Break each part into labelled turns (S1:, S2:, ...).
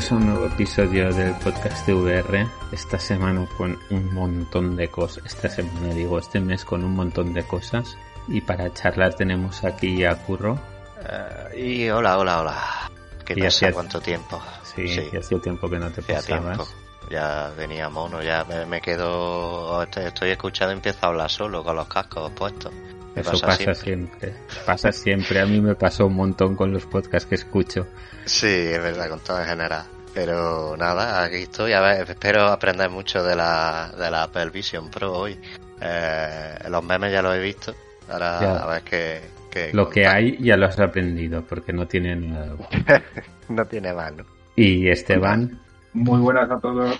S1: Bienvenidos a un nuevo episodio del podcast de VR. Esta semana con un montón de cosas. Esta semana digo, este mes con un montón de cosas. Y para charlar tenemos aquí a Curro.
S2: Uh, y hola, hola, hola. ¿Qué
S1: Y
S2: pasa? ¿Cuánto tiempo?
S1: Sí, sí. hacía tiempo que no te pasabas.
S2: tiempo. Ya venía mono, ya me, me quedo... Estoy, escuchando y empiezo a hablar solo con los cascos puestos.
S1: Eso pasa,
S2: siempre.
S1: siempre. Pasa siempre. A mí me pasó un montón con los podcasts que escucho.
S2: Sí, es verdad, con todo en general. Pero nada, aquí estoy. A ver, espero aprender mucho de la, de la Apple Vision Pro hoy. Eh, los memes ya los he visto. Ahora
S1: Ya.
S2: a ver qué... qué
S1: Lo que hay ya lo has aprendido porque no tiene nada.
S2: no tiene ¿no?
S1: Y Esteban,
S3: Muy buenas a todos.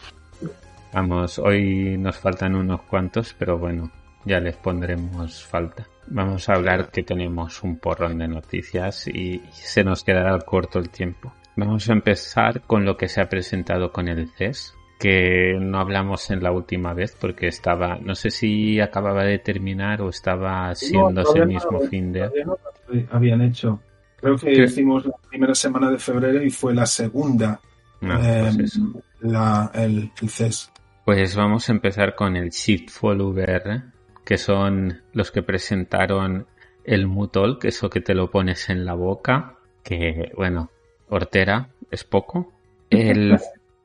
S1: vamos, hoy nos faltan unos cuantos, pero bueno, ya les pondremos falta. Vamos a hablar que tenemos un porrón de noticias y se nos quedará corto el tiempo. Vamos a empezar con lo que se ha presentado con el CES, que no hablamos en la última vez porque estaba, no sé si acababa de terminar o estaba
S3: todavía no-
S1: mismo fin de...
S3: no habían hecho. Creo que
S1: ¿Qué?
S3: hicimos la primera semana de febrero y fue la segunda
S1: No, pues
S3: eh,
S1: eso.
S3: la, el, el CES.
S1: Pues vamos a empezar con el Shiftful VR, que son los que presentaron el Mutol, que es eso que te lo pones en la boca, que bueno, hortera, es poco. El,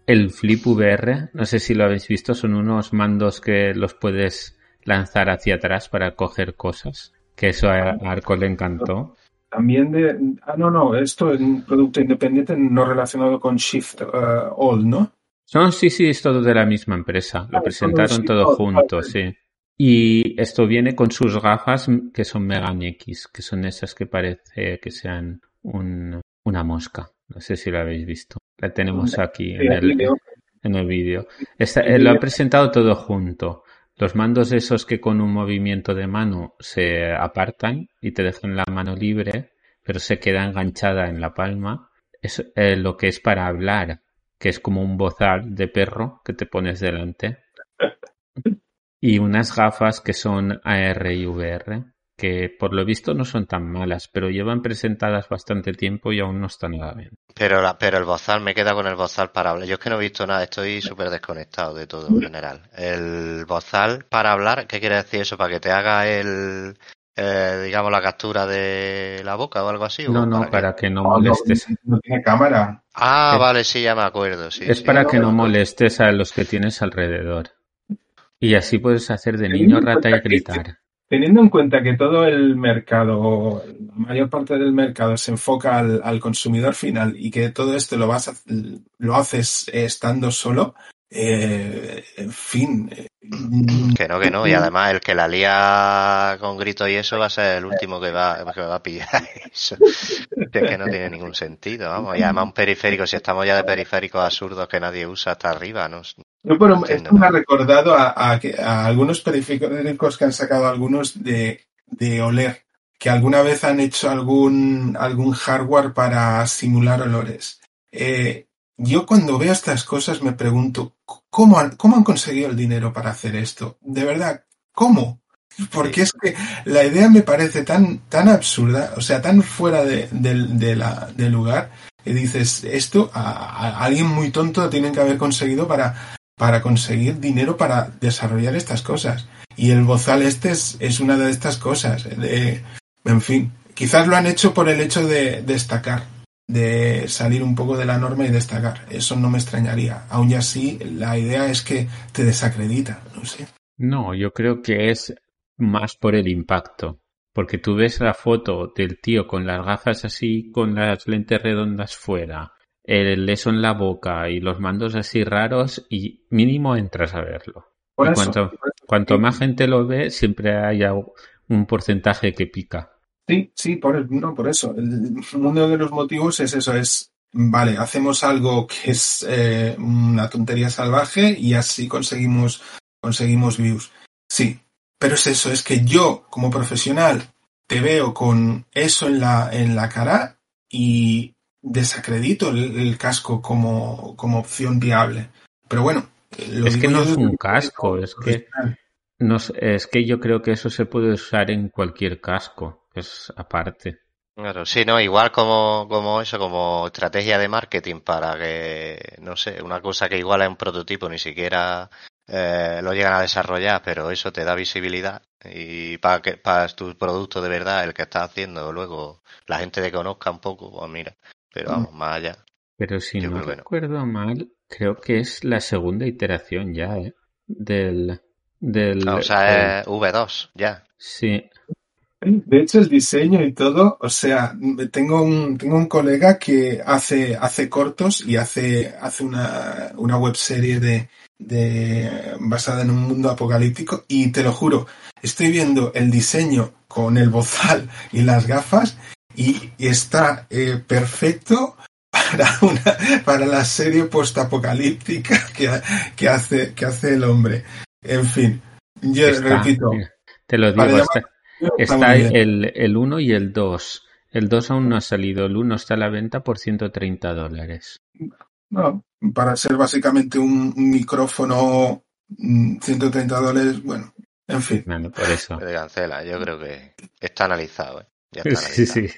S1: el Flip VR, no sé si lo habéis visto, son unos mandos que los puedes lanzar hacia atrás para coger cosas, que eso a Arco le encantó.
S3: También de... Ah, no, no, esto es un producto independiente no relacionado con Shift eh, All, ¿no?
S1: No, sí, sí, es todo de la misma empresa. Lo
S3: Ah,
S1: presentaron
S3: todo
S1: todo junto, sí. Y esto viene con sus gafas que son Megan X, que son esas que parece que sean un- una mosca. No sé si la habéis visto. La tenemos aquí en el,
S3: vídeo.
S1: en el vídeo. Eh, lo ha presentado todo junto. Los mandos esos que con un movimiento de mano se apartan y te dejan la mano libre, pero se queda enganchada en la palma. Es eh, lo que es para hablar, que es como un bozal de perro que te pones delante. Y unas gafas que son AR y VR, que por lo visto no son tan malas, pero llevan presentadas bastante tiempo y aún no están nada bien.
S2: Pero, la, pero el bozal, me queda con el bozal para hablar. Yo es que no he visto nada, estoy súper desconectado de todo en general. El bozal para hablar, ¿qué quiere decir eso? ¿Para que te haga el, eh, digamos, la captura de la boca o algo así? ¿O
S1: No, no, para que no molestes.
S3: no tiene cámara.
S2: Ah,
S1: Es-
S2: vale, sí, ya me acuerdo, sí.
S1: Es
S2: sí.
S1: para
S3: no,
S1: que no molestes a los que tienes alrededor. Y así puedes hacer de niño rata y gritar.
S3: Teniendo en cuenta que todo el mercado, la mayor parte del mercado se enfoca al, al consumidor final y que todo esto lo vas a- lo haces estando solo, eh, en fin. eh,
S2: Que no, que no, y además el que la lía con gritos y eso va a ser el último que va, que va a pillar eso. Es que no tiene ningún sentido, vamos. Y además un periférico, si estamos ya de periféricos absurdos que nadie usa hasta arriba, ¿no?
S3: Yo, pero esto me ha recordado a, a que- a algunos periféricos que han sacado algunos de, de oler, que alguna vez han hecho algún, algún hardware para simular olores. Eh, yo cuando veo estas cosas me pregunto, ¿cómo han, ¿cómo han conseguido el dinero para hacer esto? De verdad, ¿cómo? Porque es que la idea me parece tan, tan absurda, o sea, tan fuera de, del- de la, del lugar, que dices, esto a, a alguien muy tonto tienen que haber conseguido para, para conseguir dinero para desarrollar estas cosas. Y el bozal este es, es una de estas cosas. En fin, quizás lo han hecho por el hecho de destacar, de salir un poco de la norma y destacar. Eso no me extrañaría. Aún así, la idea es que te desacredita, no sé.
S1: No, yo creo que es más por el impacto. Porque tú ves la foto del tío con las gafas así, con las lentes redondas fuera, el eso en la boca y los mandos así raros y mínimo entras a verlo.
S3: Por
S1: Y
S3: eso,
S1: cuanto,
S3: por eso.
S1: cuanto más gente lo ve, siempre haya un porcentaje que pica.
S3: Sí, sí, por, no, por eso. El- uno de los motivos es eso, es vale, hacemos algo que es eh, una tontería salvaje y así conseguimos, conseguimos views. Sí, pero es eso, es que yo como profesional te veo con eso en la, en la cara y desacredito el, el casco como, como opción viable. Pero bueno, lo
S1: Es que no es un casco, es que, no es que yo creo que eso se puede usar en cualquier casco, que es aparte.
S2: Claro, sí, no, igual como, como eso, como estrategia de marketing para que, no sé, una cosa que igual es un prototipo, ni siquiera eh, lo llegan a desarrollar, pero eso te da visibilidad y para que para tu producto de verdad, el que estás haciendo, luego la gente te conozca un poco, pues mira, pero vamos, más allá.
S1: Pero si
S2: Yo
S1: no recuerdo mal, creo que es la segunda iteración ya, ¿eh? Del, del,
S2: Ah, o sea, es V2, ya.
S1: sí,
S3: De hecho, el diseño y todo, o sea, tengo un, tengo un colega que hace, hace cortos y hace, hace una, una webserie de, de, basada en un mundo apocalíptico y te lo juro, estoy viendo el diseño con el bozal y las gafas y, y está eh, perfecto para una, para la serie postapocalíptica que, que hace, que hace el hombre. En fin, yo
S1: está,
S3: repito,
S1: te lo digo,
S3: llamar-
S1: está,
S3: está
S1: el, el 1 y el 2. El 2 aún no ha salido, el 1 está a la venta por 130 dólares.
S3: No, para ser básicamente un micrófono, mm, 130 dólares, bueno, en fin.
S1: Bueno, por eso.
S2: Se cancela, yo creo que está analizado, ¿eh? Ya está
S1: Sí,
S2: analizado.
S1: sí.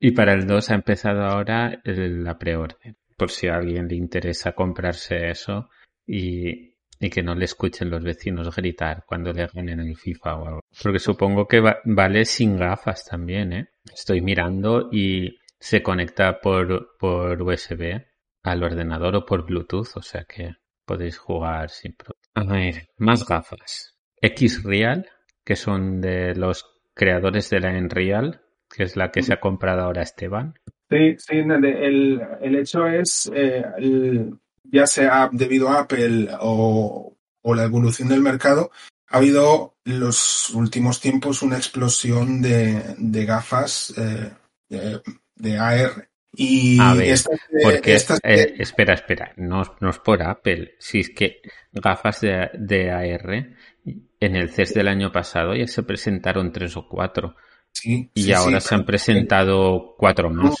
S1: Y para el 2 ha empezado ahora el- la preorden, por si a alguien le interesa comprarse eso y, y que no le escuchen los vecinos gritar cuando le ganen el FIFA o algo. Porque supongo que va- vale sin gafas también, ¿eh? Estoy mirando y se conecta por, por USB al ordenador o por Bluetooth, o sea que podéis jugar sin problema. A ver, más gafas. X-Real, que son de los creadores de la Enreal, que es la que se ha comprado ahora Esteban.
S3: Sí, sí, el, el hecho es, eh, el- ya sea debido a Apple o, o la evolución del mercado, ha habido en los últimos tiempos una explosión de, de gafas eh, de, de AR. Y
S1: A ver, Porque,
S3: estas de-
S1: eh, espera, espera, no, no es por Apple, si es que gafas de, de AR en el CES del año pasado ya se presentaron tres o cuatro
S3: sí,
S1: y
S3: sí,
S1: ahora
S3: sí,
S1: se han presentado cuatro más.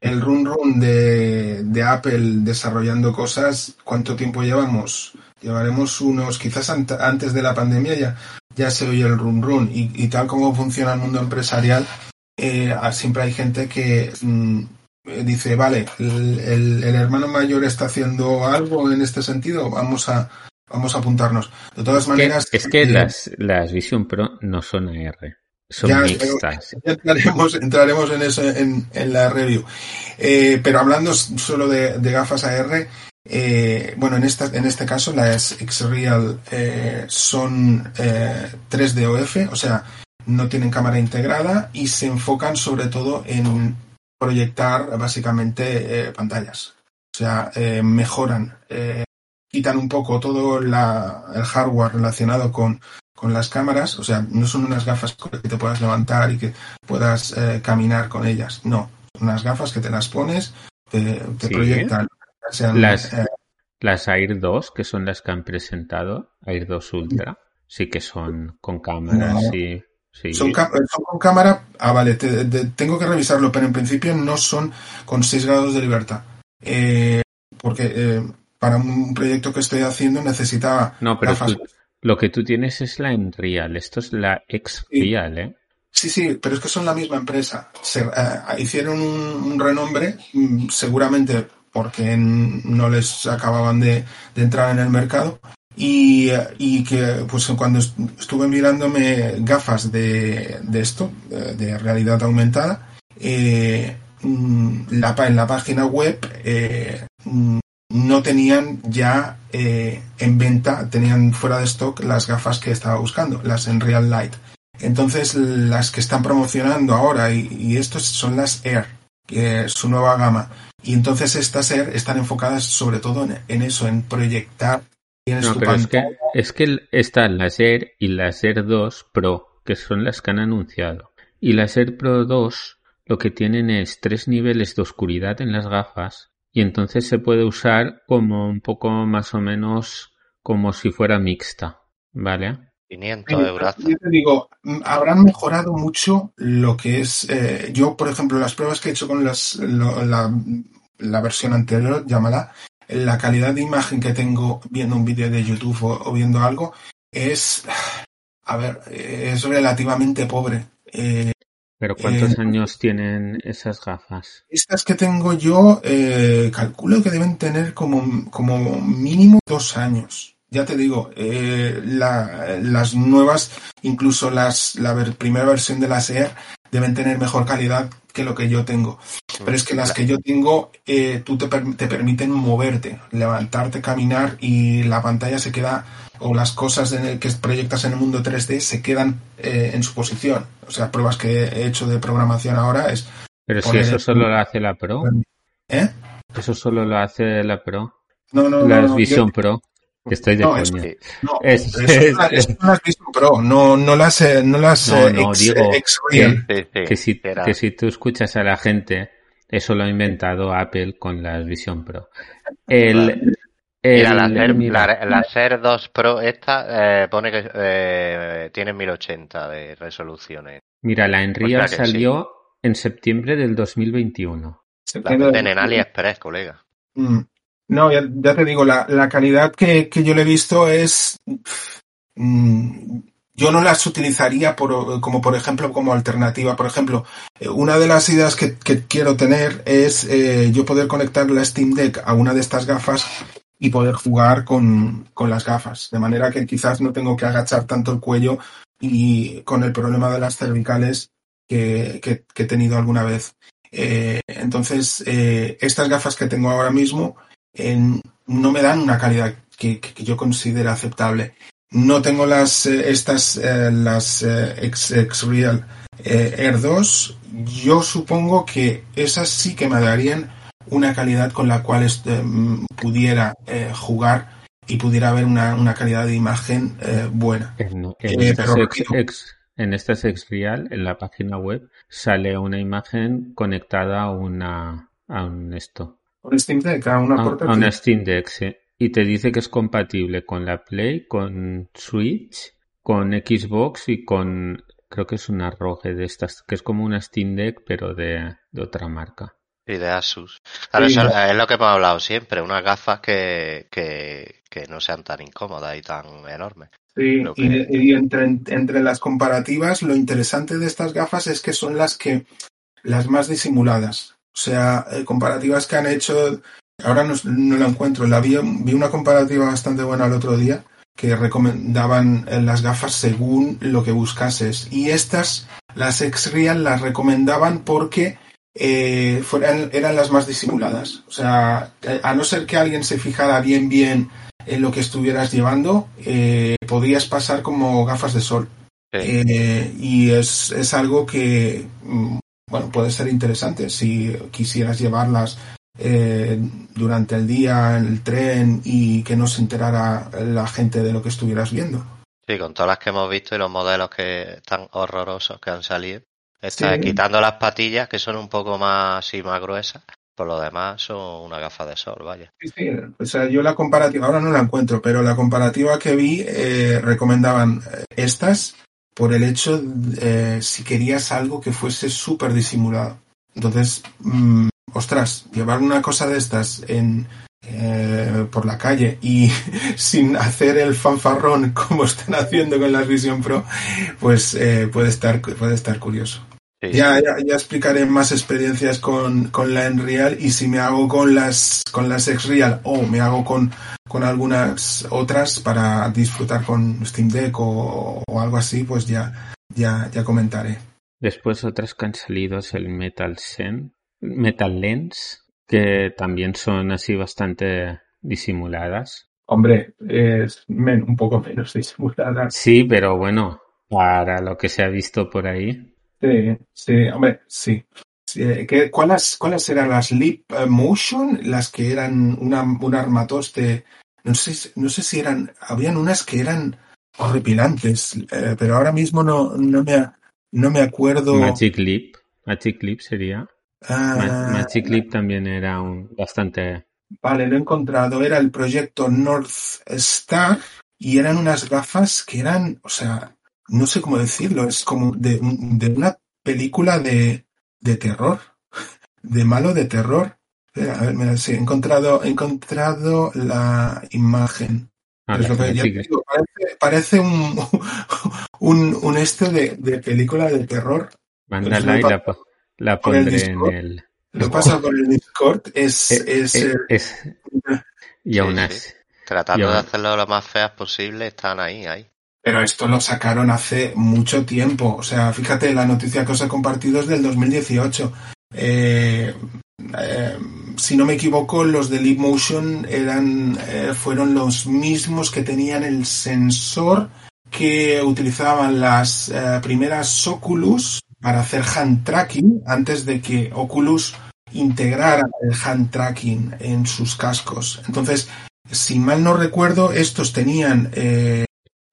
S3: el run run de, de Apple desarrollando cosas, ¿cuánto tiempo llevamos? Llevaremos unos, quizás ant- antes de la pandemia ya, ya se oye el run run y, y tal como funciona el mundo empresarial, eh, siempre hay gente que mm, eh, dice, vale, el, el- el hermano mayor está haciendo algo en este sentido, vamos a, vamos a apuntarnos. De todas maneras,
S1: es que
S3: eh,
S1: las, las Vision Pro no son AR, son
S3: Ya,
S1: mixtas.
S3: Entraremos, entraremos en eso en, en la review. Eh, pero hablando solo de, de gafas AR, eh, bueno, en, esta, en este caso las X-Real eh, son eh, 3D OF, o sea, no tienen cámara integrada y se enfocan sobre todo en proyectar básicamente pantallas. O sea, mejoran, quitan un poco todo la- el hardware relacionado con, con las cámaras, o sea, no son unas gafas con las que te puedas levantar y que puedas eh, caminar con ellas, no, son unas gafas que te las pones, te, te
S1: Sí.
S3: proyectan, sean,
S1: Las-
S3: eh,
S1: Las Air 2, que son las que han presentado, Air 2 Ultra, sí que son con cámaras
S3: No.
S1: y... Sí.
S3: son, con cámara, ah, vale, te- te- tengo que revisarlo, pero en principio no son con 6 grados de libertad, Eh, porque eh, para un proyecto que estoy haciendo necesitaba
S1: No, pero
S3: gafas
S1: tú- lo que tú tienes es la Enreal, esto es la X-Real, ¿eh?
S3: Sí, sí, pero es que son la misma empresa. Se, eh, hicieron un, un renombre, mm, seguramente porque no les acababan de, de entrar en el mercado. Y, eh, y que pues cuando est- estuve mirándome gafas de, de esto, de, de realidad aumentada, eh, mm, la, en la página web eh, mm, no tenían ya eh, en venta, tenían fuera de stock las gafas que estaba buscando, las en Real Light. Entonces, las que están promocionando ahora, y, y estos son las Air, que es su nueva gama. Y entonces estas Air están enfocadas sobre todo en, en eso, en proyectar.
S1: No, pero es que, es que están las Air y las Air 2 Pro, que son las que han anunciado. Y las Air Pro 2 lo que tienen es tres niveles de oscuridad en las gafas y entonces se puede usar como un poco más o menos como si fuera mixta, ¿vale?
S2: 500 euros.
S3: Yo te digo, habrán mejorado mucho lo que es. eh, yo, por ejemplo, las pruebas que he hecho con las, lo- la, la versión anterior, llámala, la calidad de imagen que tengo viendo un vídeo de YouTube o, o viendo algo es. A ver, es relativamente pobre. Eh,
S1: Pero ¿cuántos
S3: Eh,
S1: años tienen esas gafas?
S3: estas que tengo yo, eh, calculo que deben tener como, como mínimo dos años. Ya te digo, eh, la- las nuevas, incluso las, la ver- primera versión de las Air, deben tener mejor calidad que lo que yo tengo. Pero es que las que yo tengo, eh, tú te, per- te permiten moverte, levantarte, caminar y la pantalla se queda, o las cosas en el que proyectas en el mundo 3D se quedan eh, en su posición. O sea, pruebas que he hecho de programación ahora es
S1: Pero si eso
S3: el-
S1: solo lo hace la Pro,
S3: ¿Eh?
S1: eso solo lo hace la Pro,
S3: No, no, no.
S1: la
S3: no,
S1: Vision
S3: yo-
S1: Pro. Que estoy de
S3: No, es no,
S1: Es-
S3: eso son las-
S1: es-
S3: eso son las Vision Pro, no, no las, eh, no las
S1: No,
S3: eh,
S1: no,
S3: X,
S1: digo que si,
S2: que
S1: si tú escuchas a la gente, eso lo ha inventado Apple con las Vision Pro. El,
S2: Mira,
S1: el-
S2: la Ser,
S1: mira,
S2: la, la Ser 2 Pro esta eh, pone que eh, tiene 1080 de resoluciones.
S1: mira, la Enreal
S2: sí.
S1: salió en septiembre del 2021.
S3: Se
S2: La en AliExpress, colega.
S3: Mm. No, ya, ya te digo, la, la calidad que, que yo le he visto es. mm, yo no las utilizaría por, como, por ejemplo, como alternativa. Por ejemplo, eh, una de las ideas que, que quiero tener es eh, yo poder conectar la Steam Deck a una de estas gafas y poder jugar con, con las gafas. De manera que quizás no tengo que agachar tanto el cuello y con el problema de las cervicales que, que- he tenido alguna vez. Eh, entonces, eh, estas gafas que tengo ahora mismo en- no me dan una calidad que, que- yo considere aceptable. No tengo las eh, estas eh, las eh, X, X Real eh, Air 2. Yo supongo que esas sí que me darían una calidad con la cual este, mm, pudiera eh, jugar y pudiera haber una, una calidad de imagen eh, buena.
S1: En, en
S3: Eh,
S1: estas
S3: pero
S1: ex,
S3: repito.
S1: ex- en estas ex Real, en la página web, sale una imagen conectada a una a un esto,
S3: Con Steam Deck, a una
S1: a, a
S3: portátil.
S1: una Steam Deck, sí. y te dice que es compatible con la Play, con Switch, con Xbox y con creo que es una ROG de estas, que es como una Steam Deck pero de, de otra marca.
S2: Y de Asus. Claro,
S3: Sí.
S2: eso es lo que hemos hablado siempre, unas gafas que, que, que no sean tan incómodas y tan enormes.
S3: Sí, y, y entre, entre las comparativas, lo interesante de estas gafas es que son las que las más disimuladas. O sea, eh, comparativas que han hecho, ahora no, no la encuentro, la vi, vi una comparativa bastante buena el otro día que recomendaban eh, las gafas según lo que buscases. Y estas, las X-Real, las recomendaban porque eh, fueran, eran las más disimuladas. O sea, a no ser que alguien se fijara bien, bien en lo que estuvieras llevando, eh, podías pasar como gafas de sol.
S2: Sí.
S3: Eh, y es, es algo que, mm, bueno, puede ser interesante si quisieras llevarlas eh, durante el día en el tren y que no se enterara la gente de lo que estuvieras viendo.
S2: Sí, con todas las que hemos visto y los modelos que están horrorosos que han salido.
S3: Sí.
S2: quitando las patillas, que son un poco más y más gruesas, por lo demás son una gafa de sol, vaya.
S3: Sí, sí, o sea, yo la comparativa, ahora no la encuentro, pero la comparativa que vi eh, recomendaban eh, estas por el hecho, eh, si querías algo que fuese súper disimulado. Entonces, mm, ostras, llevar una cosa de estas en, eh, por la calle y sin hacer el fanfarrón como están haciendo con las Vision Pro, pues eh, puede, estar, puede estar curioso.
S2: Sí,
S3: Ya, ya, ya explicaré más experiencias con, con la Enreal y si me hago con las con las X-Real o me hago con, con algunas otras para disfrutar con Steam Deck o, o algo así, pues ya, ya, ya comentaré.
S1: Después otras que han salido es el Metal Sen, Metal Lens, que también son así bastante disimuladas.
S3: Hombre, es un poco menos disimulada.
S1: Sí, pero bueno, para lo que se ha visto por ahí.
S3: Sí, sí, hombre, sí. Sí, eh, ¿qué- ¿Cuáles, ¿Cuáles eran las Leap eh, Motion? Las que eran una, un armatoste. No sé, no sé si eran. Habían unas que eran horripilantes, eh, pero ahora mismo no, no, me, no me acuerdo.
S1: Magic Leap. Magic Clip sería.
S3: Ah,
S1: Ma- Magic Clip también era un bastante.
S3: Vale, lo he encontrado. Era el proyecto North Star y eran unas gafas que eran, o sea, no sé cómo decirlo, es como de, de una película de, de terror, de malo de terror. Espera, a ver, mira, sí, he encontrado, he encontrado la imagen.
S1: Ah,
S3: Es lo que ya te
S1: Magic-
S3: digo, parece, parece un, un, un este de, de película de terror.
S1: Mándala y la, la
S3: el
S1: pondré en el.
S3: Lo pasa por el Discord, es,
S1: Eh,
S3: es,
S1: eh,
S3: eh,
S1: es- y aún
S2: sí.
S1: así.
S2: Tratando de hacerlo lo más feas posible, están ahí, ahí.
S3: Pero esto lo sacaron hace mucho tiempo. O sea, fíjate, la noticia que os he compartido es del 2018. Eh, eh, si no me equivoco, los de Leap Motion eran, eh, fueron los mismos que tenían el sensor que utilizaban las eh, primeras Oculus para hacer hand tracking antes de que Oculus integrara el hand tracking en sus cascos. Entonces, si mal no recuerdo, estos tenían eh,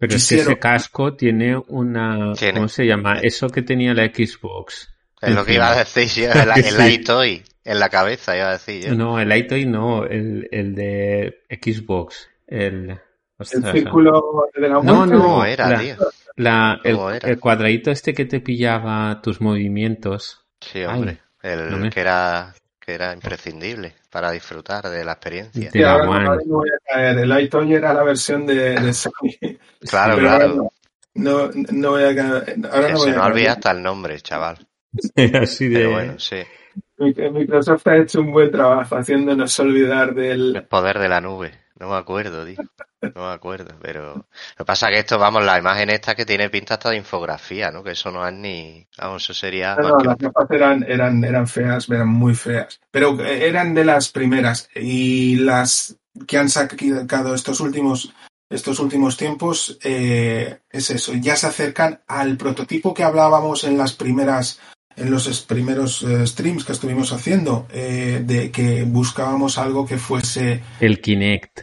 S1: Pero es que ese casco tiene una.
S2: Tiene.
S1: ¿Cómo se llama? Eso que tenía la Xbox.
S2: Es lo que iba a decir yo, el, el
S1: Sí.
S2: iToy, en la cabeza iba a decir yo.
S1: No, el iToy no, el, el de Xbox. El,
S3: el círculo de la
S1: No,
S3: muerte.
S1: no,
S2: ¿Cómo era,
S1: la-
S2: tío?
S1: la- el, el cuadradito este que te pillaba tus movimientos.
S2: Sí, hombre. El
S1: no me-
S2: que era que era imprescindible para disfrutar de la experiencia.
S3: Sí, ahora, ahora no voy a caer. El iToy era la versión de, de Sony.
S2: Claro,
S3: Pero
S2: claro.
S3: No, no voy a caer. Ahora
S2: Que
S3: no voy
S2: se
S3: a
S2: nos olvida hasta el nombre, chaval.
S1: Así de.
S2: Pero bueno, sí.
S3: Mic- Microsoft ha hecho un buen trabajo haciéndonos olvidar
S2: El
S3: del.
S2: poder de la nube. No me acuerdo, tío. No me acuerdo, pero... Lo que pasa es que esto, vamos, la imagen esta que tiene pinta hasta de infografía, ¿no? Que eso no es ni... Vamos, eso sería...
S3: No, no, las gafas eran, eran, eran feas, eran muy feas. Pero eh, eran de las primeras. Y las que han sacado estos últimos, estos últimos tiempos, eh, es eso. Ya se acercan al prototipo que hablábamos en las primeras, en los primeros eh, streams que estuvimos haciendo, eh, de que buscábamos algo que fuese
S1: El Kinect.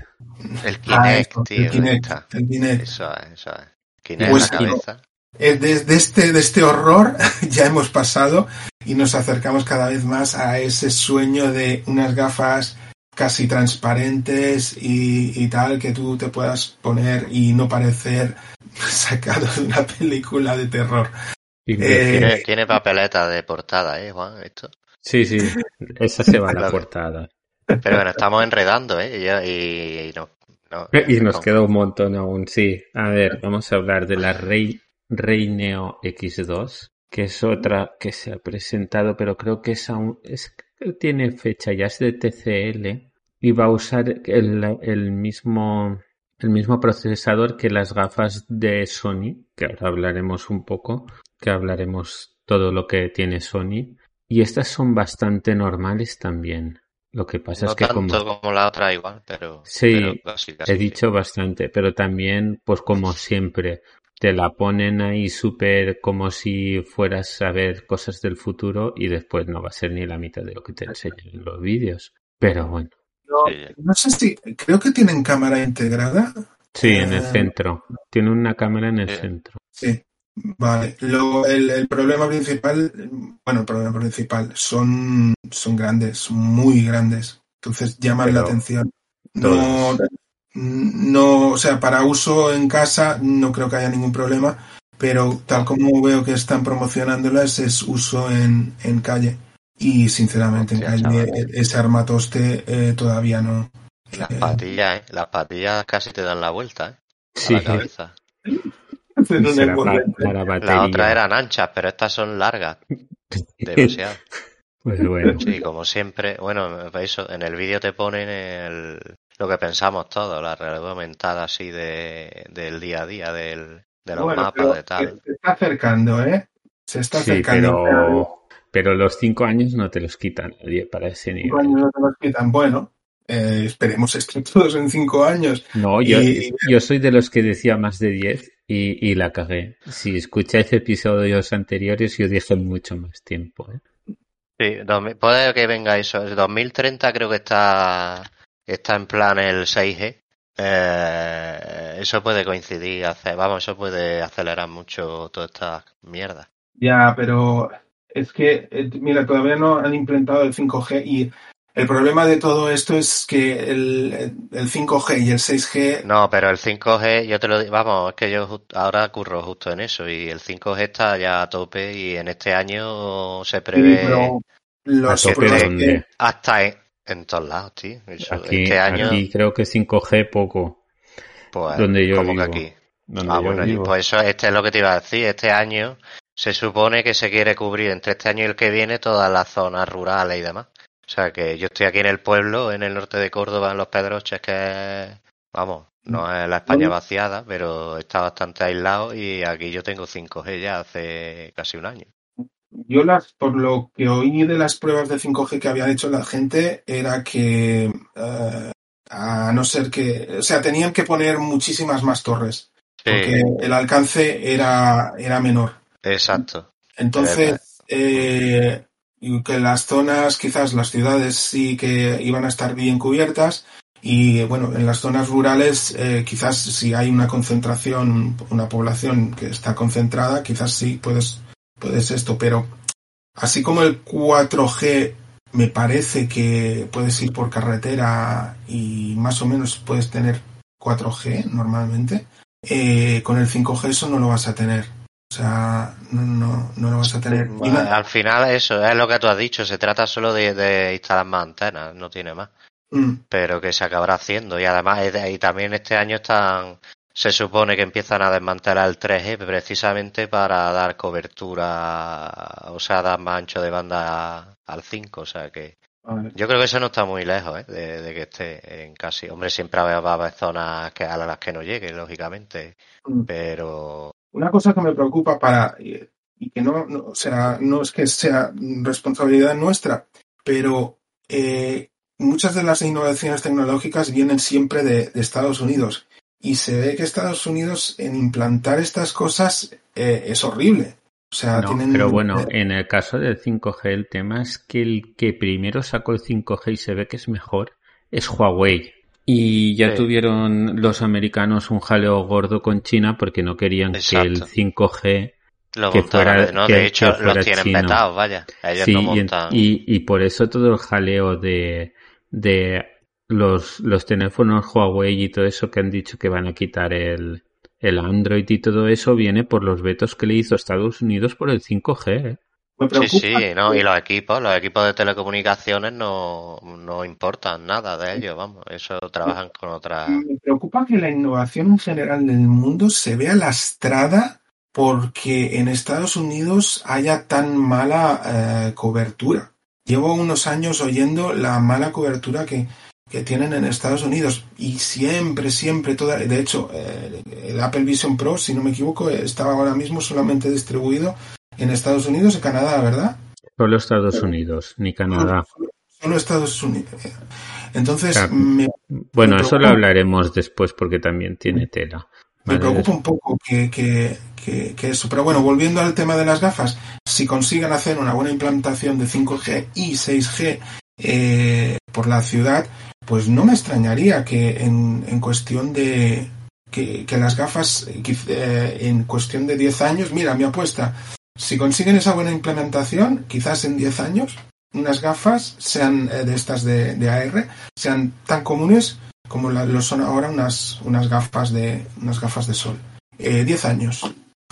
S2: El
S3: Ah,
S2: Kinect,
S3: eso,
S2: tío.
S3: el Kinect, el Kinect.
S2: Eso es, eso es. Kinect
S3: Pues
S2: en la cabeza.
S3: Eh, Desde este, de este horror ya hemos pasado y nos acercamos cada vez más a ese sueño de unas gafas casi transparentes y, y tal que tú te puedas poner y no parecer sacado de una película de terror. Eh,
S2: Tiene, tiene papeleta de portada, ¿eh, Juan? Esto.
S1: Sí, sí. Esa se va a la portada.
S2: Pero bueno, estamos enredando, ¿eh? Y, ya- y- no, no-
S1: Y nos
S2: no.
S1: queda un montón aún, sí. A ver, vamos a hablar de la Rey, Rey Neo X2, que es otra que se ha presentado, pero creo que es aún, es, que tiene fecha, ya es de TCL, y va a usar el, el mismo, el mismo procesador que las gafas de Sony, que ahora hablaremos un poco, que hablaremos todo lo que tiene Sony, y estas son bastante normales también. Lo que pasa
S2: No
S1: es que como...
S2: tanto como la otra igual, pero...
S1: Sí,
S2: pero casi, casi,
S1: He
S2: sí.
S1: dicho bastante, pero también, pues como siempre, te la ponen ahí súper como si fueras a ver cosas del futuro y después no va a ser ni la mitad de lo que te enseñan en los vídeos. Pero bueno,
S3: No, no sé si, creo que tienen cámara integrada.
S1: sí, en el
S3: Eh,
S1: centro. Tiene una cámara en el
S2: Sí.
S1: centro.
S3: Sí, vale. Lo, el, el problema principal, bueno, el problema principal, son, son grandes, son muy grandes. Entonces llaman la atención. No,
S1: todos.
S3: no, o sea, para uso en casa no creo que haya ningún problema, pero tal como veo que están promocionándolas es uso en, en calle. Y sinceramente en calle
S2: chaval.
S3: ese armatoste eh, todavía no.
S2: Las
S3: Eh,
S2: patillas, ¿eh? Las patillas casi te dan la vuelta, ¿eh? A
S1: Sí,
S2: la cabeza.
S1: para
S2: Las otras
S1: batería.
S2: eran anchas, pero estas son largas. Demasiado.
S1: Pues bueno,
S2: Sí, como siempre. Bueno, eso, en el vídeo te ponen el, lo que pensamos todos, la realidad aumentada así de, del día a día, del, de los
S3: Bueno,
S2: mapas, de tal.
S3: Se está acercando, ¿eh? Se está
S1: sí,
S3: acercando.
S1: pero, pero los cinco años no te los quitan nadie para ese
S3: Cinco
S1: nivel.
S3: años no te los quitan. Bueno, eh, esperemos estar todos en cinco años.
S1: No, yo,
S3: Y-
S1: yo soy de los que decía más de 10 y, y la cagué. Si escucháis episodios anteriores, yo dije mucho más tiempo. ¿eh?
S2: Sí, 2000 puede que venga eso. El 2030 creo que está, está en plan el 6G. Eh, eso puede coincidir, hace, vamos, eso puede acelerar mucho toda esta mierda.
S3: Ya, pero es que, eh, mira, todavía no han implementado el 5G y el problema de todo esto es que el, el 5G y el 6G...
S2: No, pero el 5G, yo te lo digo, vamos, es que yo ahora curro justo en eso y el 5G está ya a tope y en este año se prevé...
S3: los
S2: que hasta en, todos lados, tío.
S1: aquí, este año... aquí creo que 5G poco.
S2: Pues, donde yo como que aquí. ah, bueno, pues eso, este es lo que te iba a decir. Este año se supone que se quiere cubrir entre este año y el que viene todas las zonas rurales y demás. O sea que yo estoy aquí en el pueblo, en el norte de Córdoba, en Los Pedroches, que vamos, no es la España vaciada, pero está bastante aislado y aquí yo tengo 5G ya hace casi un año.
S3: Yo las, por lo que oí de las pruebas de 5G que habían hecho la gente, era que eh, a no ser que, o sea, tenían que poner muchísimas más torres, porque el alcance era, era menor.
S2: Exacto.
S3: Entonces, eh, y que las zonas, quizás las ciudades sí que iban a estar bien cubiertas y bueno, en las zonas rurales eh, quizás si hay una concentración, una población que está concentrada, quizás sí puedes, puedes esto, pero así como el 4G me parece que puedes ir por carretera y más o menos puedes tener 4G normalmente, eh, con el 5G eso no lo vas a tener. O sea, no, no, no lo vas a tener.
S2: al final eso es lo que tú has dicho, se trata solo de, instalar más antenas, no tiene más. Mm. Pero que se acabará haciendo y además y también este año están se supone que empiezan a desmantelar el 3G precisamente para dar cobertura, o sea, dar más ancho de banda al 5, o sea que yo creo que eso no está muy lejos ¿eh? de, que esté en casi. Hombre, siempre va a haber zonas que, a las que no llegue, lógicamente. Mm. Pero
S3: una cosa que me preocupa para, y que no, no, será, no es que sea responsabilidad nuestra, pero eh, muchas de las innovaciones tecnológicas vienen siempre de, Estados Unidos. Y se ve que Estados Unidos en implantar estas cosas eh, es horrible. O sea, tienen...
S1: Pero bueno, en el caso del 5G el tema es que el que primero sacó el 5G y se ve que es mejor es Huawei. Y ya tuvieron los americanos un jaleo gordo con China porque no querían que el 5G
S2: lo que fuera, ¿no? de hecho, los tienen petados, vaya. Ellos
S1: y, y, por eso todo el jaleo de, de los, los teléfonos Huawei y todo eso que han dicho que van a quitar el, el Android y todo eso viene por los vetos que le hizo Estados Unidos por el 5G. ¿eh?
S2: Sí, sí, no, y los equipos, los equipos de telecomunicaciones no, no importan nada de ellos, vamos, eso trabajan con otras.
S3: Me preocupa que la innovación en general del mundo se vea lastrada porque en Estados Unidos haya tan mala eh, cobertura. Llevo unos años oyendo la mala cobertura que, que tienen en Estados Unidos y siempre, siempre, toda, de hecho, eh, el Apple Vision Pro, si no me equivoco, estaba ahora mismo solamente distribuido en Estados Unidos y Canadá, ¿verdad?
S1: Solo Estados Unidos, ni Canadá.
S3: Solo, Estados Unidos. Entonces,
S1: bueno, eso lo hablaremos después porque también tiene tela.
S3: Me preocupa un poco que, que, que, eso. Pero bueno, volviendo al tema de las gafas, si consiguen hacer una buena implantación de 5G y 6G eh, por la ciudad, pues no me extrañaría que en, en cuestión de, que, que, las gafas eh, en cuestión de 10 años, mira, mi apuesta, si consiguen esa buena implementación, quizás en 10 años, unas gafas sean eh, de estas de, AR, sean tan comunes como lo son ahora unas, unas gafas de unas gafas de sol. 10 eh, años.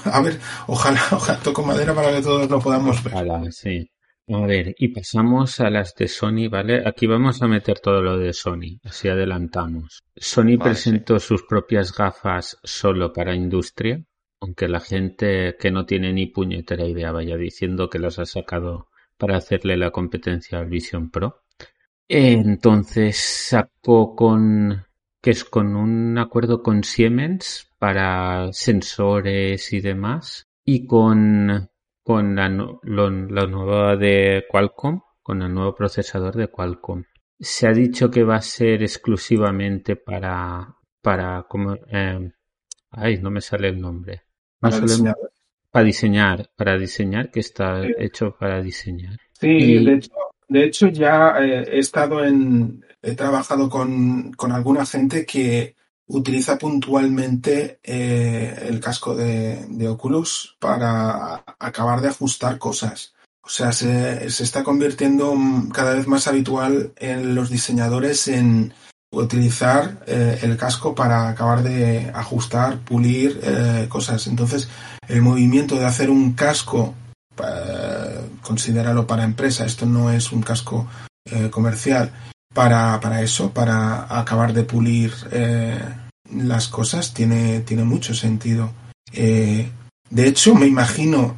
S3: A ver, ojalá, ojalá toco madera para que todos lo podamos ver.
S1: Ojalá, sí. A ver, y pasamos a las de Sony, ¿vale? Aquí vamos a meter todo lo de Sony, así adelantamos. Sony presentó sus propias gafas solo para industria, aunque la gente que no tiene ni puñetera idea vaya diciendo que las ha sacado para hacerle la competencia al Vision Pro. Entonces sacó con que es con un acuerdo con Siemens para sensores y demás y con con la, la nueva de Qualcomm, con el nuevo procesador de Qualcomm. Se ha dicho que va a ser exclusivamente para para como eh, ay no me sale el nombre para, diseñar. para diseñar, para diseñar, que está hecho para diseñar.
S3: Sí, de, hecho, de hecho ya eh, he estado en, he trabajado con, con alguna gente que utiliza puntualmente eh, el casco de, de, Oculus para acabar de ajustar cosas. O sea, se, se está convirtiendo cada vez más habitual en los diseñadores en utilizar eh, el casco para acabar de ajustar, pulir eh, cosas. Entonces, el movimiento de hacer un casco, eh, considéralo para empresa, esto no es un casco eh, comercial, para, para eso, para acabar de pulir las cosas, tiene, tiene mucho sentido. De hecho, me imagino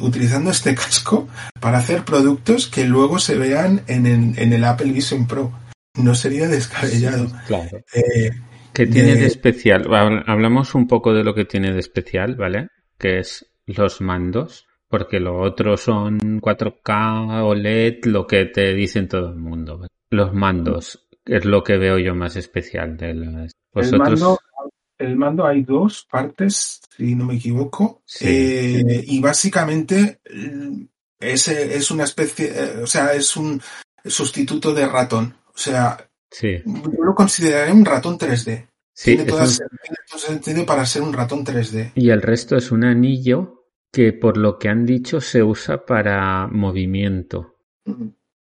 S3: utilizando este casco para hacer productos que luego se vean en en el Apple Vision Pro. No sería descabellado.
S1: Claro.
S3: Eh,
S1: ¿Qué tiene
S3: de-
S1: de especial? Habl- Hablamos un poco de lo que tiene de especial, ¿vale? Que es los mandos, porque lo otro son 4K, OLED, lo que te dicen todo el mundo. ¿vale? Los mandos es lo que veo yo más especial de
S3: el, mando, el mando hay dos partes, si no me equivoco,
S1: Sí.
S3: eh, y básicamente es, es una especie, eh, o sea, es un sustituto de ratón. O sea,
S1: sí,
S3: yo lo consideraré un ratón 3D.
S1: sí,
S3: tiene, todo sentido para ser un ratón 3D.
S1: y el resto es un anillo que por lo que han dicho se usa para movimiento.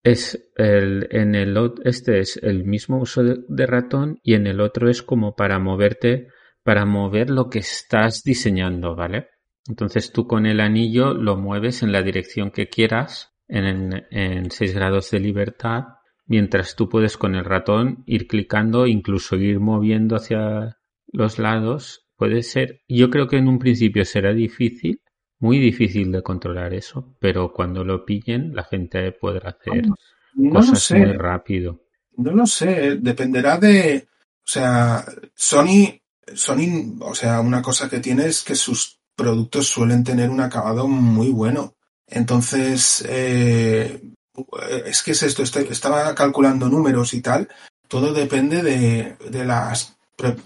S1: Es el, en el, este es el mismo uso de, de ratón y en el otro es como para moverte, para mover lo que estás diseñando, ¿vale? Entonces tú con el anillo lo mueves en la dirección que quieras, en, en 6 grados de libertad, mientras tú puedes con el ratón ir clicando, incluso ir moviendo hacia los lados. Puede ser, yo creo que en un principio será difícil, muy difícil de controlar eso, pero cuando lo pillen la gente podrá hacer
S3: No
S1: cosas muy rápido.
S3: no lo sé, dependerá de, o sea, Sony, Sony, o sea, una cosa que tiene es que sus productos suelen tener un acabado muy bueno. Entonces, eh, es que es esto, estoy- estaba calculando números y tal, todo depende de, de las pre-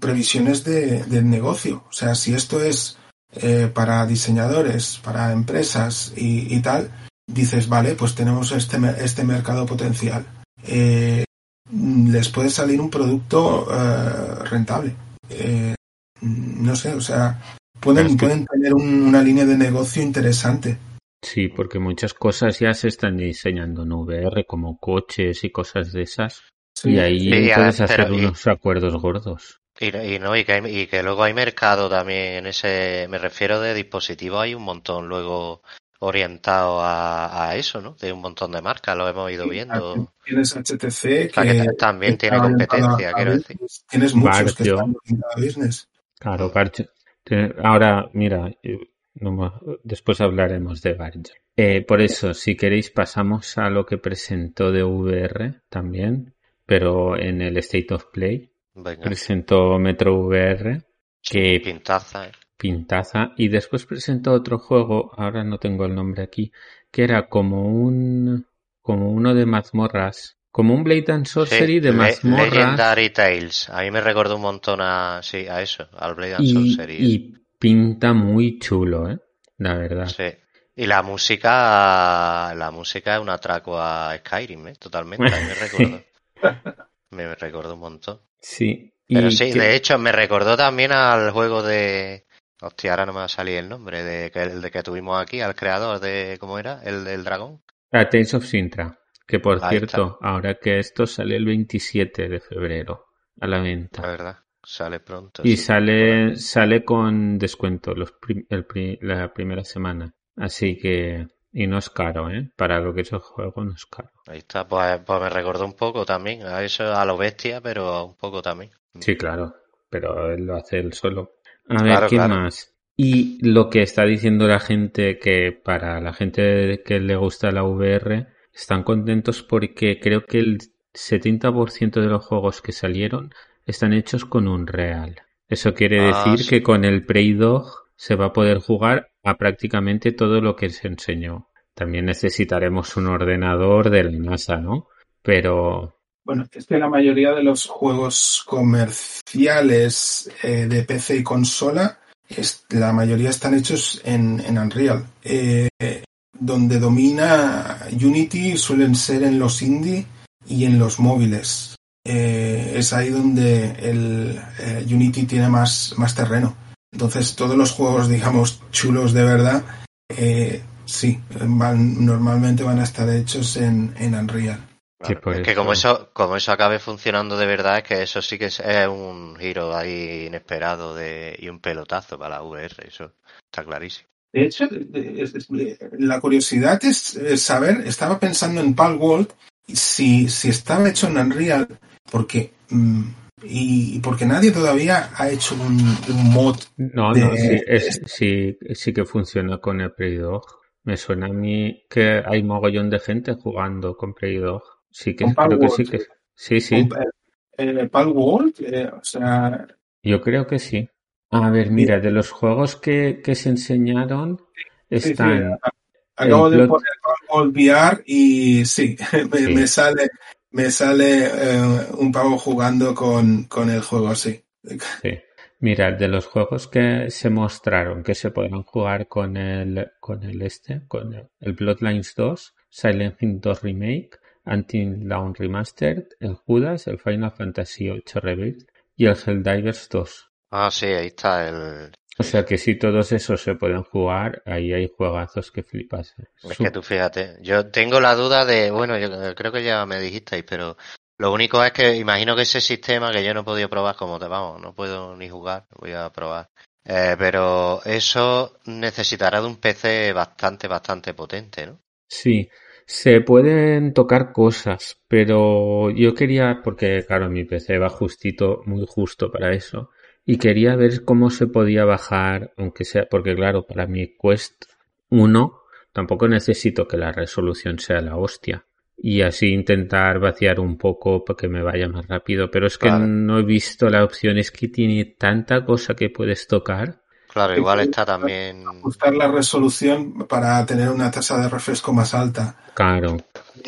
S3: previsiones de, del negocio. O sea, si esto es eh, para diseñadores, para empresas y, y tal, dices, vale, pues tenemos este, este mercado potencial. Eh, les puede salir un producto eh, rentable. Eh, no sé, o sea, pueden,
S1: Es que-
S3: pueden tener un- una línea de negocio interesante.
S1: Sí, porque muchas cosas ya se están diseñando en VR, como coches y cosas de esas. Y ahí
S2: Sí,
S1: puedes hacer
S2: pero y-
S1: unos acuerdos gordos.
S2: Y, y no, y que, hay- y que luego hay mercado también en ese, me refiero de dispositivos, hay un montón luego orientado a, a eso, ¿no? De un montón de marcas, lo hemos ido viendo.
S3: Tienes HTC
S2: O sea, que
S3: que
S2: también tiene competencia, quiero decir.
S3: Tienes muchos que están a business.
S1: Claro, Ahora, mira, eh, después hablaremos de Barge. Eh, por eso, si queréis, pasamos a lo que presentó de VR también, pero en el State of Play.
S2: Venga,
S1: Presentó Metro VR, que
S2: pintaza, ¿eh?
S1: pintaza, y después presentó otro juego, ahora no tengo el nombre aquí, que era como un, como uno de mazmorras, como un Blade and Sorcery
S2: Sí,
S1: de
S2: Le-
S1: mazmorras.
S2: Legendary Tales. A mí me recordó un montón a, sí, a eso, al Blade and
S1: y,
S2: Sorcery.
S1: y pinta muy chulo, ¿eh? La verdad.
S2: Sí. Y la música, la música es un atraco a Skyrim, ¿eh? Totalmente. A mí me recordó. me, recordó un montón.
S1: Sí.
S2: Pero sí, de hecho, me recordó también al juego de. Hostia, ahora no me va a salir el nombre, de que, el de que tuvimos aquí, al creador de. ¿Cómo era? El del dragón.
S1: a Tales of Sintra. Que por
S2: Ahí
S1: cierto, ahora que esto sale el 27 de febrero a la
S2: La
S1: venta.
S2: verdad. Sale pronto.
S1: Y
S2: sí.
S1: sale, sale con descuento los prim- el pri- la primera semana. Así que, y no es caro, ¿eh? Para lo que es el juego no es caro.
S2: Ahí está, pues, pues me recordó un poco también. A eso, a lo bestia, pero un poco también.
S1: Sí, claro, pero él lo hace él solo. A ver, ¿qué
S2: claro.
S1: más? Y lo que está diciendo la gente que para la gente que le gusta la VR están contentos porque creo que el 70% de los juegos que salieron están hechos con un real. Eso quiere
S2: Ah,
S1: decir
S2: sí.
S1: que con el Prey Dog se va a poder jugar a prácticamente todo lo que se enseñó. También necesitaremos un ordenador de la NASA, ¿no? Pero
S3: Bueno, es que la mayoría de los juegos comerciales eh, de PC y consola, es, la mayoría están hechos en, en Unreal. Eh, donde domina Unity suelen ser en los indie y en los móviles. Eh, es ahí donde el eh, Unity tiene más, más terreno. Entonces todos los juegos, digamos, chulos de verdad, eh, sí, van, normalmente van a estar hechos en, en Unreal.
S2: Claro,
S1: por
S2: es que como eso, como eso acabe funcionando de verdad, es que eso sí que es, es un giro ahí inesperado de, y un pelotazo para la VR, eso está clarísimo.
S3: De hecho, la curiosidad es saber, estaba pensando en Pal World, si, si estaba hecho en Unreal, porque mm, y, porque nadie todavía ha hecho un, un mod.
S1: No,
S3: de-
S1: no, sí, es, sí, sí que funciona con el Playdog. Me suena a mí que hay mogollón de gente jugando con Playdog. Sí que creo que
S3: Palworld,
S1: sí que sí, sí.
S3: con, eh, Pal World, eh, o sea,
S1: Yo creo que sí. A ver, mira, de los juegos que, que se enseñaron
S3: sí, sí,
S1: están
S3: acabo de poner Pal World VR y sí, me,
S1: Sí.
S3: me sale me sale eh, un pavo jugando con, con el juego, sí.
S1: Sí. Mira, de los juegos que se mostraron que se podrán jugar con el, con el este, con el, el Bloodlines 2, Silent Hill 2 Remake, Until Dawn Remastered, el Judas, el Final Fantasy VIII Rebuild y el Helldivers 2.
S2: Ah, sí, ahí está el...
S1: O sea que si todos esos se pueden jugar, ahí hay juegazos que flipas. ¿eh?
S2: Es que tú fíjate, yo tengo la duda de, bueno, yo creo que ya me dijisteis, pero lo único es que imagino que ese sistema que yo no he podido probar como te vamos, no puedo ni jugar, voy a probar. Eh, pero eso necesitará de un PC bastante, bastante potente, ¿no?
S1: Sí, se pueden tocar cosas, pero yo quería, porque claro, mi PC va justito, muy justo para eso, y quería ver cómo se podía bajar, aunque sea, porque claro, para mi Quest 1 tampoco necesito que la resolución sea la hostia. Y así intentar vaciar un poco para que me vaya más rápido, pero es que
S2: Claro.
S1: no he visto la opción, es que tiene tanta cosa que puedes tocar.
S2: Claro, igual está también...
S3: Ajustar la resolución para tener una tasa de refresco más alta.
S1: Claro,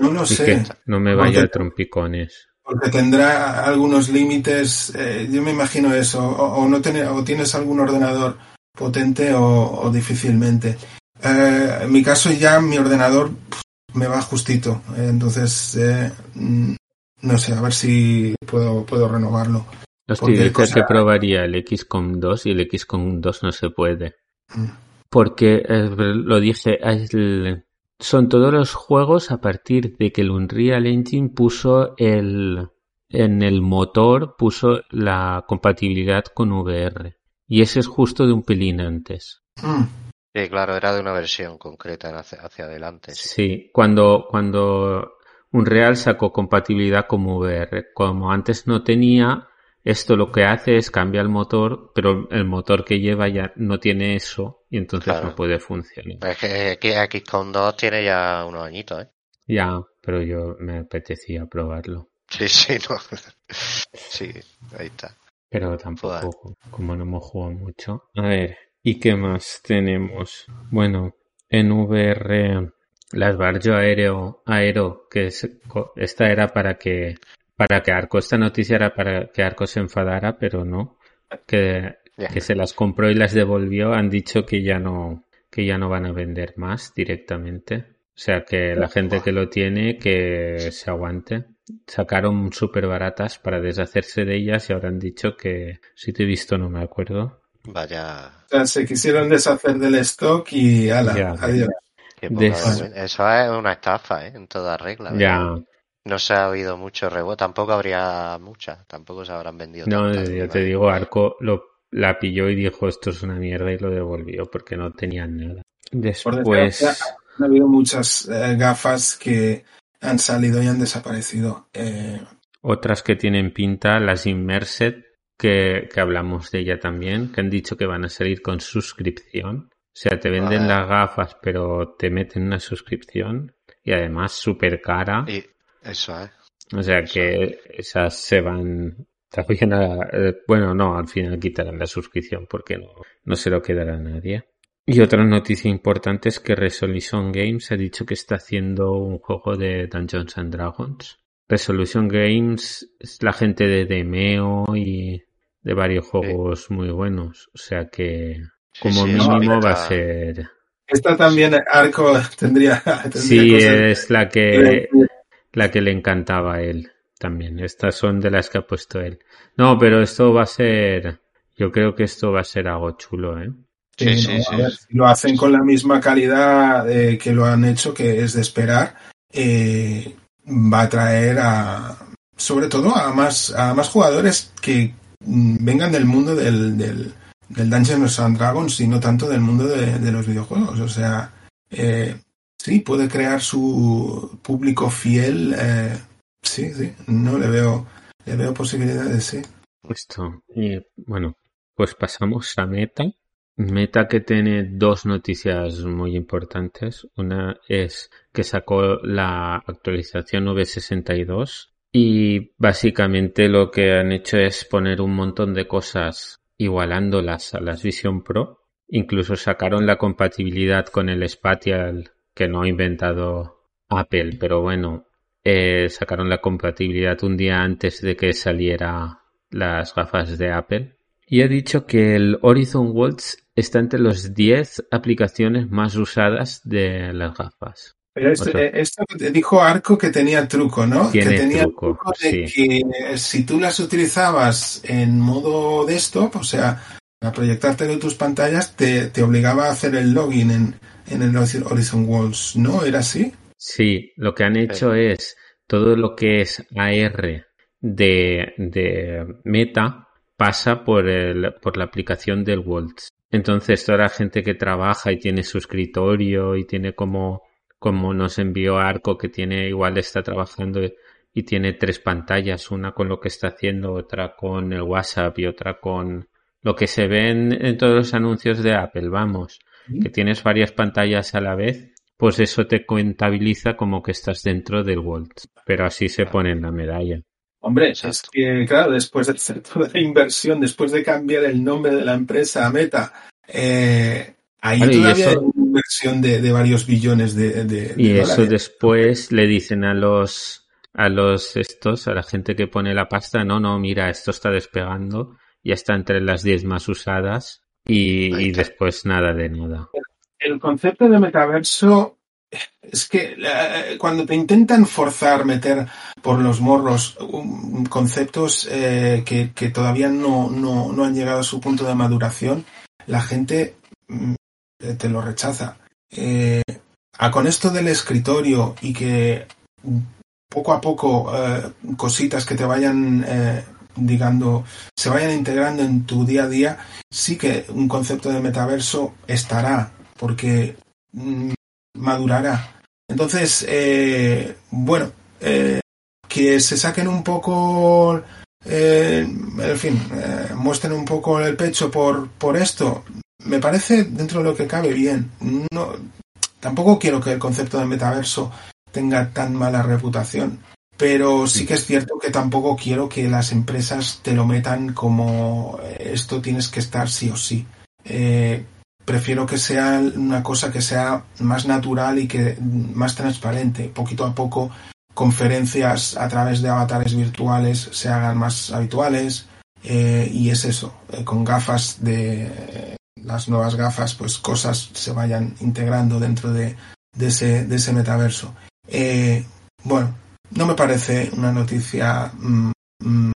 S3: No lo sé.
S1: que no me vaya a trompicones.
S3: Porque tendrá algunos límites, eh, yo me imagino eso, o, o no tener, o tienes algún ordenador potente o, o difícilmente. Eh, en mi caso ya mi ordenador me va justito, eh, entonces eh, mm, no sé, a ver si puedo, puedo renovarlo.
S1: Hostia,
S3: cosa-
S1: que probaría el XCOM 2 y el XCOM 2 no se puede.
S3: Mm.
S1: Porque eh, lo dije, el- son todos los juegos a partir de que el Unreal Engine puso el en el motor puso la compatibilidad con VR. Y ese es justo de un pelín antes.
S3: Mm.
S2: Sí, claro, era de una versión concreta hacia, hacia adelante, sí.
S1: Sí, cuando, cuando Unreal sacó compatibilidad con VR. Como antes no tenía, esto lo que hace es cambiar el motor, pero el motor que lleva ya no tiene eso y entonces
S2: Claro.
S1: no puede funcionar.
S2: Es que, que XCOM 2 tiene ya unos añitos, ¿eh?
S1: Ya, pero yo me apetecía probarlo.
S2: Sí, sí, no. Sí, ahí está.
S1: Pero tampoco, como no hemos jugado mucho. A ver, ¿y qué más tenemos? Bueno, en VR, las Barjo Aéreo, Aero, que es, esta era para que, para que Arco, esta noticia era para que Arco se enfadara, pero no. Que, que se las compró y las devolvió, han dicho que ya no, que ya no van a vender más directamente. O sea que la gente que lo tiene, que se aguante. Sacaron súper baratas para deshacerse de ellas y ahora han dicho que, si te he visto no me acuerdo.
S2: Vaya,
S3: O sea, se quisieron deshacer del stock y ala,
S1: Ya.
S3: adiós.
S2: qué
S1: Des-.
S2: Eso es una estafa, ¿eh? En toda regla.
S1: Ya.
S2: No se ha oído mucho revuelo, tampoco habría muchas, tampoco se habrán vendido
S1: no, yo te digo, Arco lo, la pilló y dijo esto es una mierda y lo devolvió porque no tenían nada. Después,
S3: han habido muchas eh, gafas que han salido y han desaparecido. Eh,
S1: otras que tienen pinta, las Immersed, que, que hablamos de ella también, que han dicho que van a salir con suscripción. O sea, te venden
S2: Ah.
S1: las gafas, pero te meten una suscripción y además súper cara.
S2: Y eso es.
S1: O sea que esas se van también a... eh, Bueno, no, al final quitarán la suscripción porque no, no se lo quedará a nadie. Y otra noticia importante es que Resolution Games ha dicho que está haciendo un juego de Dungeons and Dragons. Resolution Games es la gente de Demeo y de varios juegos muy buenos. O sea que como
S2: sí,
S1: mínimo va a ser...
S3: esta también, Arco, tendría. tendría
S1: Sí,
S3: cosas
S1: es la
S3: que.
S1: La que le encantaba a él también. Estas son de las que ha puesto él. No, pero esto va a ser, yo creo que esto va a ser algo chulo, ¿eh?
S2: Sí, sí,
S3: no,
S2: sí,
S3: a ver, lo hacen con la misma calidad eh, que lo han hecho, que es de esperar, eh, va a traer a, sobre todo a más, a más jugadores que mm, vengan del mundo del, del, del Dungeons and Dragons y no tanto del mundo de, de los videojuegos. O sea, eh, sí, puede crear su público fiel. eh, sí, sí, no le veo, le veo posibilidades, sí.
S1: Esto. Y bueno, pues pasamos a Meta. Meta que tiene dos noticias muy importantes. Una es que sacó la actualización 962 y básicamente lo que han hecho es poner un montón de cosas igualándolas a las Vision Pro. Incluso sacaron la compatibilidad con el Spatial que no ha inventado Apple, pero bueno, eh, sacaron la compatibilidad un día antes de que saliera las gafas de Apple. Y he dicho que el Horizon Worlds está entre los 10 aplicaciones más usadas de las gafas.
S3: Pero esto, eh, esto dijo Arco que tenía truco, ¿no?
S1: Tiene
S3: que tenía
S1: truco,
S3: de
S1: sí.
S3: que eh, si tú las utilizabas en modo desktop, o sea, a proyectarte de tus pantallas, te, te obligaba a hacer el login en, en el Horizon Worlds, ¿no? ¿Era así?
S1: Sí, lo que han hecho es todo lo que es AR de, de Meta pasa por, el, por la aplicación del Waltz. Entonces, toda la gente que trabaja y tiene su escritorio y tiene como, como nos envió Arco, que tiene igual está trabajando y tiene tres pantallas, una con lo que está haciendo, otra con el WhatsApp y otra con lo que se ve en, en todos los anuncios de Apple, vamos, que tienes varias pantallas a la vez, pues eso te contabiliza como que estás dentro del Waltz, pero así se pone en la medalla.
S3: Hombre, es que, claro, después de hacer toda la inversión, después de cambiar el nombre de la empresa a Meta, eh, ahí todavía
S1: eso-
S3: hay una inversión de, de varios billones de, de-
S1: Y
S3: de
S1: eso
S3: dólares.
S1: después le dicen a los a los estos, a la gente que pone la pasta, no, no, mira, esto está despegando, ya está entre las 10 más usadas y, después nada de nada.
S3: el concepto de metaverso es que eh, cuando te intentan forzar meter por los morros um, conceptos eh, que, que todavía no, no, no han llegado a su punto de maduración, la gente mm, te te lo rechaza. Eh, a con esto del escritorio y que poco a poco eh, cositas que te vayan digando se vayan integrando en tu día a día, sí que un concepto de metaverso estará, porque mm, madurará. Entonces, eh, bueno, eh, que se saquen un poco, eh, en fin, eh, muestren un poco el pecho por, por esto, me parece dentro de lo que cabe bien. No, tampoco quiero que el concepto de metaverso tenga tan mala reputación. Pero sí que es cierto que tampoco quiero que las empresas te lo metan como eh, esto tienes que estar sí o sí. Eh, prefiero que sea una cosa que sea más natural y que más transparente. Poquito a poco conferencias a través de avatares virtuales se hagan más habituales eh, y es eso, eh, con gafas de las nuevas gafas, pues cosas se vayan integrando dentro de, de ese, de ese metaverso. Bueno, no me parece una noticia, mm, mm,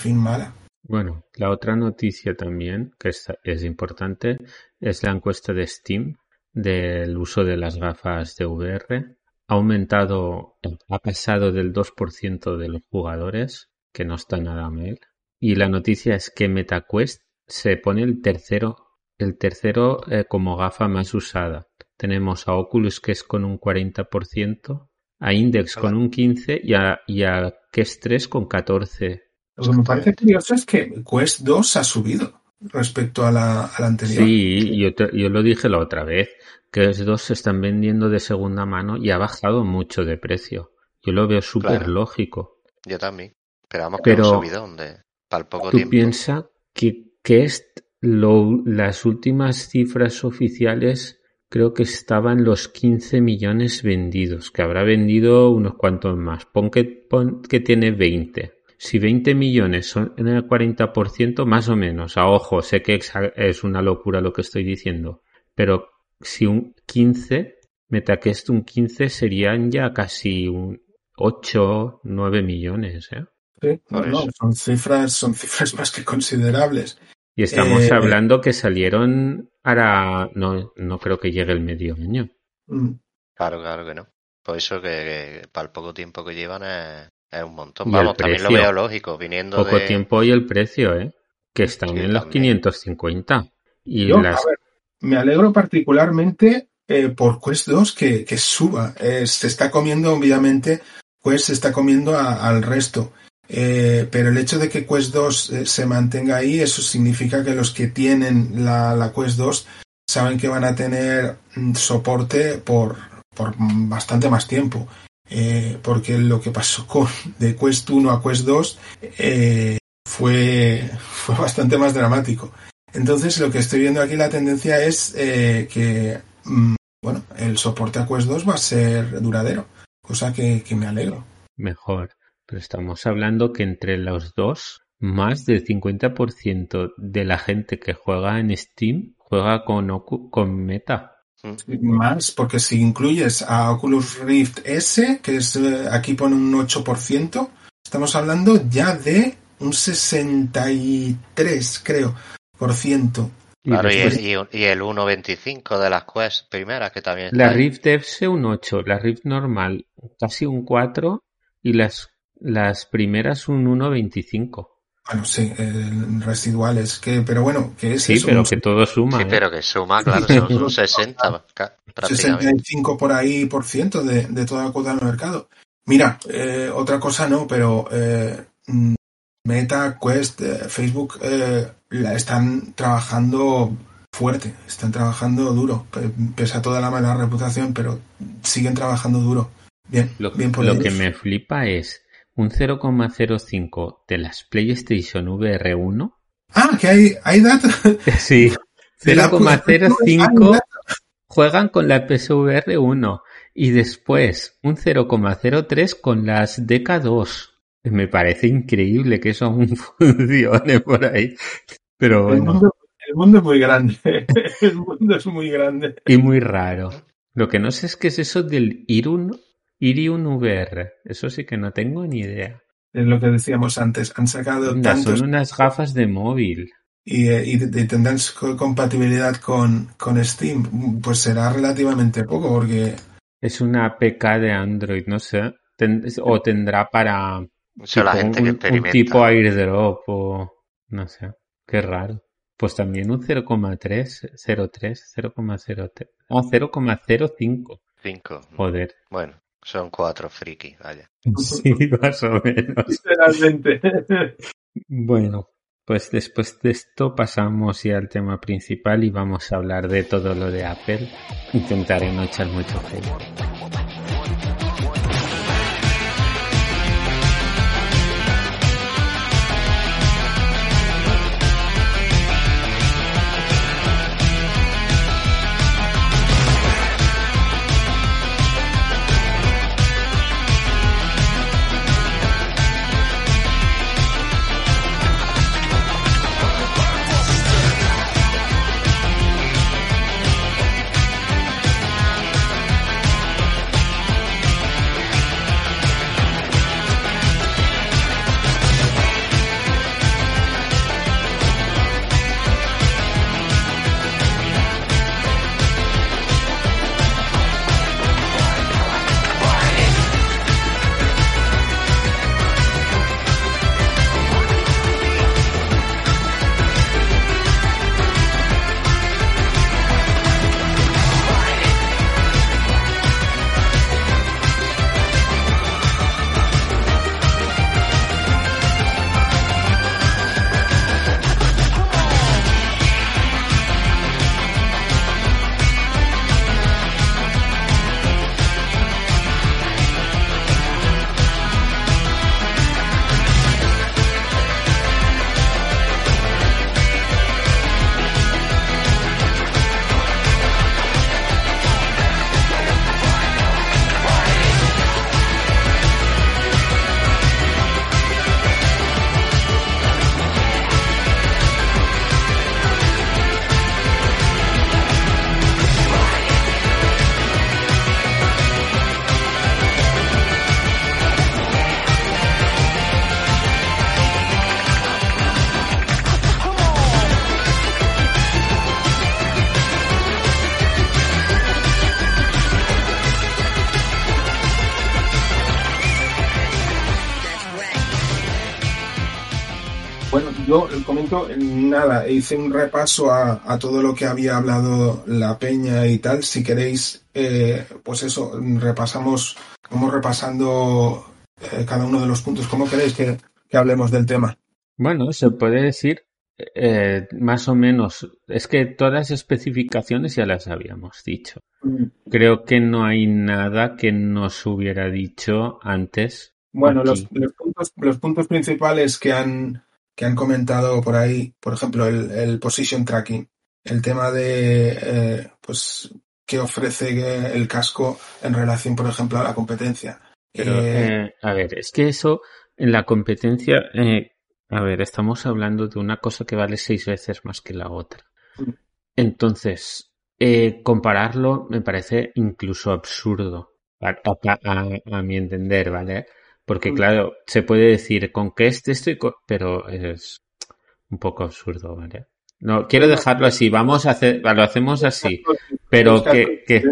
S3: fin, mala.
S1: Bueno, la otra noticia también, que es, es importante, es la encuesta de Steam del uso de las gafas de VR. Ha aumentado, ha pasado del 2% de los jugadores, que no está nada mal. Y la noticia es que MetaQuest se pone el tercero, el tercero eh, como gafa más usada. Tenemos a Oculus que es con un 40%, a Index con un 15% y a, y a Quest 3 con 14%.
S3: Lo que me parece curioso es que Quest 2 ha subido respecto a la, a la anterior.
S1: Sí, yo, te- yo lo dije la otra vez, que los dos se están vendiendo de segunda mano y ha bajado mucho de precio. Yo lo veo súper
S2: Claro.
S1: lógico.
S2: Yo también. Pero vamos, que
S1: Pero-
S2: un subidón de, para el poco
S1: Tú
S2: tiempo.
S1: piensas que, que es lo- las últimas cifras oficiales creo que estaban los 15 millones vendidos, que habrá vendido unos cuantos más. Pon que, pon que tiene 20. Si 20 millones son en el 40%, más o menos, a ojo, sé que es una locura lo que estoy diciendo, pero si un 15, MetaQuest un 15 serían ya casi un 8, 9 millones, ¿eh?
S3: Sí, no, no, son cifras, son cifras más que considerables.
S1: Y estamos
S3: Eh,
S1: hablando que salieron ahora, no, no creo que llegue el medio año.
S3: Mm.
S2: Claro, claro que no. Por eso que, que para el poco tiempo que llevan es, es un montón. Vamos,
S1: el
S2: también lo
S1: precio.
S2: veo lógico, viniendo
S1: Poco
S2: de...
S1: tiempo y el precio, ¿eh? Que están
S2: Sí,
S1: en los
S2: también.
S1: 550. Y
S3: Yo,
S1: las...
S3: a ver, me alegro particularmente eh, por Quest 2 que, que suba. Eh, se está comiendo, obviamente, Quest se está comiendo a- al resto. Eh, pero el hecho de que Quest 2 eh, se mantenga ahí, eso significa que los que tienen la, la Quest 2 saben que van a tener mm, soporte por, por bastante más tiempo. Eh, porque lo que pasó con de Quest 1 a Quest 2 eh, fue, fue bastante más dramático. Entonces lo que estoy viendo aquí la tendencia es eh, que mm, bueno, el soporte a Quest 2 va a ser duradero, cosa que, que me alegro.
S1: Mejor. Pero estamos hablando que entre los dos, más del 50% de la gente que juega en Steam juega con, Ocu- con Meta.
S3: Más, porque si incluyes a Oculus Rift S, que es eh, aquí pone un 8%, estamos hablando ya de un 63, creo, por ciento.
S1: Y
S2: Claro, y
S1: después-
S2: el, y, y el 1.25 de las Quest primeras, que también
S1: La. Rift F un 8, la Rift normal casi un 4 y las, las primeras un 1.25.
S3: Bueno, sí, eh, residuales, que, pero bueno, que es
S1: Sí,
S3: eso,
S1: pero
S3: un
S1: que todo suma.
S2: Sí,
S1: ¿eh?
S2: pero que suma, claro, son un 60 ca- prácticamente.
S3: 65 por ahí por ciento de, de toda la cuota del mercado. Mira, eh, otra cosa no, pero eh, mm, Meta, Quest, eh, Facebook eh, la están trabajando fuerte, están trabajando duro, pe- pese a toda la mala reputación, pero siguen trabajando duro. Bien,
S1: Lo,
S3: bien por
S1: lo
S3: ellos.
S1: que me flipa es un 0,05 de las PlayStation VR 1.
S3: Ah, que hay, hay datos.
S1: Sí,
S3: de la-
S1: 0,05 juegan con la PSVR 1 y después un 0,03 con las DK2. Me parece increíble que eso aún funcione por ahí. Pero
S3: El
S1: bueno,
S3: mundo, el mundo es muy grande. El mundo es muy grande.
S1: y muy raro. Lo que no sé es qué es eso del Irun, Irium VR. Eso sí que no tengo ni idea.
S3: Es lo que decíamos antes. Han sacado
S1: Anda,
S3: tantos
S1: son unas gafas de móvil.
S3: y, eh, y- y tendrán co- compatibilidad con, con Steam, pues será relativamente poco, porque
S1: Es una APK de Android, no sé. Ten- o tendrá para
S2: Mucha la
S1: tipo
S2: gente
S1: un,
S2: que
S1: un
S2: experimenta.
S1: tipo airdrop o no sé. Qué raro. Pues también un 0,3, 03, 0,03. Ah, 0,05.
S2: 5.
S1: Joder.
S2: Bueno, son cuatro frikis, vaya.
S1: Sí, más o menos.
S3: literalmente.
S1: Bueno, pues después de esto pasamos ya al tema principal y vamos a hablar de todo lo de Apple. Intentaré no echar mucho hate.
S3: Comento nada, hice un repaso a, todo lo que había hablado la peña y tal. Si queréis, eh, pues eso, repasamos, vamos repasando eh, cada uno de los puntos. ¿Cómo queréis que, hablemos del tema?
S1: Bueno, se puede decir eh, más o menos, es que todas las especificaciones ya las habíamos dicho. Mm. Creo que no hay nada que nos hubiera dicho antes.
S3: Bueno, los, puntos, los puntos principales que han, que han comentado por ahí, por ejemplo, el, position tracking, el tema de, eh, pues, qué ofrece el casco en relación, por ejemplo, a la competencia.
S1: Pero, eh, eh, a ver, es que eso en la competencia, a ver, estamos hablando de una cosa que vale seis veces más que la otra. Mm. Entonces, compararlo me parece incluso absurdo, a mi entender, ¿vale? Porque mm. claro, se puede decir con que este estoy, pero es un poco absurdo, ¿vale? No, quiero dejarlo así, vamos a hacer, lo hacemos así, pero que, que,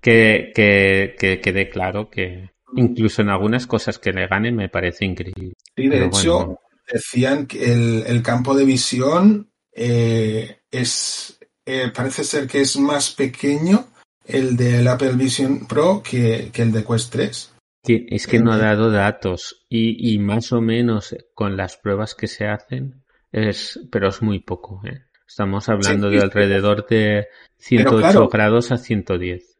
S1: que, que, quede claro que incluso en algunas cosas que le ganen me parece increíble.
S3: Sí, de hecho, decían que el, el, campo de visión eh, es, eh, parece ser que es más pequeño el del Apple Vision Pro que, que el de Quest 3.
S1: Es que no ha dado datos y, y más o menos con las pruebas que se hacen es, pero es muy poco. ¿eh? Estamos hablando de alrededor de 108 grados a 110.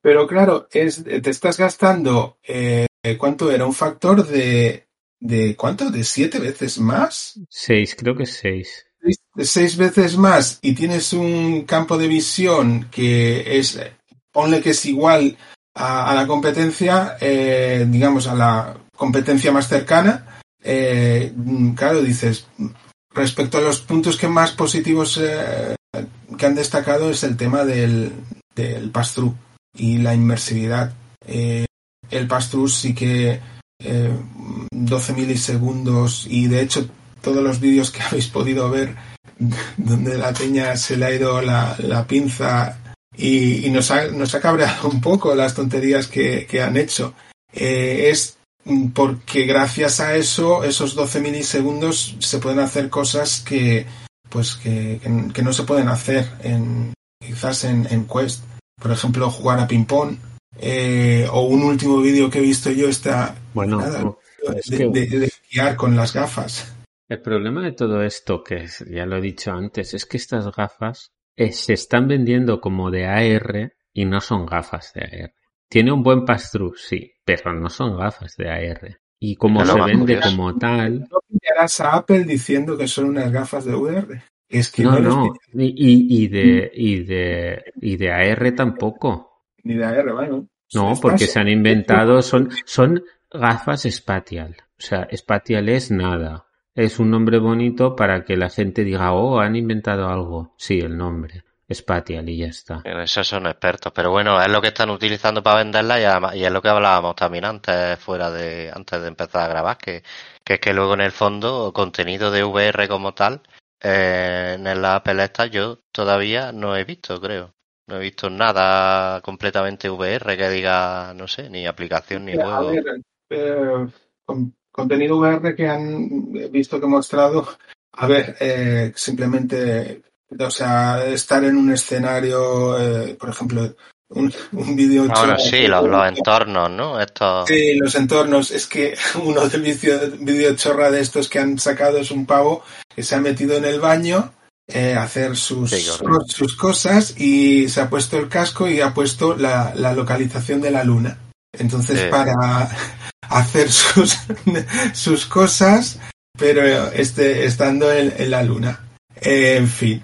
S3: Pero claro, es, te estás gastando, eh, ¿cuánto era? Un factor de, de ¿cuánto? ¿De siete veces más?
S1: Seis, creo que seis.
S3: De seis veces más y tienes un campo de visión que es, ponle que es igual a, la competencia, eh, digamos, a la competencia más cercana, eh, claro, dices, respecto a los puntos que más positivos eh, que han destacado es el tema del, del pass-through y la inmersividad. el pass-through sí que 12 milisegundos y de hecho todos los vídeos que habéis podido ver donde la peña se le ha ido la, la pinza y, nos, ha, nos ha cabreado un poco las tonterías que, han hecho. Eh, es porque gracias a eso, esos 12 milisegundos, se pueden hacer cosas que, pues que, que no se pueden hacer en, quizás en, en Quest. Por ejemplo, jugar a ping-pong. Eh, o un último vídeo que he visto yo está
S1: bueno,
S3: de, de, con las gafas.
S1: El problema de todo esto, que ya lo he dicho antes, es que estas gafas se están vendiendo como de AR y no son gafas de AR. Tiene un buen pass-through, sí, pero no son gafas de AR. Y como se vende como tal.
S3: No pillarás a Apple diciendo que son unas gafas de VR. Es que
S1: no, no. Y, y, de, y, de, y de AR tampoco.
S3: Ni de AR, bueno.
S1: No, porque se han inventado, son, son gafas Spatial. O sea, Spatial es nada es un nombre bonito para que la gente diga, oh, han inventado algo. Sí, el nombre. Spatial y ya está.
S2: En eso son expertos, pero bueno, es lo que están utilizando para venderla y, es lo que hablábamos también antes, fuera de, antes de empezar a grabar, que, que es que luego en el fondo, contenido de VR como tal, eh, en la Apple esta yo todavía no he visto, creo. No he visto nada completamente VR que diga, no sé, ni aplicación ni juego.
S3: Eh, contenido VR que han visto que he mostrado, a ver, eh, simplemente, o sea, estar en un escenario, eh, por ejemplo, un, un vídeo...
S2: Ahora sí, los, entornos, ¿no? Esto...
S3: Sí, los entornos. Es que uno del vídeo chorra de estos que han sacado es un pavo que se ha metido en el baño eh, a hacer sus, sus cosas y se ha puesto el casco y ha puesto la, la localización de la luna. Entonces, para hacer sus, sus cosas, pero este, estando en, la luna. en fin.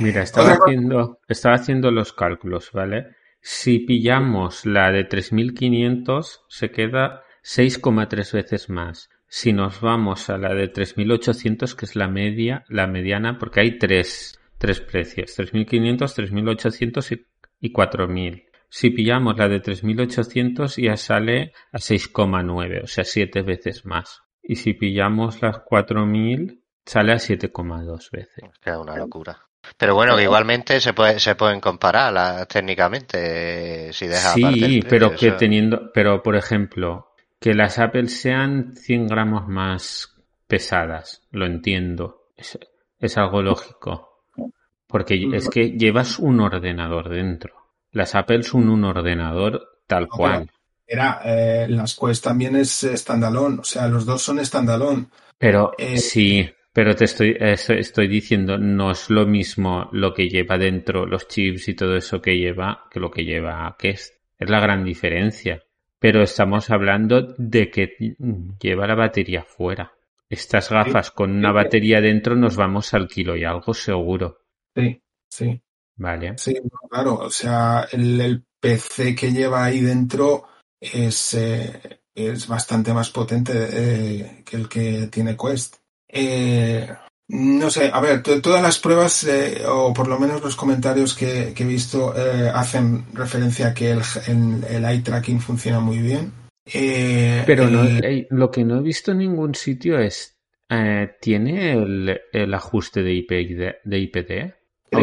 S1: Mira, estaba haciendo, estaba haciendo los cálculos, ¿vale? Si pillamos la de 3500, se queda 6,3 veces más. Si nos vamos a la de 3800, que es la media, la mediana, porque hay tres, tres precios: 3500, 3800 y, y 4000. Si pillamos la de 3800 ya sale a 6,9, o sea, 7 veces más. Y si pillamos las 4000 sale a 7,2 veces.
S2: Es una locura. Pero bueno, igualmente se puede, se pueden comparar técnicamente si deja
S1: Sí, pero que teniendo, pero por ejemplo, que las Apple sean 100 gramos más pesadas, lo entiendo. Es, algo lógico. Porque es que llevas un ordenador dentro. Las Apple son un ordenador tal cual.
S3: Era, eh, las Quest también es standalone, o sea, los dos son standalone.
S1: Pero eh, sí, pero te estoy, estoy diciendo, no es lo mismo lo que lleva dentro los chips y todo eso que lleva que lo que lleva Quest. Es la gran diferencia. Pero estamos hablando de que lleva la batería fuera. Estas gafas con una batería dentro nos vamos al kilo y algo seguro.
S3: Sí, sí.
S1: Vale.
S3: Sí, claro. O sea, el PC que lleva ahí dentro es, eh, es bastante más potente eh, que el que tiene Quest. Eh, no sé, a ver, todas las pruebas, o por lo menos los comentarios que, he visto, hacen referencia a que el, el, eye tracking funciona muy bien.
S1: Pero lo que no he visto en ningún sitio es, ¿tiene el, el, ajuste de, IP, de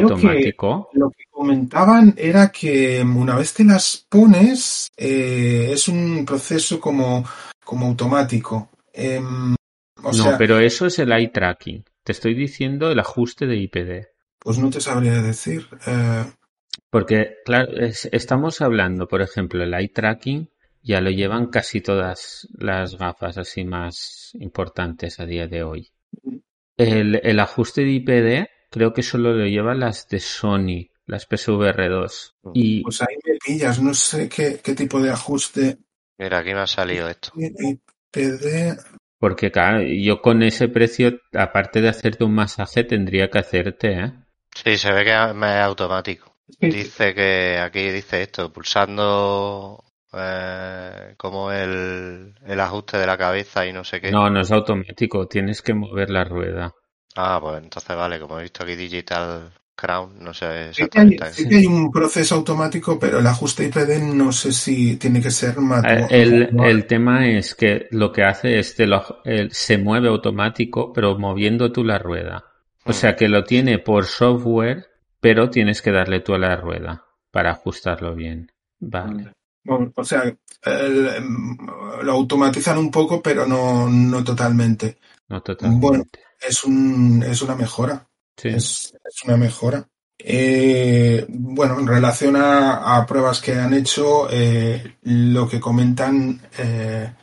S1: Automático.
S3: lo que comentaban era que una vez te las pones, eh, es un proceso como, como automático. Em,
S1: no, pero eso es el eye tracking. Te estoy diciendo el ajuste de IPD.
S3: Pues no te sabría decir. Eh.
S1: Porque, claro, estamos hablando, por ejemplo, el eye tracking ya lo llevan casi todas las gafas así más importantes a día de hoy. El, el ajuste de IPD Creo que solo lo llevan las de Sony, las PSVR 2. Y...
S3: Pues ahí me pillas, no sé qué, tipo de ajuste.
S2: Mira, aquí me ha salido esto.
S1: Porque claro, yo con ese precio, aparte de hacerte un masaje, tendría que hacerte, ¿eh?
S2: Sí, se ve que es automático. Dice que aquí dice esto, pulsando eh, como el, el ajuste de la cabeza y no sé qué.
S1: No, no es automático, tienes que mover la rueda.
S2: Ah, pues entonces vale, como he visto aquí Digital Crown, no sé
S3: exactamente. Sí que hay, un proceso automático, pero el ajuste IPD no sé si tiene que ser
S1: eh, el, el, tema es que lo que hace es que se mueve automático, pero moviendo tú la rueda. O mm. sea que lo tiene por software, pero tienes que darle tú a la rueda para ajustarlo bien. Vale.
S3: o sea, em, lo automatizan un poco, pero no, no totalmente.
S1: No totalmente
S3: es, un, es una mejora. Es, una mejora. Eh, bueno, en relación a, pruebas que han hecho, eh, lo que comentan, eh,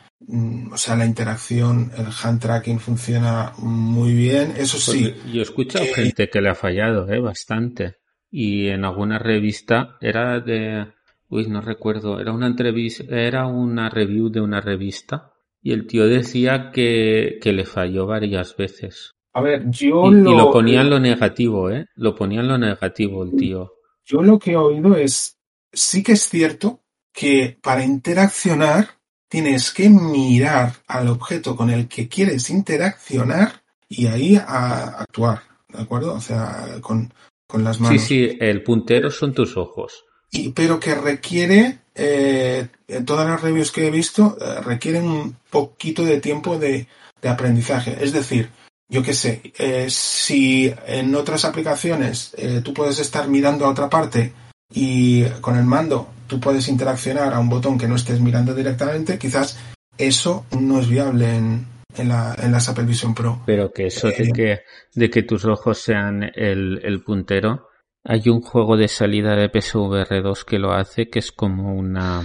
S3: o sea, la interacción, el hand tracking funciona muy bien. Eso pues sí.
S1: yo he escuchado gente que le ha fallado, eh, bastante. Y en alguna revista era de, uy, no recuerdo, era una entrevista, era una review de una revista y el tío decía que, que le falló varias veces.
S3: A ver, yo
S1: y, lo... Y lo ponía en lo negativo, ¿eh? Lo ponía en lo negativo el tío.
S3: Yo lo que he oído es, sí que es cierto que para interaccionar tienes que mirar al objeto con el que quieres interaccionar y ahí a actuar, ¿de acuerdo? O sea, con, con las manos.
S1: Sí, sí, el puntero son tus ojos.
S3: Y, pero que requiere eh, en todas las reviews que he visto, eh, requieren un poquito de tiempo de, aprendizaje. Es decir, yo qué sé, eh, si en otras aplicaciones tú puedes estar mirando a otra parte y con el mando tú puedes interaccionar a un botón que no estés mirando directamente, quizás eso no es viable en, en, la, en las Apple Vision Pro.
S1: Pero que eso de, que, de que tus ojos sean el, el puntero, hay un juego de salida de PSVR 2 que lo hace, que es como una,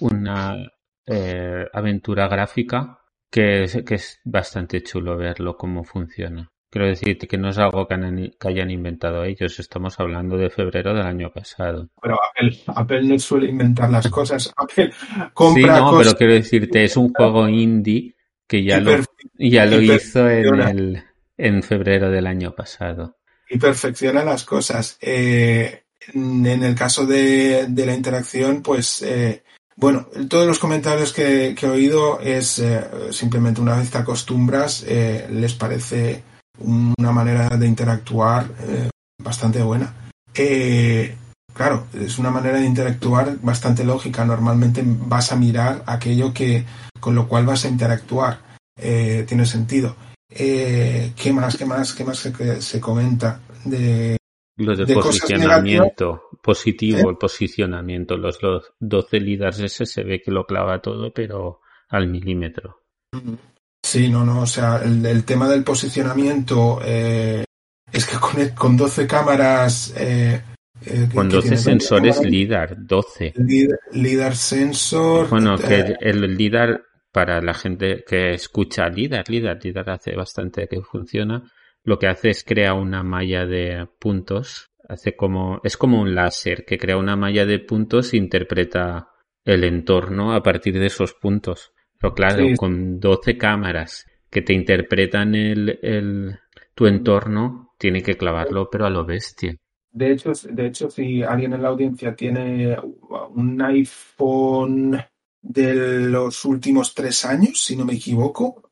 S1: una eh, aventura gráfica que es, que es bastante chulo verlo cómo funciona. Quiero decirte que no es algo que, hayan inventado ellos, estamos hablando de febrero del año pasado.
S3: Pero Apple, no suele inventar las cosas, Apple compra
S1: Sí, no, pero quiero decirte, es un juego indie que ya lo, ya lo hizo en, el, en febrero del año pasado
S3: y perfecciona las cosas. Eh, en el caso de, la interacción, pues eh, bueno, todos los comentarios que, he oído es eh, simplemente una vez te acostumbras, les parece una manera de interactuar bastante buena. claro, es una manera de interactuar bastante lógica. Normalmente vas a mirar aquello que con lo cual vas a interactuar. tiene sentido eh, ¿Qué más? ¿Qué más? ¿Qué más se, se comenta? De,
S1: lo de, posicionamiento positivo, ¿Eh? el posicionamiento. Los, 12 líderes ese se ve que lo clava todo, pero al milímetro.
S3: Sí, no, no, o sea, el, el tema del posicionamiento eh, es que con, con 12 cámaras... Eh,
S1: con 12 sensores LIDAR, 12.
S3: LIDAR, sensor...
S1: Bueno, que el LIDAR, para la gente que escucha LIDAR, LIDAR, LIDAR hace bastante que funciona, lo que hace es crear una malla de puntos, hace como, es como un láser que crea una malla de puntos e interpreta el entorno a partir de esos puntos. Pero claro, con 12 cámaras que te interpretan el, el, tu entorno, tiene que clavarlo, pero a lo bestia.
S3: De hecho, de hecho, si alguien en la audiencia tiene un iPhone de los últimos tres años, si no me equivoco,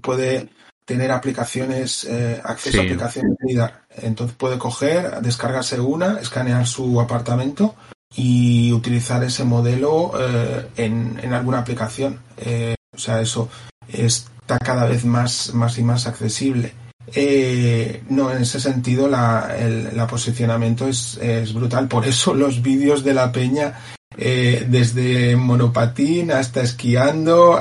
S3: puede tener aplicaciones, eh, acceso a aplicaciones LIDAR. Entonces puede coger, descargarse una, escanear su apartamento y utilizar ese modelo eh, en, en, alguna aplicación. Eh, o sea, eso está cada vez más, más y más accesible. Eh, no, en ese sentido la, el la posicionamiento es, es, brutal. Por eso los vídeos de la peña, eh, desde monopatín hasta esquiando,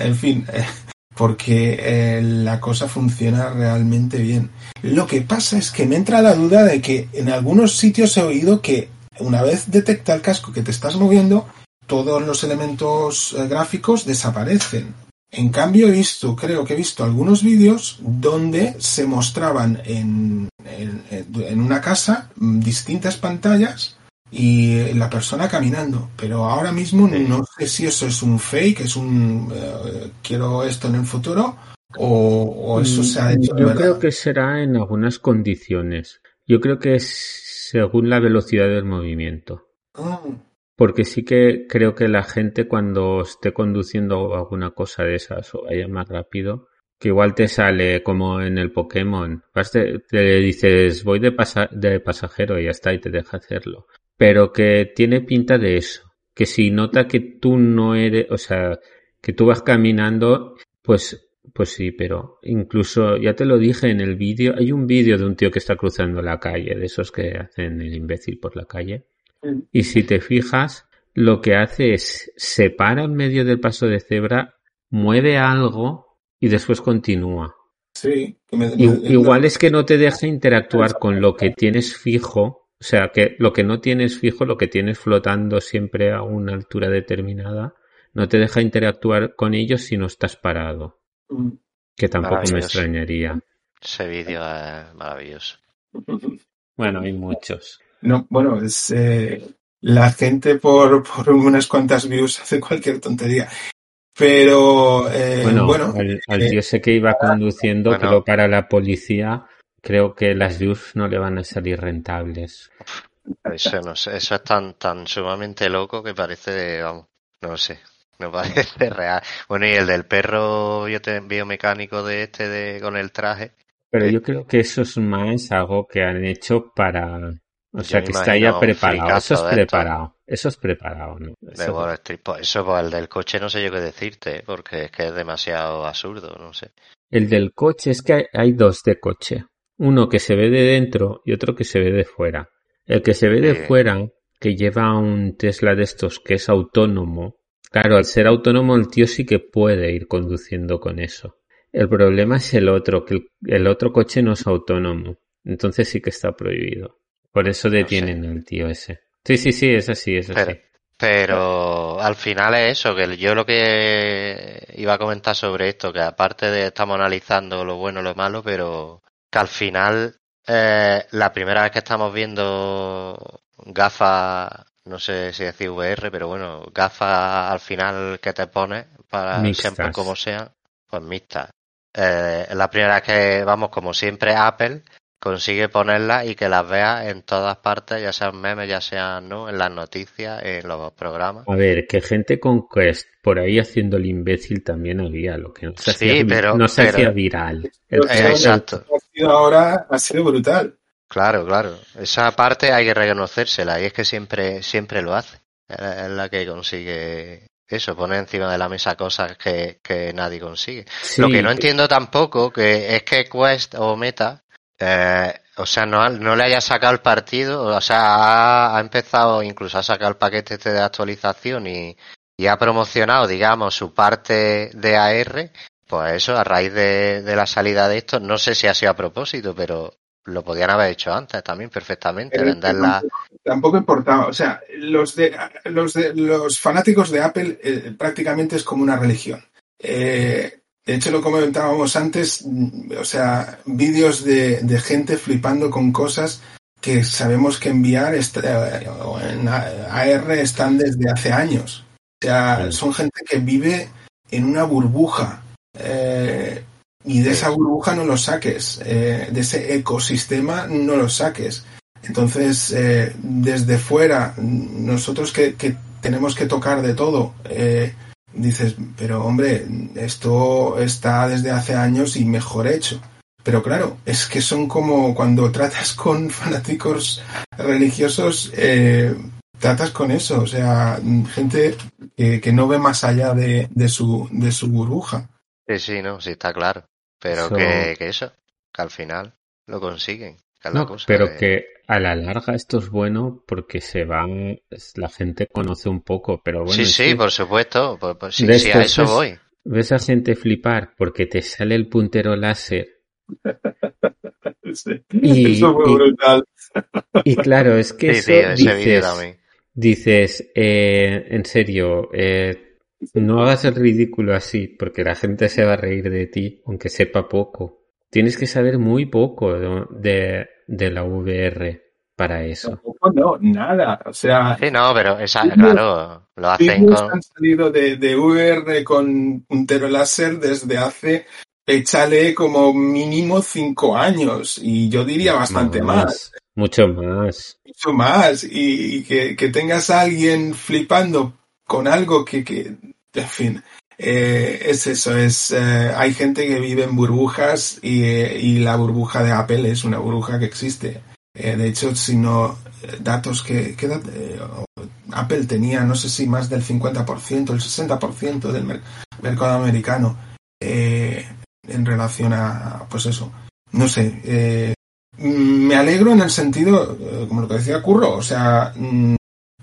S3: en fin, porque eh, la cosa funciona realmente bien. Lo que pasa es que me entra la duda de que en algunos sitios he oído que una vez detecta el casco que te estás moviendo, todos los elementos eh, gráficos desaparecen. En cambio he visto, creo que he visto algunos vídeos donde se mostraban en, una casa distintas pantallas y la persona caminando. Pero ahora mismo no sé si eso es un fake, es un eh, quiero esto en el futuro o, o, eso se ha hecho.
S1: Yo verdad. creo que será en algunas condiciones. Yo creo que es según la velocidad del movimiento.
S3: Mm.
S1: Porque sí que creo que la gente cuando esté conduciendo alguna cosa de esas o vaya más rápido, que igual te sale como en el Pokémon, vas te, te dices voy de, pasa, de pasajero y ya está y te deja hacerlo. Pero que tiene pinta de eso, que si nota que tú no eres, o sea, que tú vas caminando, pues pues sí, pero incluso ya te lo dije en el vídeo, hay un vídeo de un tío que está cruzando la calle, de esos que hacen el imbécil por la calle. Y si te fijas, lo que hace es se para en medio del paso de cebra, mueve algo y después continúa.
S3: Sí.
S1: Me, me, Igual es que no te deja interactuar con lo que tienes fijo, o sea, que lo que no tienes fijo, lo que tienes flotando siempre a una altura determinada, no te deja interactuar con ellos si no estás parado.
S3: Mm.
S1: Que tampoco me extrañaría.
S2: Ese vídeo es maravilloso.
S1: Bueno, hay muchos.
S3: No, bueno, es eh, la gente por, por unas cuantas views hace cualquier tontería. Pero eh,
S1: bueno,
S3: bueno
S1: al, al eh, yo sé que iba conduciendo, bueno, pero para la policía creo que las views no le van a salir rentables.
S2: Eso no sé, eso es tan tan sumamente loco que parece, vamos, no sé, no parece real. Bueno, y el del perro yo te envío mecánico de este de con el traje.
S1: Pero yo creo que eso es más algo que han hecho para o sea, que está ya preparado. Eso es preparado. Eso es preparado, ¿no?
S2: Eso, pues eso, pues el del coche no sé yo qué decirte, porque es que es demasiado absurdo, no sé.
S1: El del coche es que hay, hay dos de coche. Uno que se ve de dentro y otro que se ve de fuera. El que se ve de fuera, que lleva un Tesla de estos que es autónomo, claro, al ser autónomo el tío sí que puede ir conduciendo con eso. El problema es el otro, que el, el otro coche no es autónomo. Entonces sí que está prohibido. Por eso detienen al tío ese. Sí, sí, sí, es así, es
S2: Pero,
S1: así.
S2: pero al final es eso, que yo lo que iba a comentar sobre esto, que aparte de estamos analizando lo bueno y lo malo, pero que al final eh, la primera vez que estamos viendo gafas, no sé si decir VR, pero bueno, gafas al final que te pones para
S1: Mixtas.
S2: siempre como sea, pues mixtas. Eh, la primera vez que vamos, como siempre, Apple consigue ponerlas y que las veas en todas partes, ya sean memes, ya sean no, en las noticias, en los programas.
S1: A ver, que gente con Quest por ahí haciendo el imbécil también había, lo que no se
S2: Sí,
S1: hacía,
S2: pero-
S1: no se
S2: pero-
S1: hacía viral. El-
S2: Eh, exacto.
S3: ahora ha sido brutal.
S2: Claro, claro. Esa parte hay que reconocérsela y es que siempre, siempre lo hace. Es es la que consigue eso, poner encima de la mesa cosas que, que nadie consigue.
S1: sí,
S2: Lo que no entiendo tampoco que es que Quest o Meta, eh, o sea, no, no le haya sacado el partido, o sea, ha, ha empezado incluso a sacar el paquete este de actualización y, y ha promocionado, digamos, su parte de AR, Pues eso, a raíz de, de la salida de esto, no sé si ha sido a propósito, pero lo podían haber hecho antes también perfectamente,
S3: Pero
S2: venderla.
S3: Tampoco importaba, o sea, los de los de los fanáticos de Apple eh, prácticamente es como una religión. Eh, de hecho, lo comentábamos antes, mm, o sea, vídeos de, de gente flipando con cosas que sabemos que enviar eh, en AR están desde hace años. O sea, son gente que vive en una burbuja. eh, y de esa burbuja no lo saques, eh, de ese ecosistema no lo saques. Entonces, eh, desde fuera, nosotros que, que tenemos que tocar de todo, eh, dices, pero hombre, esto está desde hace años y mejor hecho. Pero claro, es que son como cuando tratas con fanáticos religiosos, eh, tratas con eso, o sea, gente que, que no ve más allá de, de su, de su burbuja.
S2: Sí, sí, no, sí está claro. Pero que, que eso, que al final lo consiguen.
S1: No,
S2: cosa
S1: pero que a la larga esto es bueno porque se van, la gente conoce un poco, pero bueno,
S2: sí, sí,
S1: que
S2: por supuesto. Pues, pues sí, sí, a eso voy.
S1: ves a gente flipar porque te sale el puntero láser Y-
S3: Eso fue
S1: y-
S3: brutal.
S1: y claro, es que
S2: Sí,
S1: eso
S2: tío,
S1: dices, dices, eh, en serio, eh, no hagas el ridículo así porque la gente se va a reír de ti aunque sepa poco. Tienes que saber muy poco ¿no? de, de la VR para eso.
S3: Tampoco no, nada. O sea,
S2: Sí, no, pero esa, claro, lo hacen con...
S3: han salido de, de VR con puntero láser desde hace, échale como mínimo cinco años. Y yo diría bastante más.
S1: Mucho más.
S3: mucho más y, y que, que tengas a alguien flipando con algo que, que en fin, eh, es eso, es eh, hay gente que vive en burbujas y, eh, y la burbuja de Apple es una burbuja que existe. Eh, de hecho, si no, datos que, que Apple tenía, no sé si más del 50%, el 60% del mer- mercado americano en relación a, pues eso, no sé, Me alegro en el sentido, como lo que decía Curro, o sea, mm,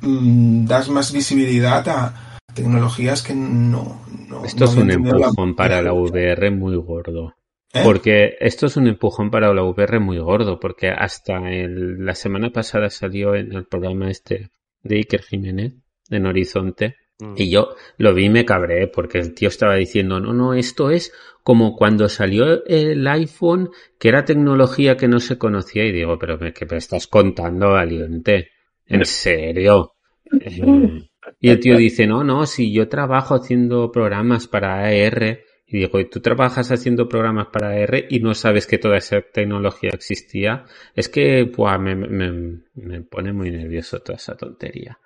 S3: mm, das más visibilidad a tecnologías que no. no
S1: Esto
S3: no
S1: es un
S3: la-
S1: empujón para la VR muy gordo.
S3: ¿Eh?
S1: Porque esto es un empujón para la VR muy gordo, porque hasta el- la semana pasada salió en el programa este de Iker Jiménez, en Horizonte,
S2: Mm.
S1: y yo lo vi y me cabré, porque el tío estaba diciendo, no, no, esto es como cuando salió el iPhone, que era tecnología que no se conocía, y digo, pero me, ¿qué me estás contando, valiente? ¿En serio? Eh, y el tío dice, no, no, si yo trabajo haciendo programas para AR, y digo, ¿y tú trabajas haciendo programas para AR y no sabes que toda esa tecnología existía? Es que, me, me, me pone muy nervioso toda esa tontería.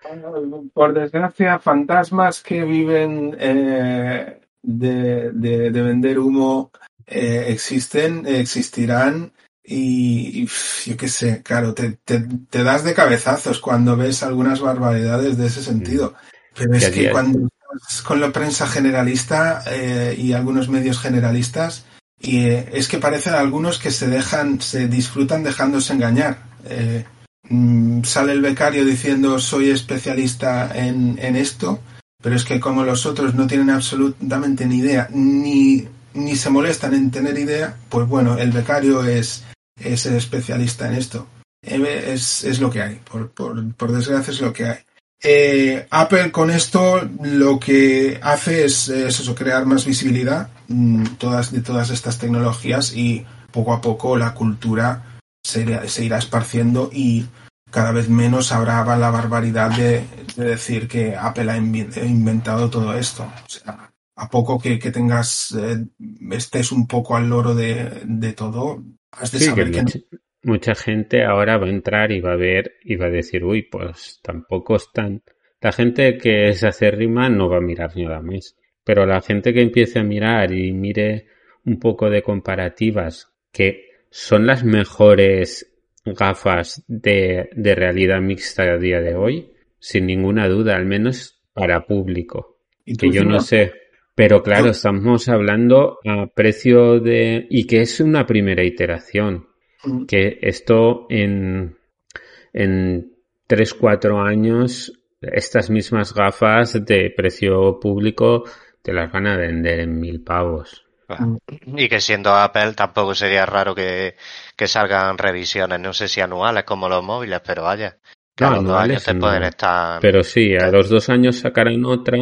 S3: Por desgracia, fantasmas que viven eh, de, de- de vender humo eh, existen, existirán y, yo qué sé, claro, te, te- te das de cabezazos cuando ves algunas barbaridades de ese sentido. Pero es
S1: Que
S3: cuando estás con la prensa generalista eh, y algunos medios generalistas, y eh, es que parecen algunos que se dejan, se disfrutan dejándose engañar. Eh, mm, sale el becario diciendo soy especialista en, en esto, pero es que como los otros no tienen absolutamente ni idea, ni, ni se molestan en tener idea, pues bueno, el becario es, es el especialista en esto. Es, es lo que hay, por, por, por desgracia es lo que hay. Eh, Apple con esto lo que hace es, es eso, crear más visibilidad mm, todas, de todas estas tecnologías y poco a poco la cultura se, irá- esparciendo y cada vez menos habrá la barbaridad de, de decir que Apple ha inventado todo esto. A poco que, que tengas, eh, estés un poco al loro de, de todo, has de
S1: Sí, que
S3: saber que no.
S1: mucha, gente ahora va a entrar y va a ver y va a decir, uy, pues tampoco están. La gente que es acérrima no va a mirar nada más. Pero la gente que empiece a mirar y mire un poco de comparativas, que son las mejores gafas de, de realidad mixta a día de hoy, sin ninguna duda, al menos para público que yo no sé. Pero claro, estamos hablando a precio de... y que es una primera iteración.
S3: Mm.
S1: Que esto en, en 3-4 años, estas mismas gafas de precio público te las van a vender en mil pavos.
S2: Y que siendo Apple tampoco sería raro que, que salgan revisiones, no sé si anuales como los móviles, pero vaya, que a los dos
S1: anuales
S2: años te
S1: no.
S2: pueden estar...
S1: Pero sí, a los dos años sacarán otra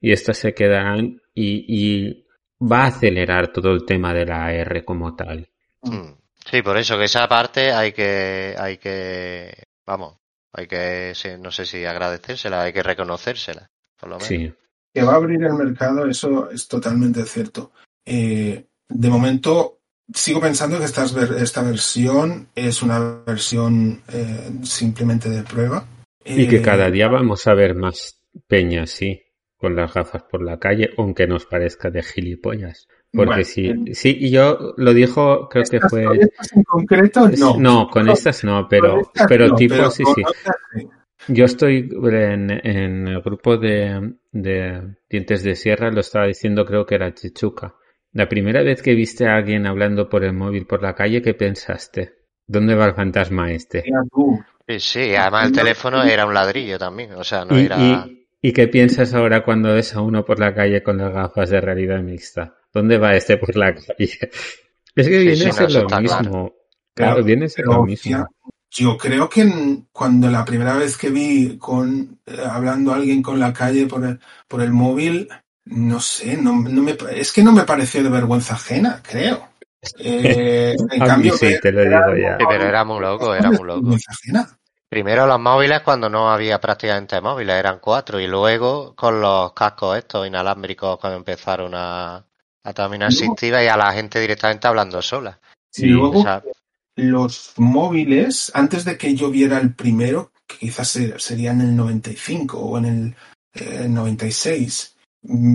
S1: y estas se quedarán y, y va a acelerar todo el tema de la R como tal.
S2: Mm. Sí, por eso que esa parte hay que, hay que, vamos, hay que, no sé si agradecérsela, hay que reconocérsela, por lo menos.
S1: Sí.
S3: que va a abrir el mercado, eso es totalmente cierto. Eh, de momento, sigo pensando que estas ver- esta versión es una versión eh, simplemente de prueba.
S1: Y que
S3: Eh,
S1: cada día vamos a ver más peñas, sí, con las gafas por la calle, aunque nos parezca de gilipollas. Porque
S3: Bueno,
S1: sí, sí, y yo lo dijo, creo que fue...
S3: con estas en concreto, no.
S1: con estas no, pero,
S3: Con estas
S1: pero
S3: no,
S1: tipo,
S3: pero
S1: sí, sí.
S3: otras sí.
S1: Yo estoy en, en el grupo de, de Dientes de Sierra, lo estaba diciendo, creo que era Chichuca. La primera vez que viste a alguien hablando por el móvil por la calle, ¿qué pensaste? ¿Dónde va el fantasma este?
S2: Sí, además el teléfono era un ladrillo también, o sea, no
S1: ¿Y,
S2: era...
S1: y, y qué piensas ahora cuando ves a uno por la calle con las gafas de realidad mixta? ¿Dónde va este por la calle? Es que viene
S2: sí,
S1: a ser lo mismo.
S2: claro.
S1: Viene a ser lo mismo.
S3: yo creo que en- cuando la primera vez que vi con eh, hablando a alguien con la calle por el, por el móvil, no sé, no, no me, es que no me pareció de vergüenza ajena, creo. Eh, en
S1: A mí
S3: cambio,
S1: sí, te lo digo ya.
S2: Pero era muy loco, era muy loco.
S3: vergüenza ajena.
S2: Primero los móviles cuando no había prácticamente móviles, eran cuatro, y luego con los cascos estos inalámbricos cuando empezaron a, a también asistiva y a la gente directamente hablando sola.
S1: Sí,
S3: y luego
S2: O sea,
S3: los móviles, antes de que yo viera el primero, que quizás se- sería en el 95 o en el eh, 96,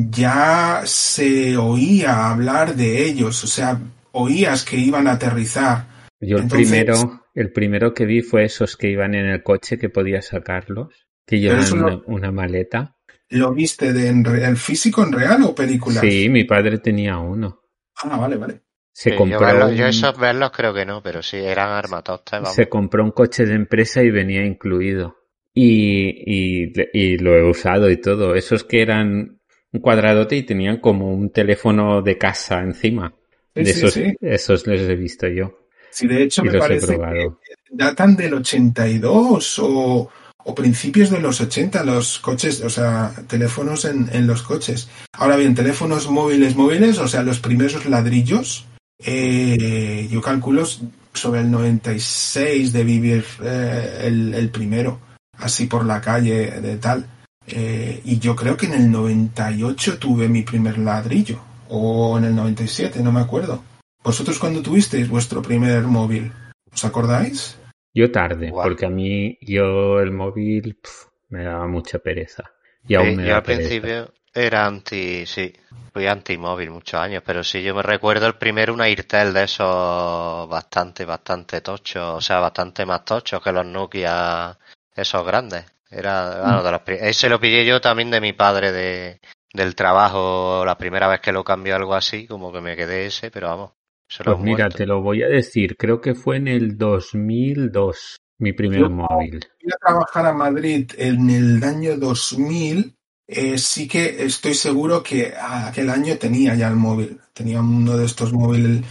S3: ya se oía hablar de ellos, o sea, oías que iban a aterrizar.
S1: Yo el
S3: Entonces-
S1: primero, el primero que vi fue esos que iban en el coche que podías sacarlos, que llevan
S3: eso no-
S1: una, maleta.
S3: ¿Lo viste de en re- el físico en real o película?
S1: Sí, mi padre tenía uno.
S3: Ah, vale, vale.
S1: Se
S2: sí, yo,
S1: compró
S2: verlos,
S1: un,
S2: yo esos verlos creo que no, pero sí, eran armatostes, vamos.
S1: se compró un coche de empresa y venía incluido. Y, y, y lo he usado y todo. Esos que eran un cuadradote y tenían como un teléfono de casa encima.
S3: Sí,
S1: de
S3: sí,
S1: esos,
S3: sí.
S1: esos les he visto yo.
S3: Sí, de hecho
S1: Y
S3: me parece que datan del 82 o, o principios de los 80 los coches, o sea, teléfonos en, en los coches. Ahora bien, teléfonos móviles móviles, o sea, los primeros ladrillos, eh, yo calculo sobre el 96 de vivir eh, el, el primero, así por la calle de tal. Eh, y yo creo que en el 98 tuve mi primer ladrillo, o en el 97, no me acuerdo. ¿Vosotros cuando tuvisteis vuestro primer móvil? ¿Os acordáis?
S1: Yo tarde, porque a mí, yo el móvil pf, me daba mucha pereza. Y aún
S2: Sí,
S1: me
S2: yo
S1: da
S2: al
S1: pereza.
S2: principio era anti, sí, fui anti-móvil muchos años, pero sí, yo me recuerdo el primero una Irtel de esos bastante, bastante tochos, o sea, bastante más tochos que los Nokia, esos grandes. Era, bueno, de los pri- ese lo pillé yo también de mi padre de, del trabajo, la primera vez que lo cambió algo así, como que me quedé ese, pero vamos,
S1: Pues mira,
S2: muerto.
S1: te lo voy a decir, creo que fue en el 2002 mi primer
S3: Yo-
S1: móvil.
S3: Fui a trabajar a Madrid en el año 2000. eh, sí que estoy seguro que aquel año tenía ya el móvil. Tenía uno de estos móviles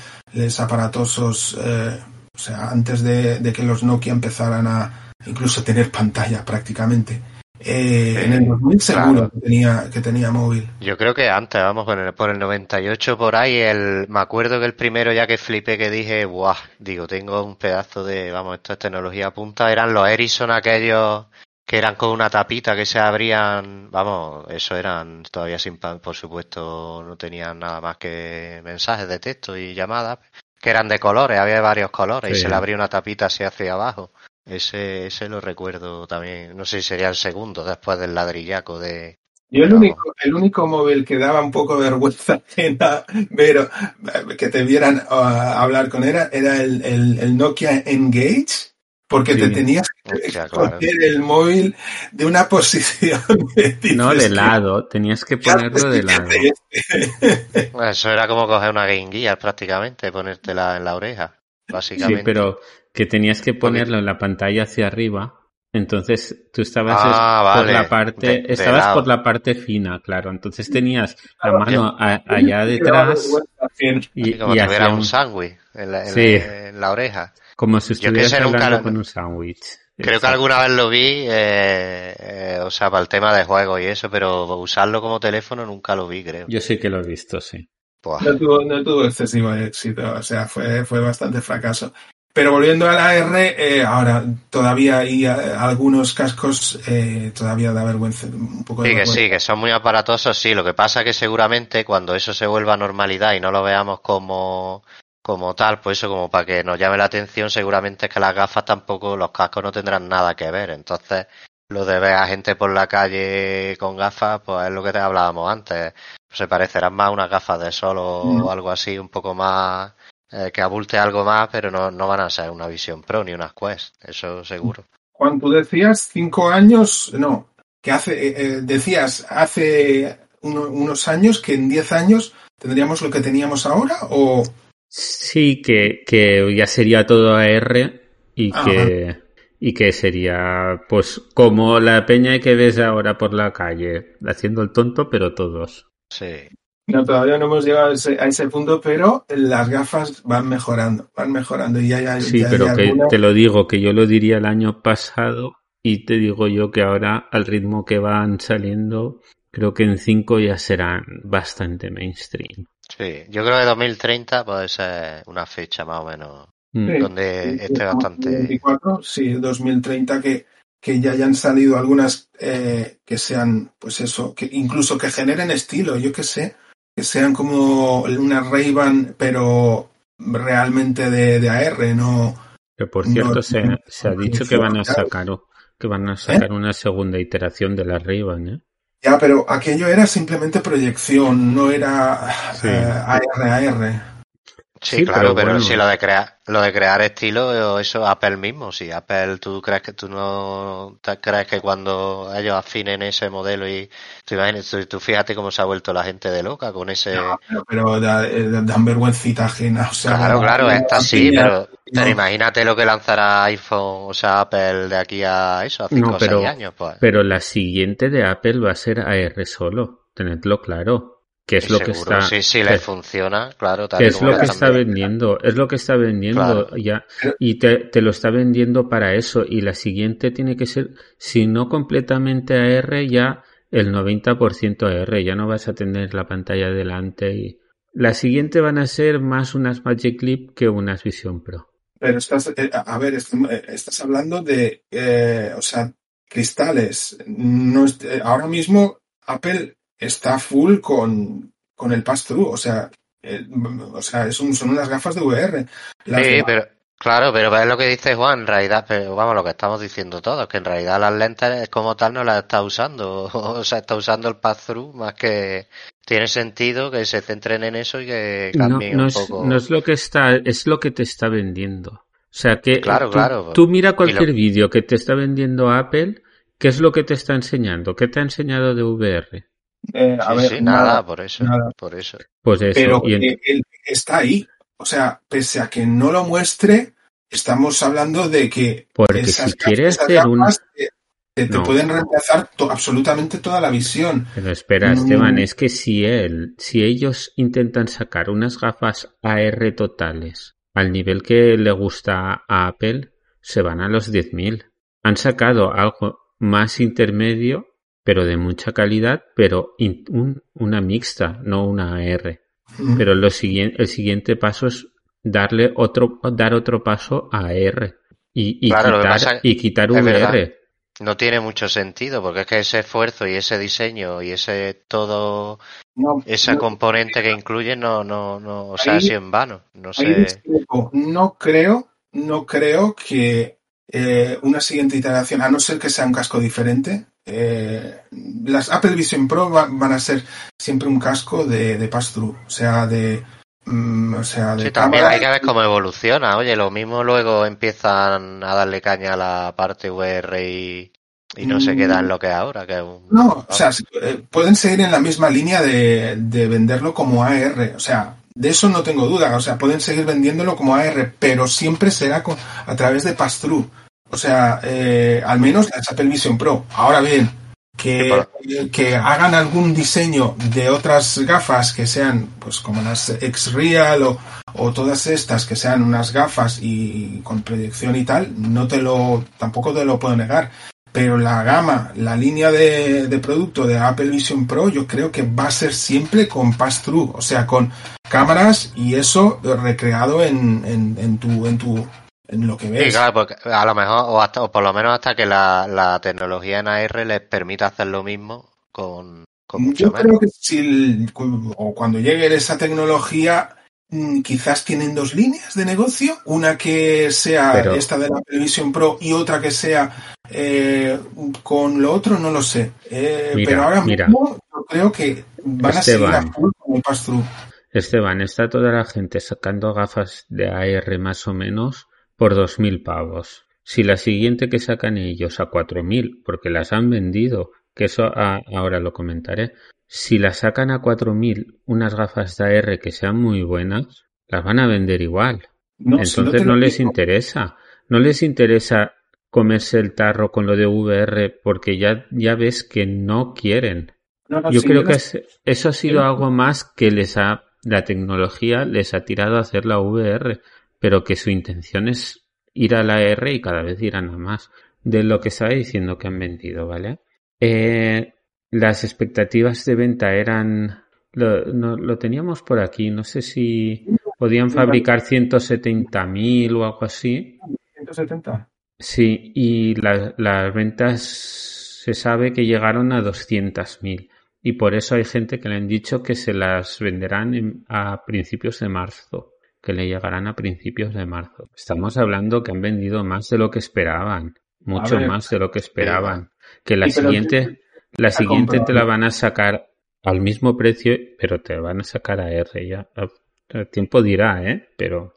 S3: aparatosos, eh, o sea, antes de, de que los Nokia empezaran a incluso tener pantalla prácticamente. Eh,
S2: Sí,
S3: en el 2000 seguro
S2: claro.
S3: que, tenía, que tenía móvil.
S2: Yo creo que antes, vamos, por el, por el 98 por ahí, el, me acuerdo que el primero ya que flipé que dije, buah, digo, tengo un pedazo de, vamos, esto es tecnología punta, eran los Ericsson aquellos que eran con una tapita que se abrían, vamos, eso eran todavía sin, pan- por supuesto, no tenían nada más que mensajes de texto y llamadas, que eran de colores, había varios colores y se le abría una tapita así hacia abajo. Ese, ese lo recuerdo también, no sé si sería el segundo después del ladrillaco de,
S3: Yo el único, el único móvil que daba un poco de vergüenza ajena, eh, que te vieran ah, hablar con era, era el, el- el Nokia Engage, porque te
S1: Sí.
S3: tenías que
S2: Hostia, claro.
S3: poner el móvil de una posición de
S1: No, de
S3: que-
S1: lado, tenías que
S3: ¿qué haces
S1: ponerlo de lado.
S2: Eso era como coger una Game Gear prácticamente, ponértela en la oreja,
S1: Sí,
S2: básicamente.
S1: pero que tenías que ponerlo en la pantalla hacia arriba Entonces tú estabas
S2: Ah,
S1: por
S2: vale.
S1: la parte,
S2: De- de
S1: estabas
S2: lado.
S1: por la parte fina, claro. Entonces tenías la mano a- allá detrás y,
S2: Y como
S1: y
S2: si
S1: hacía
S2: un sándwich en la, en
S1: Sí.
S2: la- en la oreja.
S1: como si estuvieras
S2: nunca
S1: hablando con un sándwich.
S2: Creo que alguna vez lo vi, eh, eh, o sea, para el tema de juegos y eso, pero usarlo como teléfono nunca lo vi, creo.
S1: Yo sí que lo he visto, sí.
S3: No tuvo, no tuvo excesivo éxito, o sea, fue, fue bastante fracaso. Pero volviendo a la R, eh, ahora todavía hay eh, algunos cascos, eh, todavía da vergüenza, un poco de
S2: Sí, que sí, que son muy aparatosos, sí. Lo que pasa es que seguramente cuando eso se vuelva normalidad y no lo veamos como, como tal, pues eso como para que nos llame la atención, seguramente es que las gafas tampoco, los cascos no tendrán nada que ver. Entonces, lo de ver a gente por la calle con gafas, pues es lo que te hablábamos antes. Se parecerán más a unas gafas de sol o
S3: Mm.
S2: algo así, un poco más, eh, que abulte algo más, pero no, no van a ser una Vision Pro ni unas Quest, eso seguro.
S3: Juan, tú decías cinco años, no, que hace, eh, eh, decías hace uno- unos años que en diez años tendríamos lo que teníamos ahora o...
S1: Sí, que, que ya sería todo AR y
S3: Ajá.
S1: que, y que sería pues como la peña que ves ahora por la calle, haciendo el tonto, pero todos.
S2: Sí.
S3: No, todavía no hemos llegado a ese, a ese punto, pero las gafas van mejorando, van mejorando y ya, ya,
S1: Sí,
S3: ya hay
S1: pero que te lo digo, que yo lo diría el año pasado y te digo yo que ahora al ritmo que van saliendo, creo que en 5 ya serán bastante mainstream.
S2: Sí, yo creo que 2030 puede ser una fecha más o menos
S1: Mm.
S3: Sí.
S2: donde
S3: Sí,
S2: esté bastante.
S3: 24, sí, 2030 que, que ya hayan salido algunas eh, que sean, pues eso, que incluso que generen estilo, yo que sé, sean como una Ray-Ban, pero realmente de, de AR, no.
S1: Que por
S3: No,
S1: cierto se,
S3: no,
S1: se ha dicho que van a sacar que van a sacar una segunda iteración de la Ray-Ban, ¿eh?
S3: Ya, pero aquello era simplemente proyección, no era
S1: Sí.
S3: eh, AR, AR.
S2: Sí,
S1: Sí,
S2: claro,
S1: pero
S2: pero,
S1: bueno.
S2: si lo de crear, lo de crear estilo, eso Apple mismo, si Apple, tú crees que tú no te crees que cuando ellos afinen ese modelo y tú imaginas, tú, tú fíjate cómo se ha vuelto la gente de loca con ese.
S3: No, pero, pero da- eh, dan vergüencita ajena. O sea,
S2: claro, claro,
S3: la
S2: sí, pero, pero
S3: no.
S2: imagínate lo que lanzará iPhone, o sea, Apple de aquí a eso, a 5
S1: No,
S2: o 6
S1: pero-
S2: años, pues.
S1: Pero la siguiente de Apple va a ser AR solo, tenedlo claro. Que es lo que está.
S2: sí,
S1: que-
S2: le funciona, claro, tal
S1: que
S2: y
S1: es
S2: como
S1: lo que está
S2: vendiendo.
S1: vendiendo, es lo que está vendiendo
S2: Claro.
S1: ya,
S3: Pero-
S1: y te, te lo está vendiendo para eso, y la siguiente tiene que ser, si no completamente AR, ya el 90% AR, ya no vas a tener la pantalla delante y la siguiente van a ser más unas Magic Clip que unas Vision Pro.
S3: Pero estás, eh, a ver, eh, estás hablando de, eh, o sea, cristales. No ahora mismo Apple está full con, con el pass-through, o sea, eh, o sea, es un- son unas gafas de VR. Las
S2: Sí,
S3: de-
S2: pero claro, pero es lo que dice Juan, en realidad, pero vamos, lo que estamos diciendo todos, que en realidad las lentes como tal no las está usando, o sea, está usando el pass-through más que tiene sentido que se centren en eso y que cambien
S1: no
S2: un
S1: es,
S2: poco.
S1: no es lo que está, es lo que te está vendiendo. O sea que
S2: Claro,
S1: tú,
S2: claro.
S1: tú mira cualquier
S2: lo-
S1: vídeo que te está vendiendo Apple, ¿qué es lo que te está enseñando? ¿Qué te ha enseñado de VR?
S3: Eh, a
S2: Sí,
S3: ver,
S2: sí, nada, por eso,
S3: nada.
S2: por eso.
S1: Pues eso.
S3: pero
S1: y en-
S3: eh, él está ahí. O sea, pese a que no lo muestre, estamos hablando de que
S1: Porque
S3: esas
S1: si quiere
S3: esas
S1: hacer un-
S3: gafas te, pueden reemplazar to- absolutamente toda la visión.
S1: Pero espera,
S3: Mm.
S1: Esteban, es que si él, si ellos intentan sacar unas gafas AR totales al nivel que le gusta a Apple, se van a los 10.000. Han sacado algo más intermedio, pero de mucha calidad, pero in- un- una mixta, no una AR.
S3: Mm.
S1: Pero lo siguiente, el siguiente paso es darle otro, dar otro paso a AR y,
S2: Claro,
S1: quitar, y quitar
S2: verdad.
S1: VR.
S2: No tiene mucho sentido, porque es que ese esfuerzo y ese diseño y ese todo,
S3: No,
S2: esa
S3: no,
S2: componente que incluye no, no, no, o sea,
S3: Ahí-
S2: sido en vano. No sé.
S3: No creo, no creo que eh, una siguiente iteración, a no ser que sea un casco diferente, eh, las Apple Vision Pro va- van a ser siempre un casco de, de pass-through, o sea, de, mm, o sea, de
S2: Sí, también hay que ver cómo evoluciona. Oye, lo mismo luego empiezan a darle caña a la parte VR y, y no se queda en lo que es ahora, que es un...
S3: No, o sea, eh, pueden seguir en la misma línea de, de venderlo como AR, o sea, de eso no tengo duda, o sea, pueden seguir vendiéndolo como AR, pero siempre será con- a través de pass-through. O sea, eh, al menos las Apple Vision Pro. Ahora bien, que, que hagan algún diseño de otras gafas que sean, pues como las X-Real o, o todas estas que sean unas gafas y con proyección y tal, no te lo, tampoco te lo puedo negar. Pero la gama, la línea de, de producto de Apple Vision Pro, yo creo que va a ser siempre con pass-through, o sea, con cámaras y eso recreado en, en, en tu, en tu, en lo que ves.
S2: Sí, claro, porque a lo mejor, o, hasta, o por lo menos hasta que la, la tecnología en AR les permita hacer lo mismo con, con mucho
S3: Yo
S2: menos.
S3: creo que si el- o cuando llegue esa tecnología, mm, quizás tienen dos líneas de negocio, una que sea
S1: Pero-
S3: esta de la Vision Pro y otra que sea eh, con lo otro, no lo sé. Eh,
S1: Mira,
S3: pero ahora
S1: mira.
S3: mismo yo creo que van a seguir a
S1: Esteban.
S3: full con el pass-through.
S1: Esteban, está toda la gente sacando gafas de AR más o menos por 2.000 pavos. Si la siguiente que sacan ellos a 4.000, porque las han vendido, que eso a- ahora lo comentaré, si las sacan a 4.000 unas gafas de AR que sean muy buenas, las van a vender igual.
S3: No,
S1: Entonces no les
S3: digo.
S1: interesa. No les interesa comerse el tarro con lo de VR porque ya, ya ves que no quieren.
S3: No, no,
S1: Yo
S3: sí,
S1: creo
S3: yo
S1: que eso ha sido algo más que les ha, la tecnología les ha tirado a hacer la VR, pero que su intención es ir a la R y cada vez irán a más de lo que estaba diciendo que han vendido, ¿vale? Eh, las expectativas de venta eran, lo, no- lo teníamos por aquí, no sé si podían fabricar 170.000 o algo así.
S3: 170.
S1: Sí, y la- las ventas se sabe que llegaron a 200.000 y por eso hay gente que le han dicho que se las venderán en- a principios de marzo, que le llegarán a principios de marzo. Estamos hablando que han vendido más de lo que esperaban, mucho
S3: ver.
S1: más de lo que esperaban. Que la siguiente, la siguiente te la van a sacar al mismo precio, pero te van a sacar a R ya. El tiempo dirá, ¿eh? Pero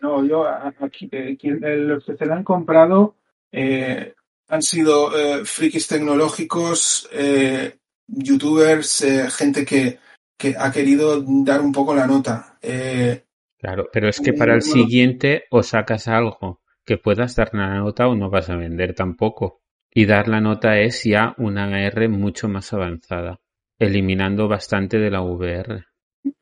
S3: No, yo a- aquí, eh, eh, los que se la han comprado eh, han sido eh, frikis tecnológicos, eh, youtubers, eh, gente que, que ha querido dar un poco la nota. Eh,
S1: Claro, pero es que para el siguiente o sacas algo que puedas dar la nota o no vas a vender tampoco. Y dar la nota es ya una R mucho más avanzada, eliminando bastante de la VR.
S3: yo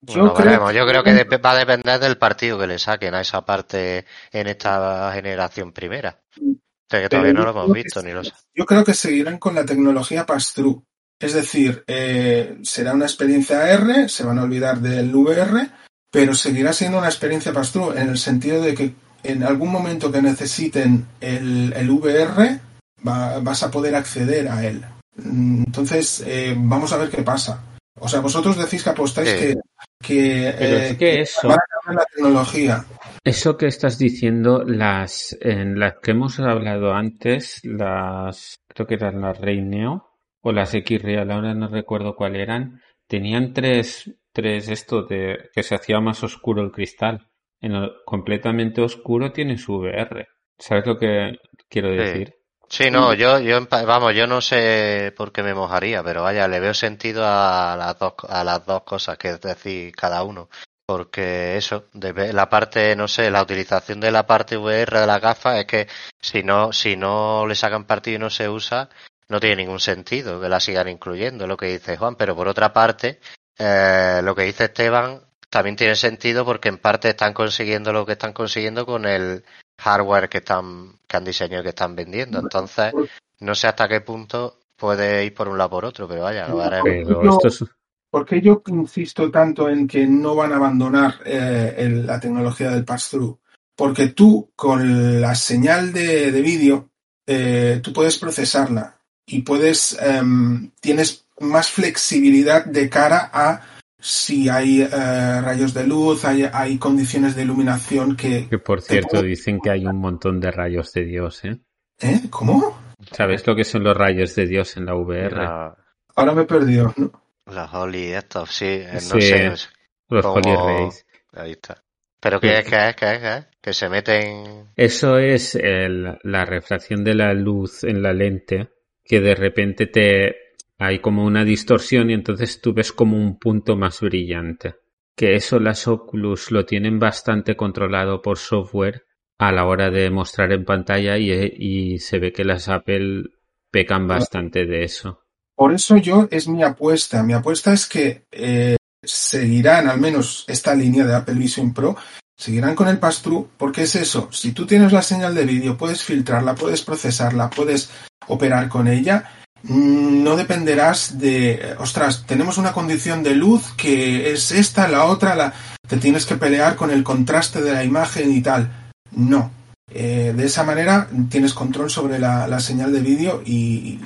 S2: Bueno,
S3: creo
S2: veremos. Yo creo que va a depender del partido que le saquen a esa parte en esta generación primera. O sea, que todavía no lo hemos visto ni lo
S3: Yo creo que seguirán con la tecnología pass-through. Es decir, eh, será una experiencia R, se van a olvidar del VR, pero seguirá siendo una experiencia pass-through en el sentido de que en algún momento que necesiten el, el VR, va- vas a poder acceder a él. Mm, Entonces, eh, vamos a ver qué pasa. O sea, vosotros decís que apostáis que, que, eh,
S1: que eso,
S3: van a cambiar la tecnología.
S1: eso que estás diciendo, las en las que hemos hablado antes, las creo que eran las Rey Neo o las X Real, ahora no recuerdo cuál eran, tenían tres, tres esto de que se hacía más oscuro el cristal. En el completamente oscuro tiene su VR. ¿Sabes lo que quiero decir?
S2: Sí, no, yo, yo, empa- vamos, yo no sé por qué me mojaría, pero vaya, le veo sentido a las dos, a las dos cosas que decís cada uno. Porque eso, de la parte, no sé, la utilización de la parte VR de la gafa es que si no, si no le sacan partido y no se usa, no tiene ningún sentido que la sigan incluyendo, lo que dice Juan. Pero por otra parte, eh, lo que dice Esteban también tiene sentido porque en parte están consiguiendo lo que están consiguiendo con el hardware que están, que han diseñado y que están vendiendo. Entonces, no sé hasta qué punto puede ir por un lado por otro, pero vaya, lo.
S1: Pero
S3: No.
S1: esto es,
S3: ¿Por qué yo insisto tanto en que no van a abandonar eh, el- la tecnología del pass-through? Porque tú, con la señal de, de vídeo, eh, tú puedes procesarla y puedes, em, tienes más flexibilidad de cara a si hay eh, rayos de luz, hay, hay condiciones de iluminación que...
S1: que por cierto dicen que hay un montón de rayos de Dios, ¿eh?
S3: ¿Eh? ¿Cómo?
S1: ¿Sabes lo que son los rayos de Dios en la VR?
S2: la-
S3: Ahora me he perdido. ¿no?
S2: Los Holly estos, sí, eh, no
S1: Sí.
S2: sé,
S1: Los
S2: como-
S1: Holy Rays.
S2: ahí está. ¿Pero qué es, qué es, qué es, qué es? Que se meten...
S1: Eso es el- la refracción de la luz en la lente, que de repente te hay como una distorsión y entonces tú ves como un punto más brillante. Que eso las Oculus lo tienen bastante controlado por software a la hora de mostrar en pantalla y, se ve que las Apple pecan bastante de eso.
S3: Por eso yo es mi apuesta. Mi apuesta es que eh, seguirán al menos esta línea de Apple Vision Pro, seguirán con el pass-through, porque es eso. Si tú tienes la señal de vídeo, puedes filtrarla, puedes procesarla, puedes operar con ella. Mm, no dependerás de, ostras, tenemos una condición de luz que es esta, la otra, la, te tienes que pelear con el contraste de la imagen y tal. No. Eh, de esa manera tienes control sobre la, señal de vídeo y,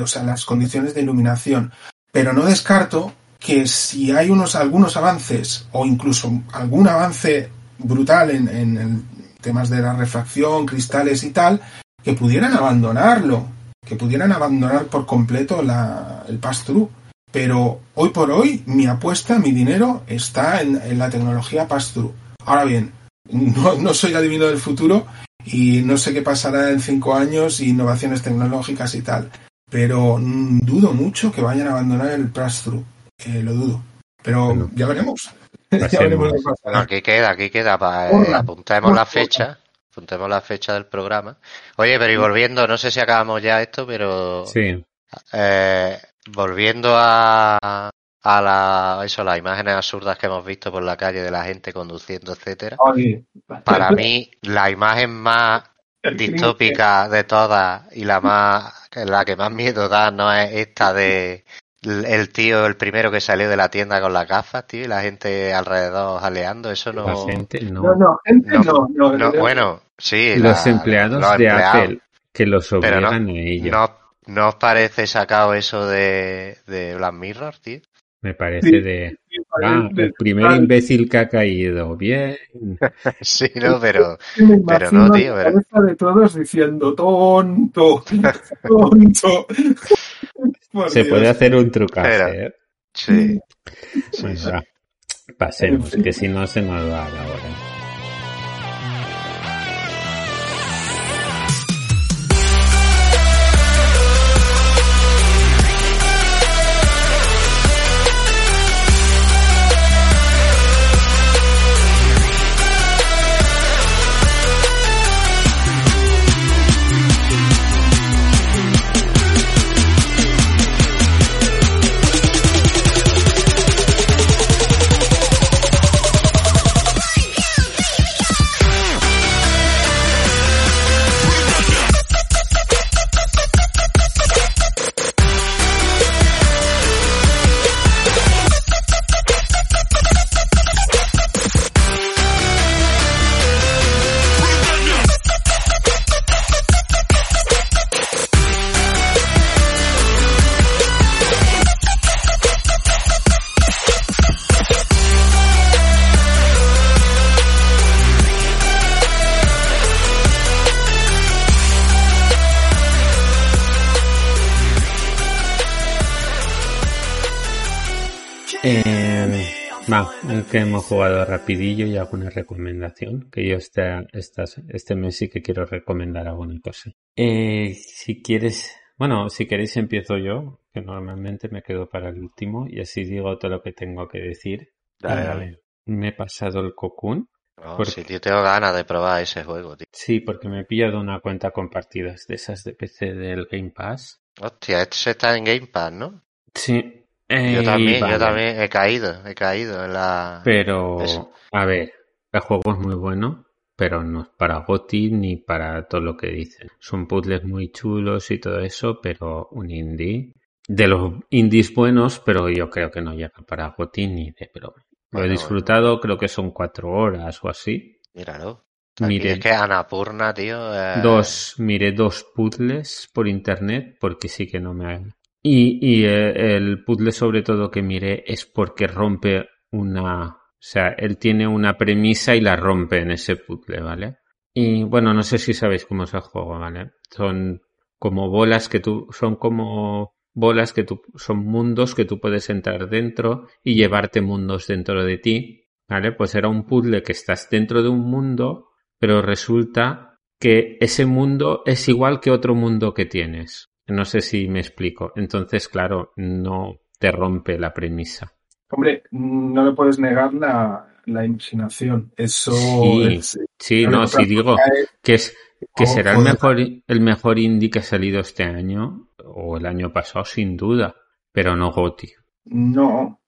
S3: o sea, las condiciones de iluminación. Pero no descarto que si hay unos algunos avances o incluso algún avance brutal en, en temas de la refracción, cristales y tal, que pudieran abandonarlo, que pudieran abandonar por completo la, el pass-through. Pero hoy por hoy mi apuesta, mi dinero está en, la tecnología pass-through. Ahora bien, no, no, soy adivino del futuro y no sé qué pasará en cinco años, innovaciones tecnológicas y tal. Pero dudo mucho que vayan a abandonar el pass-through. Eh, lo dudo. Pero ya veremos.
S2: ya veremos Aquí queda, aquí queda. Para, eh, apuntemos la fecha apuntemos la fecha del programa. Oye, pero y volviendo, no sé si acabamos ya esto, pero
S1: sí.
S2: Eh, volviendo a, a la, eso, las imágenes absurdas que hemos visto por la calle de la gente conduciendo, etcétera. Para mí, la imagen más distópica de todas y la más, la que más miedo da no es esta de el tío, el primero que salió de la tienda con las gafas, tío, y la gente alrededor jaleando, eso no.
S1: La gente no.
S3: No, no, gente no. no,
S2: bueno, sí.
S1: Los empleados de Apple que los obligan a ellos.
S2: No, ¿No os parece sacado eso de, de Black Mirror, tío?
S1: Me parece de. ah, el primer imbécil que ha caído. Bien.
S2: sí, no, pero. pero no, tío.
S3: La cabeza de todos diciendo tonto. tonto.
S1: Se puede hacer un trucaje. ¿eh?
S2: Sí.
S1: pasemos, que si no se nos va la hora. Que hemos jugado rapidillo y alguna recomendación, que yo este, este mes sí que quiero recomendar alguna cosa. Eh, si quieres, bueno, si queréis empiezo yo, que normalmente me quedo para el último y así digo todo lo que tengo que decir.
S2: Dale,
S1: Me he pasado el Cocoon.
S2: Porque... Sí, tío, tengo ganas de probar ese juego, tío.
S1: Sí, porque me he pillado una cuenta compartida de esas de PC del Game Pass.
S2: Hostia, este está en Game Pass, ¿no?
S1: Sí,
S2: yo también, yo también he caído, he caído en la...
S1: Pero, a ver, el juego es muy bueno, pero no es para GOTI ni para todo lo que dicen. Son puzzles muy chulos y todo eso, pero un indie... De los indies buenos, pero yo creo que no llega para GOTI ni de pero Lo he disfrutado, creo que son cuatro horas o así.
S2: Míralo. Mire, es que Anapurna, tío.
S1: Dos, miré dos puzzles por internet porque sí que no me y, y eh, el puzzle sobre todo que miré es porque rompe una... O sea, él tiene una premisa y la rompe en ese puzzle, ¿vale? Y bueno, no sé si sabéis cómo es el juego, ¿vale? Son como bolas que tú... Son como bolas que tú... Son mundos que tú puedes entrar dentro y llevarte mundos dentro de ti, ¿vale? Pues era un puzzle que estás dentro de un mundo, pero resulta que ese mundo es igual que otro mundo que tienes. No sé si me explico. Entonces, claro, no te rompe la premisa.
S3: Hombre, no le puedes negar la, la imaginación. Eso
S1: Sí,
S3: es-
S1: sí, no,
S3: otra
S1: si digo
S3: es-
S1: que es que
S3: Oh,
S1: será el mejor el mejor indie que ha salido este año o el año pasado sin duda, pero no GOTY.
S3: No.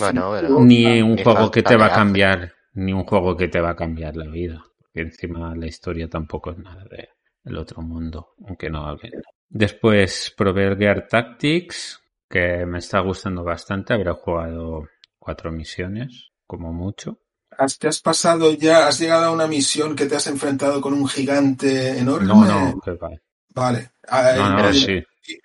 S2: Bueno, pero-
S1: Ni un juego que te va a cambiar, ni un juego que te va a cambiar la vida, porque encima la historia tampoco es nada de el otro mundo, aunque no hablen. Después probé el Gear Tactics, que me está gustando bastante, habré jugado cuatro misiones, como mucho.
S3: ¿Has, ¿Te has pasado ya, has llegado a una misión que te has enfrentado con un gigante enorme?
S1: No, no, que va.
S3: Vale. Ay,
S1: No, no,
S2: pero
S1: sí.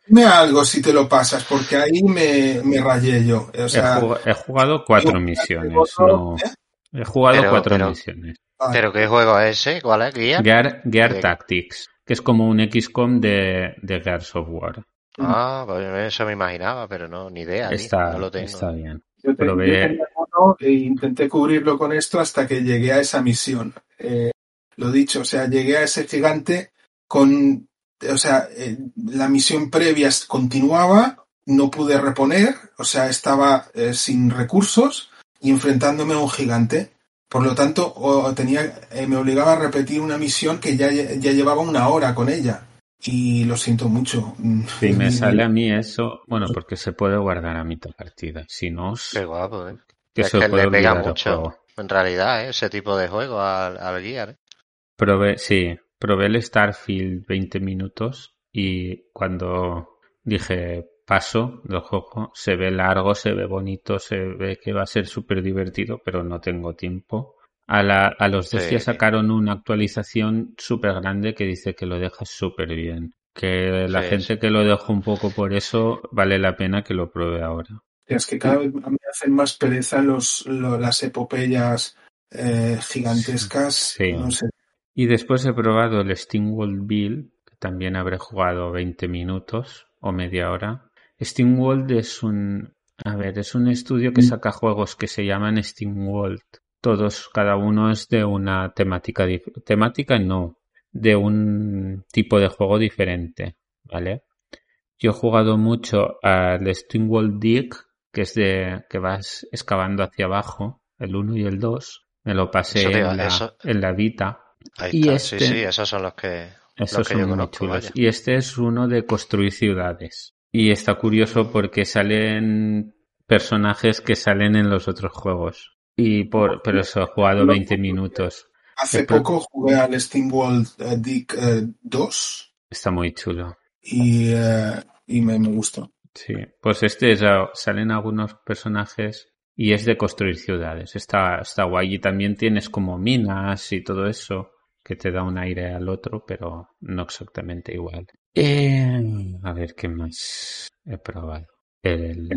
S3: Dime algo si te lo pasas, porque ahí me, me rayé yo. O
S1: He,
S3: sea,
S1: jug- he jugado cuatro misiones, no.
S3: ¿eh?
S1: He jugado
S2: Pero-
S1: cuatro
S2: pero-
S1: misiones.
S3: Vale.
S2: ¿Pero qué juego es ese? ¿Cuál es? ¿Guía?
S1: Gear, Gear
S2: de-
S1: Tactics, que es como un XCOM de, de Gears of War.
S2: Ah, pues eso me imaginaba, pero no, ni idea.
S1: Está,
S2: no lo tengo.
S1: está bien.
S3: Yo, te-
S1: probé-
S3: yo tenía uno e intenté cubrirlo con esto hasta que llegué a esa misión. Eh, lo dicho, o sea, llegué a ese gigante con, o sea, eh, la misión previa continuaba, no pude reponer, o sea, estaba eh, sin recursos y enfrentándome a un gigante. Por lo tanto, o tenía, eh, me obligaba a repetir una misión que ya, ya llevaba una hora con ella. Y lo siento mucho.
S1: Si me sale a mí eso, bueno, porque se puede guardar a mitad partida. Si no,
S2: Qué guapo, ¿eh?
S1: que
S2: es
S1: se
S2: que
S1: puede
S2: le pega mucho, en realidad, ¿eh? ese tipo de juego al, al Gear. ¿eh?
S1: Probé, sí, probé el Starfield 20 minutos y cuando dije paso del juego, se ve largo, se ve bonito, se ve que va a ser súper divertido, pero no tengo tiempo. A, la, a los dos
S2: Sí.
S1: días sacaron una actualización súper grande que dice que lo deja súper bien. Que la
S2: Sí,
S1: gente
S2: sí.
S1: que lo dejó un poco por eso vale la pena que lo pruebe ahora.
S3: Es que cada vez me hacen más pereza los, lo- las epopeyas eh, gigantescas.
S1: Sí.
S3: No sé.
S1: Y después he probado el SteamWorld Bill, que también habré jugado 20 minutos o media hora. SteamWorld es un, a ver, es un estudio que
S3: Mm.
S1: saca juegos que se llaman SteamWorld. Todos, cada uno es de una temática, temática no, de un tipo de juego diferente, ¿vale? Yo he jugado mucho al SteamWorld Dig, que es de, que vas excavando hacia abajo, el 1 y el 2. Me lo pasé en la,
S2: eso-
S1: en la Vita.
S2: Ahí
S1: Y
S2: está,
S1: este-
S2: sí, sí, esos son los que,
S1: Esos
S2: los que
S1: son
S2: yo
S1: muy chulos. Y este es uno de construir ciudades. Y está curioso porque salen personajes que salen en los otros juegos. Y por, pero eso, he jugado 20 minutos.
S3: Hace poco jugué al SteamWorld eh, Dig eh, 2
S1: Está muy chulo.
S3: y, eh, y me, me gustó.
S1: Sí. Pues este es, ah, salen algunos personajes y es de construir ciudades. Está, está guay. Y también tienes como minas y todo eso que te da un aire al otro, pero no exactamente igual. Eh, a ver qué más he probado. El-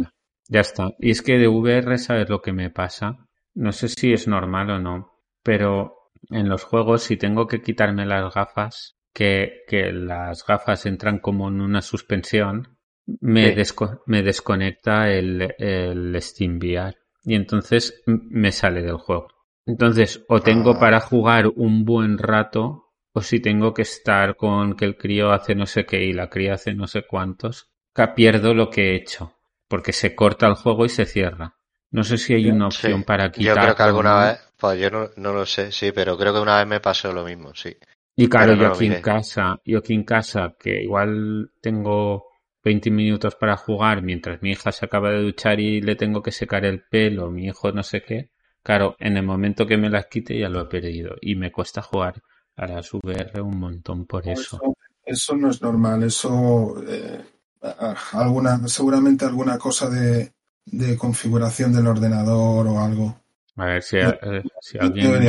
S1: ya está. Y es que de VR, ¿sabes lo que me pasa? No sé si es normal o no, pero en los juegos, si tengo que quitarme las gafas, que, que las gafas entran como en una suspensión, me,
S2: Sí.
S1: desco- me desconecta el, el SteamVR y entonces me sale del juego. Entonces, o tengo
S2: Ah.
S1: para jugar un buen rato, o si tengo que estar con que el crío hace no sé qué y la cría hace no sé cuántos, pierdo lo que he hecho, porque se corta el juego y se cierra. No sé si hay una
S2: Sí.
S1: opción para
S2: Yo
S1: quitar.
S2: creo que alguna vez, pues yo no, no lo sé, sí, pero creo que una vez me pasó lo mismo, sí.
S1: Y claro,
S2: no
S1: yo aquí en casa, yo aquí en casa, que igual tengo 20 minutos para jugar mientras mi hija se acaba de duchar y le tengo que secar el pelo, mi hijo no sé qué. Claro, en el momento que me las quite ya lo he perdido y me cuesta jugar a las VR un montón por eso.
S3: Eso, eso no es normal. Eso, eh, a- a- alguna, seguramente alguna cosa de, de configuración del ordenador o algo.
S1: A ver si,
S3: No,
S1: eh, si alguien,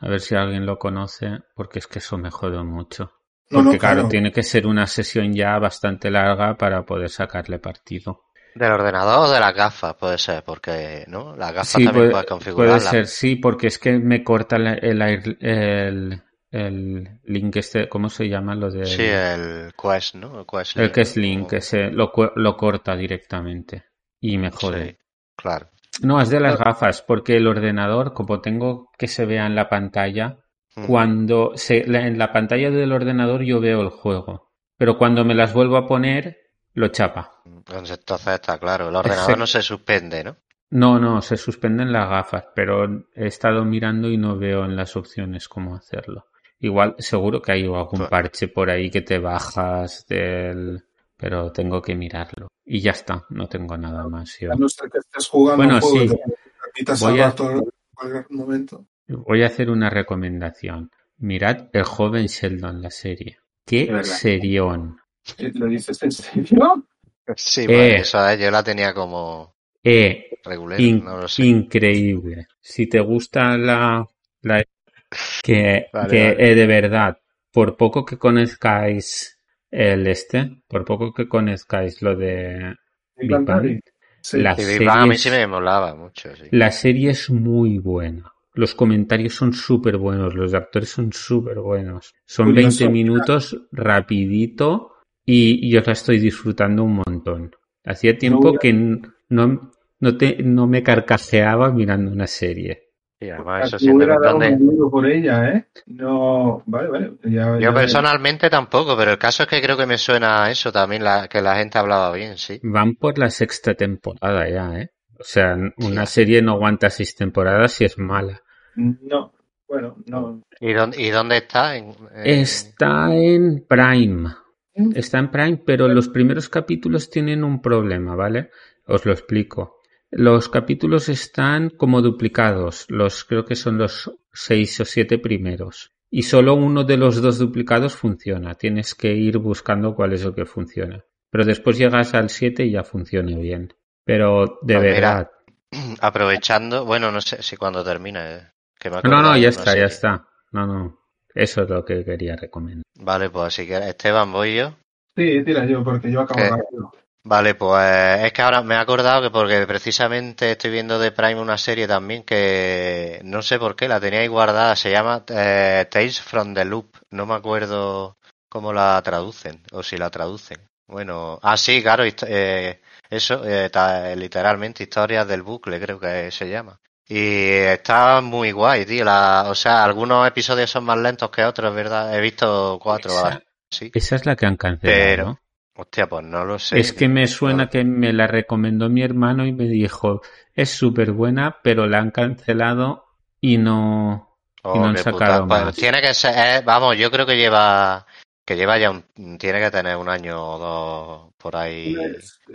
S1: a ver si alguien lo conoce, porque es que eso me jode mucho. Porque
S3: no,
S1: claro,
S3: claro.
S1: tiene que ser una sesión ya bastante larga para poder sacarle partido.
S2: Del ordenador o de las gafas, puede ser, porque, ¿no? Las gafas
S1: Sí,
S2: también
S1: puede,
S2: puedes
S1: puede
S2: configurarlas.
S1: ser, sí, porque es que me corta la- el, el, el link este, ¿cómo se llama? Lo de,
S2: Sí, el Quest, ¿no? El Quest
S1: el que es
S2: Link,
S1: link, ese lo, lo corta directamente y me jode.
S2: Sí, claro.
S1: No, es de las gafas, porque el ordenador, como tengo que se vea en la pantalla,
S2: Mm.
S1: cuando se, la- en la pantalla del ordenador yo veo el juego, pero cuando me las vuelvo a poner, lo chapa.
S2: Entonces entonces está claro, el ordenador no se suspende, ¿no?
S1: No, no, se suspenden las gafas, pero he estado mirando y no veo en las opciones cómo hacerlo. Igual, seguro que hay algún parche por ahí que te bajas del... Pero tengo que mirarlo. Y ya está, no tengo nada más. yo.
S3: A no ser que estés jugando
S1: Bueno,
S3: un juego
S1: sí.
S3: te
S1: Voy a-
S3: todo momento.
S1: Voy a hacer una recomendación. Mirad El joven Sheldon, la serie. ¡Qué serión!
S3: ¿Lo dices en serio?
S2: Sí,
S1: Eh.
S2: yo la tenía como
S1: Eh,
S2: regular,
S1: In-
S2: no lo sé.
S1: increíble. Si te gusta la, la que,
S2: Vale,
S1: que
S2: vale.
S1: eh, de verdad, por poco que conozcáis el este, por poco que conozcáis lo de
S3: Big Bang. Sí.
S1: la
S2: Big Bang a mí
S1: es-
S2: sí me molaba mucho, sí.
S1: la serie es muy buena. Los comentarios son súper buenos, los actores son súper buenos. Son
S3: Curioso,
S1: 20 minutos rapidito y yo la estoy disfrutando un montón. Hacía tiempo que no, no, te, no me carcajeaba mirando una serie.
S2: Y además eso
S3: Yo
S2: siempre
S3: hubiera dado
S2: donde-
S3: un duro por ella, ¿eh? No, vale, vale. Ya,
S2: Yo
S3: ya-
S2: personalmente tampoco, pero el caso es que creo que me suena a eso también, la, que la gente hablaba bien, sí.
S1: Van por la sexta temporada ya, ¿eh? O sea, una serie no aguanta seis temporadas si es mala.
S3: No, bueno, no.
S2: ¿Y dónde, y dónde está? En, en-
S1: Está en Prime. Está en Prime, pero los primeros capítulos tienen un problema, ¿vale? Os lo explico. Los capítulos están como duplicados. Los creo que son los seis o siete primeros. Y solo uno de los dos duplicados funciona. Tienes que ir buscando cuál es el que funciona. Pero después llegas al 7 y ya funciona bien. Pero de
S2: Pues mira,
S1: verdad.
S2: Aprovechando, bueno, no sé si cuando termine. eh, que me
S1: No, no,
S2: de
S1: ya está,
S2: serie.
S1: ya está. No, no. Eso es lo que quería recomendar.
S2: Vale, pues si quieres, Esteban, voy yo.
S3: Sí, tira yo, porque yo acabo
S2: ¿Qué? Vale, pues es que ahora me he acordado que porque precisamente estoy viendo de Prime una serie también que no sé por qué la tenía ahí guardada, se llama eh, Tales from the Loop, no me acuerdo cómo la traducen o si la traducen. Bueno, ah sí, claro, eh, eso, eh, ta- literalmente historias del bucle creo que se llama. Y está muy guay, tío, la, o sea, algunos episodios son más lentos que otros, ¿verdad? He visto cuatro,
S1: Esa,
S2: sí.
S1: esa es la que han cancelado.
S2: Pero,
S1: ¿no?
S2: Hostia, pues no lo sé.
S1: Es que me suena
S2: No.
S1: que me la recomendó mi hermano y me dijo, es súper buena, pero la han cancelado y no...
S2: Oh,
S1: y no han sacado
S2: puta. Pues
S1: más.
S2: tiene que ser, eh, vamos, yo creo que lleva, que lleva ya un, tiene que tener un año o dos por ahí,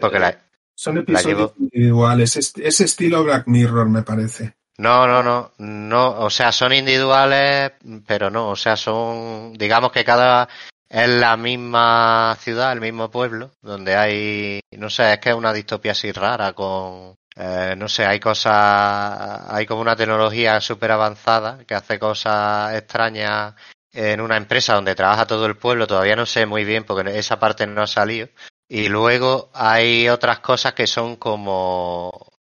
S2: porque la,
S3: Son
S2: la
S3: episodios
S2: llevo,
S3: individuales. Es, es estilo Black Mirror, me parece.
S2: no, no, no, no, o sea, son individuales, pero no, o sea, son, digamos que cada, es la misma ciudad, el mismo pueblo, donde hay, no sé, es que es una distopía así rara con, eh, no sé, hay cosas, hay como una tecnología súper avanzada que hace cosas extrañas en una empresa donde trabaja todo el pueblo, todavía no sé muy bien porque esa parte no ha salido. Y luego hay otras cosas que son como,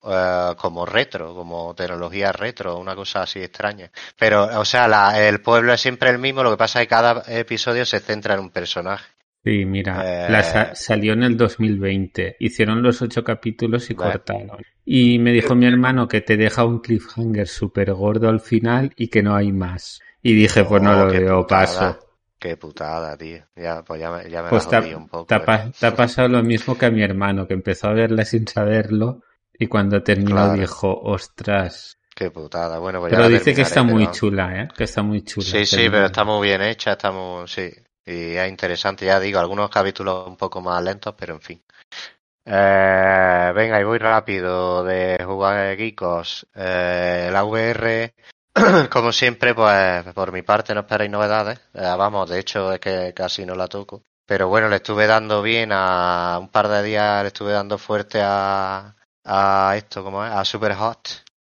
S2: eh, como retro, como tecnología retro, una cosa así extraña. Pero, o sea, la- el pueblo es siempre el mismo, lo que pasa es que cada episodio se centra en un personaje.
S1: Sí, mira,
S2: Eh,
S1: la sa- salió en el 2020. Hicieron los ocho capítulos y cortaron. Y me dijo mi hermano que te deja un cliffhanger súper gordo al final y que no hay más. Y dije, pues no
S2: Oh,
S1: lo veo,
S2: putada.
S1: paso.
S2: Qué putada, tío. Ya, pues ya me, ya me
S1: Pues
S2: la jodí un poco. eh.
S1: te ha pasado lo mismo que a mi hermano, que empezó a verla sin saberlo y cuando terminó
S2: Claro.
S1: dijo, ostras.
S2: Qué putada. Bueno, pues
S1: Pero
S2: la
S1: dice que está muy
S2: pero-
S1: chula, ¿eh? Que está muy chula.
S2: Sí, sí, pero está muy bien hecha, está muy, sí. Y es interesante, ya digo, algunos capítulos un poco más lentos, pero en fin. Eh, venga, y voy rápido de jugar geekos. Eh, la VR, como siempre, pues por mi parte no esperéis novedades. Eh, vamos, de hecho es que casi no la toco. Pero bueno, le estuve dando bien a un par de días, le estuve dando fuerte a, a esto, ¿cómo es? A Super Hot,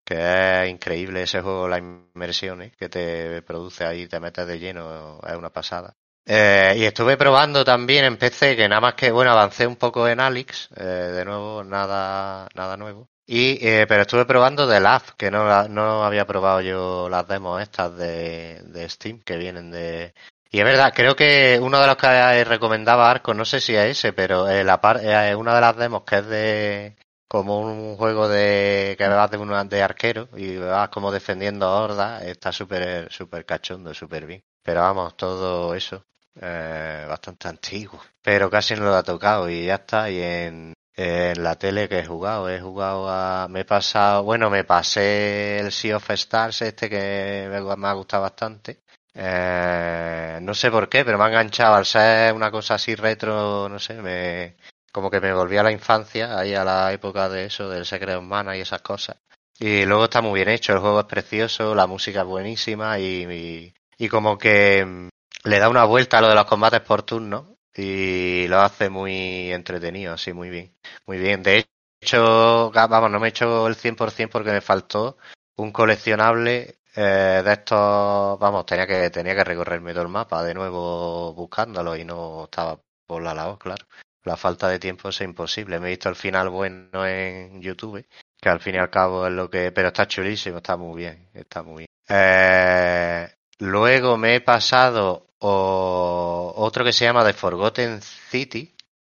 S2: que es increíble ese juego, la inmersión que te produce ahí, te metes de lleno, es una pasada. Eh, y estuve probando también en PC, que nada más que, bueno, avancé un poco en Alex, eh, de nuevo, nada, nada nuevo. Y, eh, pero estuve probando The Lab, que no, no había probado yo las demos estas de, Steam, que vienen de... Y es verdad, creo que uno de los que recomendaba Arco, no sé si es ese, pero la par, una de las demos que es de como un juego de que vas de, una, de arquero y vas como defendiendo hordas, está súper súper cachondo, súper bien. Pero vamos, todo eso, eh, bastante antiguo. Pero casi no lo ha tocado y ya está. Y en, la tele que he jugado, he jugado a, me he pasado, bueno, me pasé el Sea of Stars este que me, ha gustado bastante. Eh, no sé por qué, pero me ha enganchado al ser una cosa así retro, no sé, me, como que me volví a la infancia, ahí a la época de eso, del Secret of Mana y esas cosas. Y luego está muy bien hecho, el juego es precioso, la música es buenísima y, y, como que mm, le da una vuelta a lo de los combates por turno y lo hace muy entretenido, así muy bien. Muy bien. De hecho, vamos, no me he hecho el 100% porque me faltó un coleccionable eh, de estos, vamos, tenía que tenía que recorrerme todo el mapa de nuevo buscándolo y no estaba por la labor, claro la falta de tiempo es imposible. Me he visto el final bueno en YouTube, que al fin y al cabo es lo que... Pero está chulísimo, está muy bien, está muy bien. Eh, luego me he pasado otro que se llama The Forgotten City.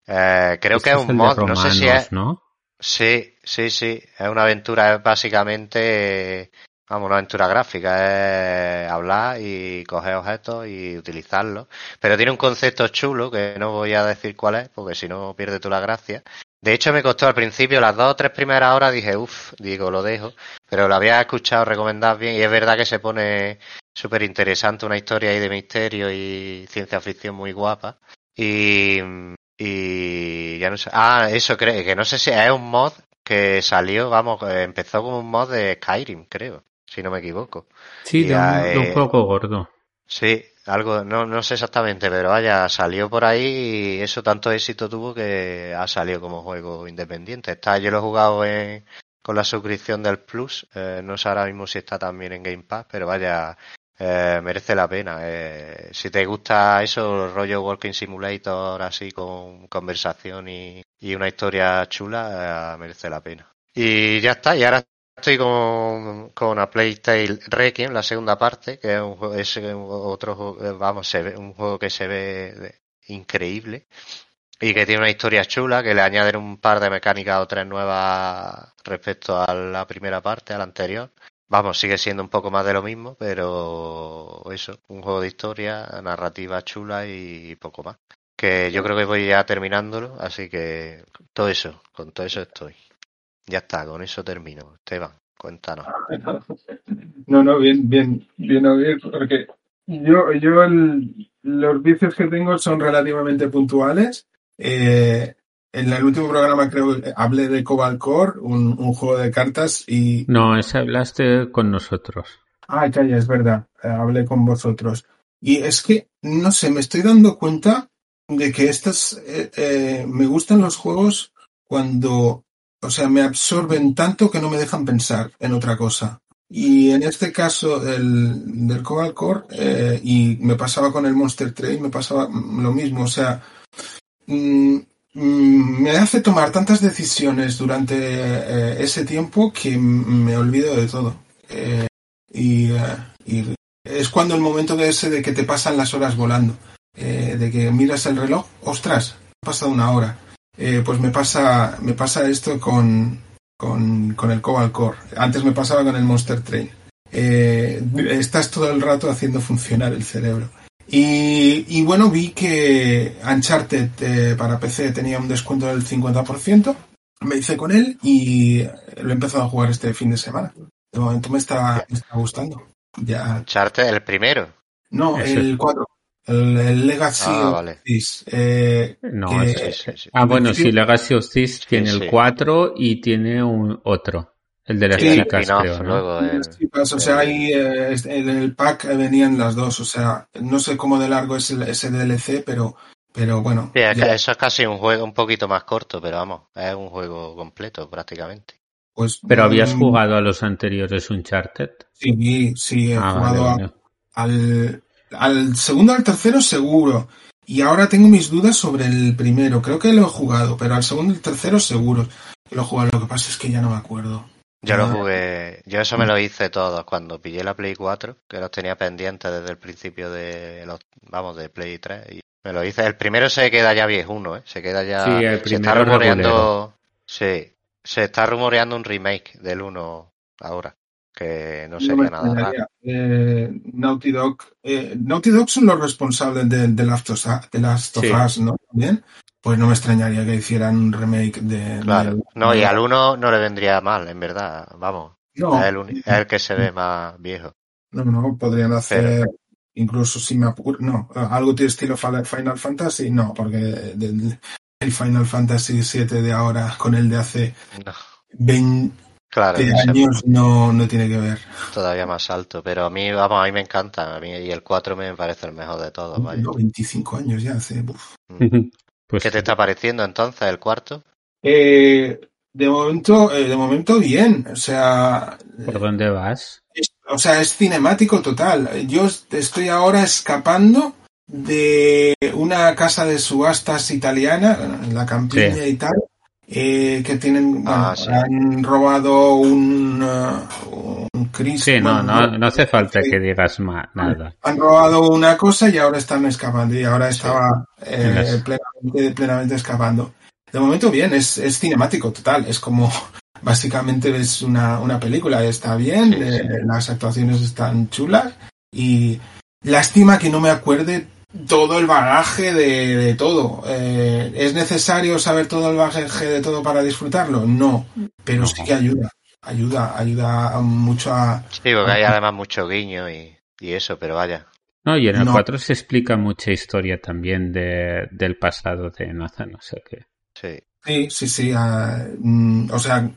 S2: Eh, creo que es un mod, no sé si es...
S1: ¿no?
S2: Sí, sí, sí. Es una aventura, básicamente Vamos, una aventura gráfica es hablar y coger objetos y utilizarlos. Pero tiene un concepto chulo que no voy a decir cuál es, porque si no pierde tú la gracia. De hecho, me costó al principio, las dos o tres primeras horas dije, uff, digo, lo dejo. Pero lo había escuchado recomendar bien y es verdad que se pone súper interesante una historia ahí de misterio y ciencia ficción muy guapa. Y, y ya no sé. Ah, eso creo, que no sé si es un mod que salió, vamos, empezó como un mod de Skyrim, creo si no me equivoco.
S1: Sí, de un, poco gordo.
S2: Sí, algo, no, no sé exactamente, pero vaya, salió por ahí y eso tanto éxito tuvo que ha salido como juego independiente. Está, yo lo he jugado con la suscripción del Plus, eh, no sé ahora mismo si está también en Game Pass, pero vaya, eh, merece la pena. Eh, si te gusta eso, rollo Walking Simulator así con conversación y, y una historia chula, merece la pena. Y ya está, y ahora estoy con, con A Playtale Requiem, la segunda parte, que es, un, es otro juego, vamos, se ve, un juego que se ve increíble y que tiene una historia chula, que le añaden un par de mecánicas o tres nuevas respecto a la primera parte, a la anterior. Vamos, sigue siendo un poco más de lo mismo, pero eso, un juego de historia, narrativa chula y poco más. Que yo creo que voy ya terminándolo, así que todo eso, con todo eso estoy. Ya está, con eso termino. Esteban, cuéntanos.
S3: No, no, bien, bien, bien oír, porque yo, yo los vicios que tengo son relativamente puntuales. Eh, en el último programa creo que hablé de Cobalt Core, un, juego de cartas y...
S1: No, ese hablaste con nosotros.
S3: Ah, ya, ya, es verdad, eh, hablé con vosotros. Y es que, no sé, me estoy dando cuenta de que estas... Eh, me gustan los juegos cuando o sea, me absorben tanto que no me dejan pensar en otra cosa. Y en este caso del, del Cobalt Core, eh, y me pasaba con el Monster Train, me pasaba lo mismo. O sea, mm, mm, me hace tomar tantas decisiones durante eh, ese tiempo que me olvido de todo. Eh, y, y, es cuando el momento de ese de que te pasan las horas volando. de que miras el reloj, ostras, ha pasado una hora eh, pues me pasa, me pasa esto con, con, con, el Cobalt Core. Antes me pasaba con el Monster Train. Eh, estás todo el rato haciendo funcionar el cerebro. Y, y bueno, vi que Uncharted eh, para PC tenía un descuento del 50%. Me hice con él y lo he empezado a jugar este fin de semana. De momento me está, me está gustando. Ya.
S2: ¿Uncharted el primero?
S3: No, el 4. El, Legacy
S2: ah,
S3: of
S2: vale.
S1: Eh, no, Ah, bueno, sí, Legacy of Thieves tiene el 4 y tiene un otro. El de las chicas, creo, ¿no?
S3: o sea, ahí eh, en el pack venían las dos, o sea, no sé cómo de largo es el, ese DLC, pero, pero bueno.
S2: eso es casi un juego un poquito más corto, pero vamos, es un juego completo prácticamente.
S1: Pues, ¿Pero habías mm, jugado a los anteriores Uncharted?
S3: Sí, sí, he ah, jugado al, al segundo al tercero seguro. Y ahora tengo mis dudas sobre el primero. Creo que lo he jugado, pero al segundo y el tercero seguro lo he jugado. Lo que pasa es que ya no me acuerdo.
S2: Yo lo jugué, yo eso me lo hice todo cuando pillé la Play 4, que los tenía pendientes desde el principio de los, vamos, de Play 3 y me lo hice. El primero se queda ya viejuno, ¿eh? Se queda ya,
S1: sí, el
S2: se está rumoreando, sí, se está rumoreando un remake del 1 ahora que no sería nada raro.
S3: Eh, Naughty Dog, eh, Naughty Dog son los responsables de, de, Last of, de Last of Us, ¿no? También. pues no me extrañaría que hicieran un remake de...
S2: Claro.
S3: de-
S2: No, y al uno no le vendría mal, en verdad. Vamos.
S3: No,
S2: Es el, es el que se ve más viejo.
S3: no, no, podrían hacer... Incluso si me apuro... No, algo de estilo Final Fantasy, no, porque el Final Fantasy VII de ahora con el de hace
S2: No,
S3: 20
S2: claro, es
S3: años no, no tiene que ver.
S2: todavía más alto. Pero a mí, vamos, a mí me encanta. A mí, y el 4 me parece el mejor de todos, vaya.
S3: No, 25 años ya hace... uf.
S1: Pues
S2: ¿Qué te está pareciendo entonces el cuarto?
S3: Eh, de momento, eh, de momento bien. O sea,
S1: ¿por dónde vas?
S3: es- o sea, es cinemático total. Yo estoy ahora escapando de una casa de subastas italiana, en la campiña
S1: Sí.
S3: y tal, eh, que tienen,
S2: Ah,
S3: bueno,
S2: sí.
S3: han robado un, uh, un Cristo.
S1: Sí, no, no, no hace falta
S3: sí.
S1: que digas ma- nada.
S3: Han robado una cosa y ahora están escapando y ahora estaba eh,
S1: En las-
S3: plenamente, plenamente escapando. De momento bien, es, es cinemático total, es como básicamente es una, una película, está bien,
S2: Sí, sí.
S3: eh, las actuaciones están chulas y lástima que no me acuerde todo el bagaje de, de todo. Eh, ¿Es necesario saber todo el bagaje de todo para disfrutarlo? No, pero sí que ayuda, ayuda, ayuda mucho a...
S2: Sí, porque hay además mucho guiño y, y eso, pero vaya.
S1: No, y en el
S3: No.
S1: 4 se explica mucha historia también de, del pasado de Nathan, o sea que...
S2: Sí.
S3: Sí, sí, sí. ah, mm, o sea,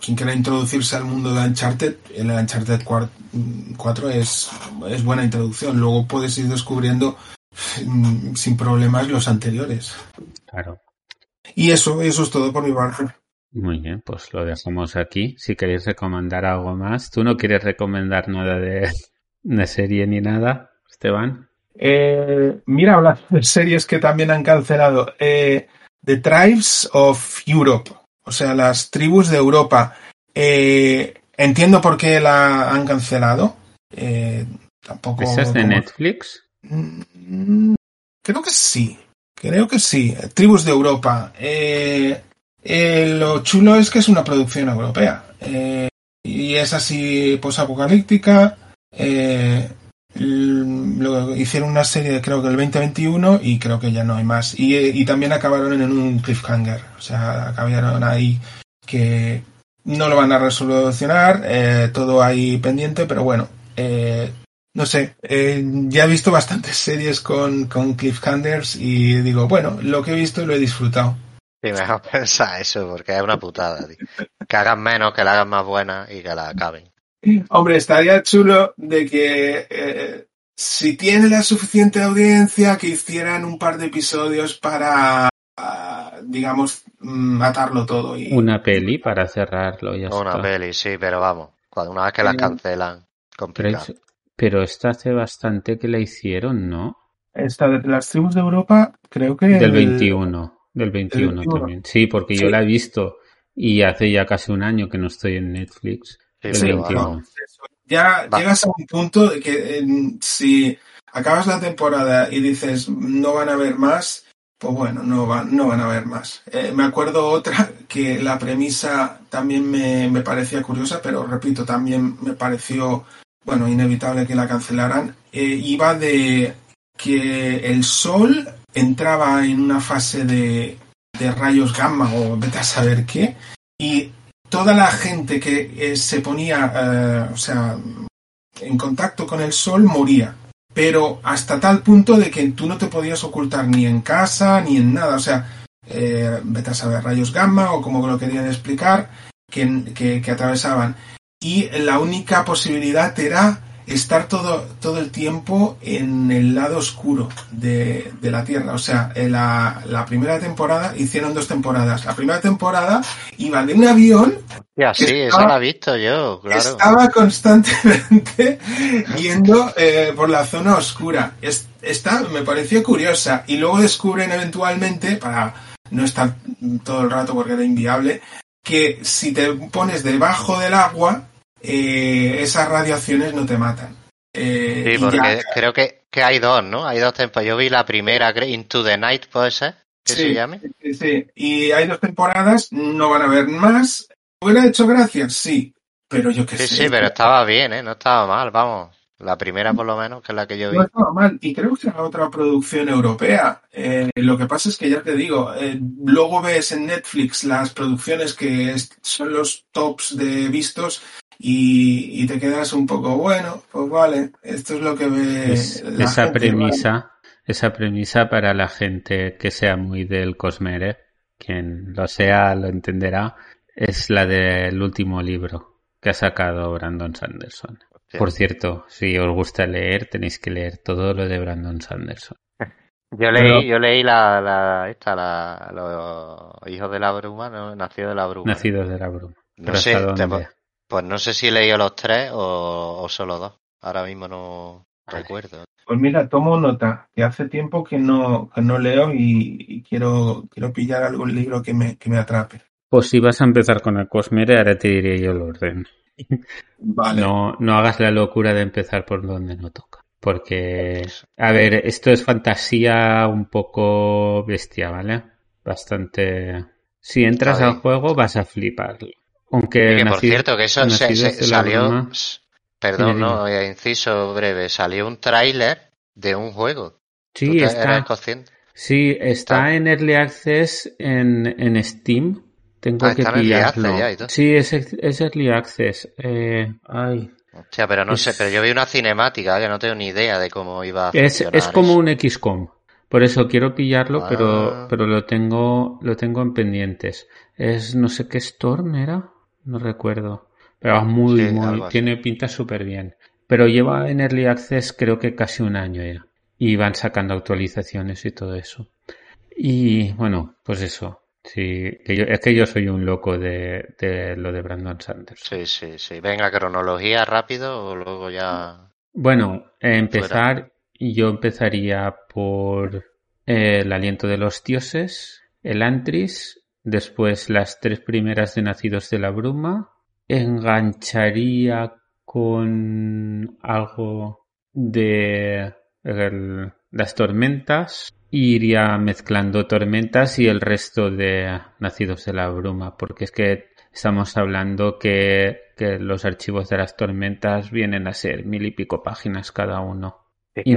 S3: quien quiera introducirse al mundo de Uncharted, el Uncharted 4 es, es buena introducción. Luego puedes ir descubriendo mm, sin problemas los anteriores.
S1: Claro.
S3: Y eso, eso es todo por mi parte.
S1: Muy bien, pues lo dejamos aquí. Si queréis recomendar algo más. ¿Tú no quieres recomendar nada de, de serie ni nada, Esteban?
S3: Eh, mira, hablando de series que también han cancelado. Eh, The Tribes of Europe, o sea, las tribus de Europa. Eh, entiendo por qué la han cancelado. Eh, tampoco.
S1: ¿Esa es de
S3: como-
S1: Netflix?
S3: Mm, Creo que sí. Creo que sí. Tribus de Europa. Eh, eh, lo chulo es que es una producción europea. Y es así posapocalíptica. Eh, lo- hicieron una serie creo que el 2021 y creo que ya no hay más. Y, eh, y también acabaron en un cliffhanger. O sea, acabaron ahí que no lo van a resolucionar. eh, todo ahí pendiente, pero bueno. eh, no sé, eh, ya he visto bastantes series con, cliffhangers y digo, bueno, lo que he visto lo he disfrutado.
S2: Sí, mejor pensar eso, porque es una putada. Que hagan menos, que la hagan más buena y que la acaben.
S3: Hombre, estaría chulo de que eh, si tiene la suficiente audiencia, que hicieran un par de episodios para, digamos, mm, matarlo todo. Y,
S1: Una peli para cerrarlo, ya
S2: una
S1: está.
S2: peli, sí, pero vamos. Cuando una vez que la cancelan,
S1: Pero,
S2: complicado.
S1: es- pero esta hace bastante que la hicieron, ¿no?
S3: Esta de las tribus de Europa, creo que...
S1: Del
S3: el-
S1: 21. Del 21
S3: 21.
S1: también. Sí, porque yo la he visto y hace ya casi un año que no estoy en Netflix.
S2: Sí,
S1: El
S3: Sí,
S2: pero
S1: 21.
S2: vamos.
S3: Ya
S2: Va.
S3: llegas a un punto de que eh, si acabas la temporada y dices no van a ver más, pues bueno, no, va- no van a ver más. Eh, me acuerdo otra que la premisa también me, me parecía curiosa, pero repito, también me pareció, bueno, inevitable que la cancelaran. Eh, iba de que el sol entraba en una fase de, de rayos gamma o vete a saber qué, y toda la gente que eh, se ponía, eh, o sea, en contacto con el sol moría. Pero hasta tal punto de que tú no te podías ocultar ni en casa ni en nada. O sea, eh, vete a saber rayos gamma o como lo querían explicar, que, que, que atravesaban. Y la única posibilidad era estar todo, todo el tiempo en el lado oscuro de, de la Tierra. O sea, en la, la primera temporada hicieron dos temporadas. La primera temporada iban de un avión
S2: Ya, sí,
S3: Estaba-
S2: esa la he visto yo, claro.
S3: estaba constantemente yendo eh, por la zona oscura. Es- Esta me pareció curiosa y luego descubren eventualmente, para no estar todo el rato porque era inviable, que si te pones debajo del agua, eh, esas radiaciones no te matan. Eh,
S2: Sí, porque
S3: ya-
S2: creo que, que hay dos, ¿no? Hay dos temporadas. Yo vi la primera, Into the Night, ¿puede ser? ¿Que
S3: Sí.
S2: se llame?
S3: Sí, sí. Y hay dos temporadas, no van a ver más. ¿Hubiera hecho gracia? Sí. Pero yo qué
S2: Sí,
S3: sé.
S2: sí, pero estaba bien, ¿eh? No estaba mal, vamos. La primera, por lo menos, que es la que yo vi.
S3: No estaba mal. Y creo que era otra producción europea. Eh, lo que pasa es que ya te digo, eh, luego ves en Netflix las producciones que son los tops de vistos y, y te quedas un poco, bueno, pues vale, esto es lo que ve
S1: Es-
S3: la
S1: esa
S3: gente,
S1: premisa, esa premisa para la gente que sea muy del Cosmere, quien lo sea lo entenderá, es la del último libro que ha sacado Brandon Sanderson. Por cierto, si os gusta leer, tenéis que leer todo lo de Brandon Sanderson.
S2: Yo leí, yo leí la, la, esta, la, los hijos de la bruma, ¿no? Nacido de la bruma.
S1: Nacidos de la bruma.
S2: No
S1: Pero
S2: sé, te-. Pues no sé si he leído los tres o, o solo dos. Ahora mismo no recuerdo.
S3: Pues mira, tomo nota, que hace tiempo que no, que no leo y, y quiero, quiero pillar algún libro que me, que me atrape.
S1: Pues si vas a empezar con el Cosmere, ahora te diré yo el orden.
S3: Vale.
S1: No, no hagas la locura de empezar por donde no toca. Porque, a ver, esto es fantasía un poco bestia, ¿vale? Bastante. Si entras al juego vas a flipar. Aunque
S2: que por cierto, que eso se, se-
S1: la
S2: salió. Perdón,
S1: Dime,
S2: no, eh, inciso breve. Salió un tráiler de un juego. ¿Tú
S1: Sí, está, sí, está
S2: Está.
S1: en Early Access en, en Steam. Tengo
S2: Ah,
S1: que pillarlo.
S2: ya.
S1: Sí, es, es Early Access. Eh, ay,
S2: Hostia, pero no
S1: Es-
S2: sé, pero yo vi una cinemática que no tengo ni idea de cómo iba a
S1: Es,
S2: funcionar
S1: es como
S2: eso.
S1: un XCOM. Por eso quiero pillarlo, pero,
S2: Ah.
S1: pero lo tengo, lo tengo en pendientes. Es no sé qué Storm era, no recuerdo. Pero es muy,
S2: Sí,
S1: muy, tiene pinta súper bien. Pero lleva en Early Access creo que casi un año ya. Y van sacando actualizaciones y todo eso. Y bueno, pues eso. Sí, que yo, es que yo soy un loco de, de lo de Brandon Sanders.
S2: Sí, sí, sí. Venga, cronología rápido o luego ya.
S1: Bueno, eh, empezar, yo empezaría por eh, el aliento de los dioses, el Antris, después las tres primeras de Nacidos de la Bruma, engancharía con algo de el- las tormentas, y iría mezclando tormentas y el resto de Nacidos de la Bruma, porque es que estamos hablando que, que los archivos de las tormentas vienen a ser mil y pico páginas cada uno. Y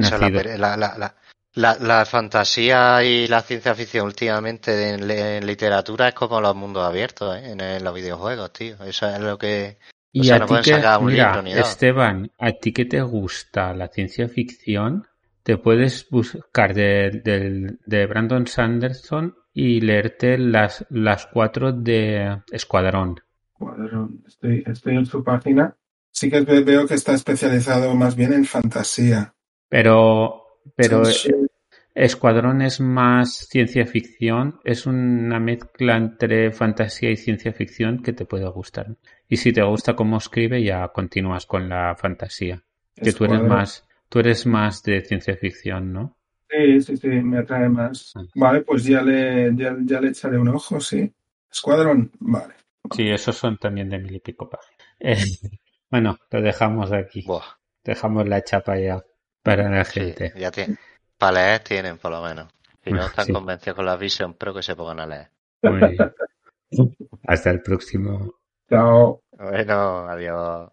S2: la, la, la, la, la- fantasía y la ciencia ficción últimamente en, literatura es como los mundos abiertos, ¿eh? en, en los videojuegos, tío. Eso es lo que.
S1: Y
S2: O sea,
S1: a
S2: no
S1: ti
S2: pueden
S1: que,
S2: sacar un
S1: mira,
S2: libro ni nada.
S1: Esteban, a ti que te gusta la ciencia ficción, te puedes buscar de, de Brandon Sanderson y leerte las, las cuatro de Escuadrón.
S3: Cuadrón. Estoy, estoy en su página. Sí que ve- veo que está especializado más bien en fantasía.
S1: Pero, pero
S3: Sí,
S1: Escuadrón es más ciencia ficción, es una mezcla entre fantasía y ciencia ficción que te puede gustar. Y si te gusta cómo escribe, ya continúas con la fantasía. Que tú eres más, tú eres más de ciencia ficción, ¿no?
S3: Sí, sí, sí, me atrae más.
S1: Ah.
S3: Vale, pues ya le, ya, ya le echaré un ojo, sí. Escuadrón, vale.
S1: Sí, esos son también de mil y pico páginas. Eh, bueno, lo dejamos aquí.
S2: Buah,
S1: Dejamos la chapa ya para la
S2: sí,
S1: gente.
S2: ya tienen. Para leer tienen, por lo menos. Si no están
S1: Sí.
S2: convencidos con la Vision Pro, que se pongan a leer.
S1: Muy bien. Hasta el próximo.
S3: Chao.
S2: Bueno, adiós.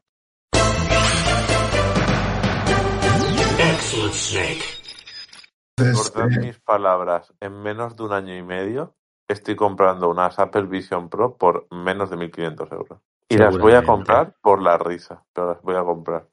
S4: Dar
S3: eh,
S4: mis palabras, en menos de un año y medio estoy comprando unas Apple Vision Pro por menos de 1.500 euros. Y las voy a comprar por la risa, pero las voy a comprar.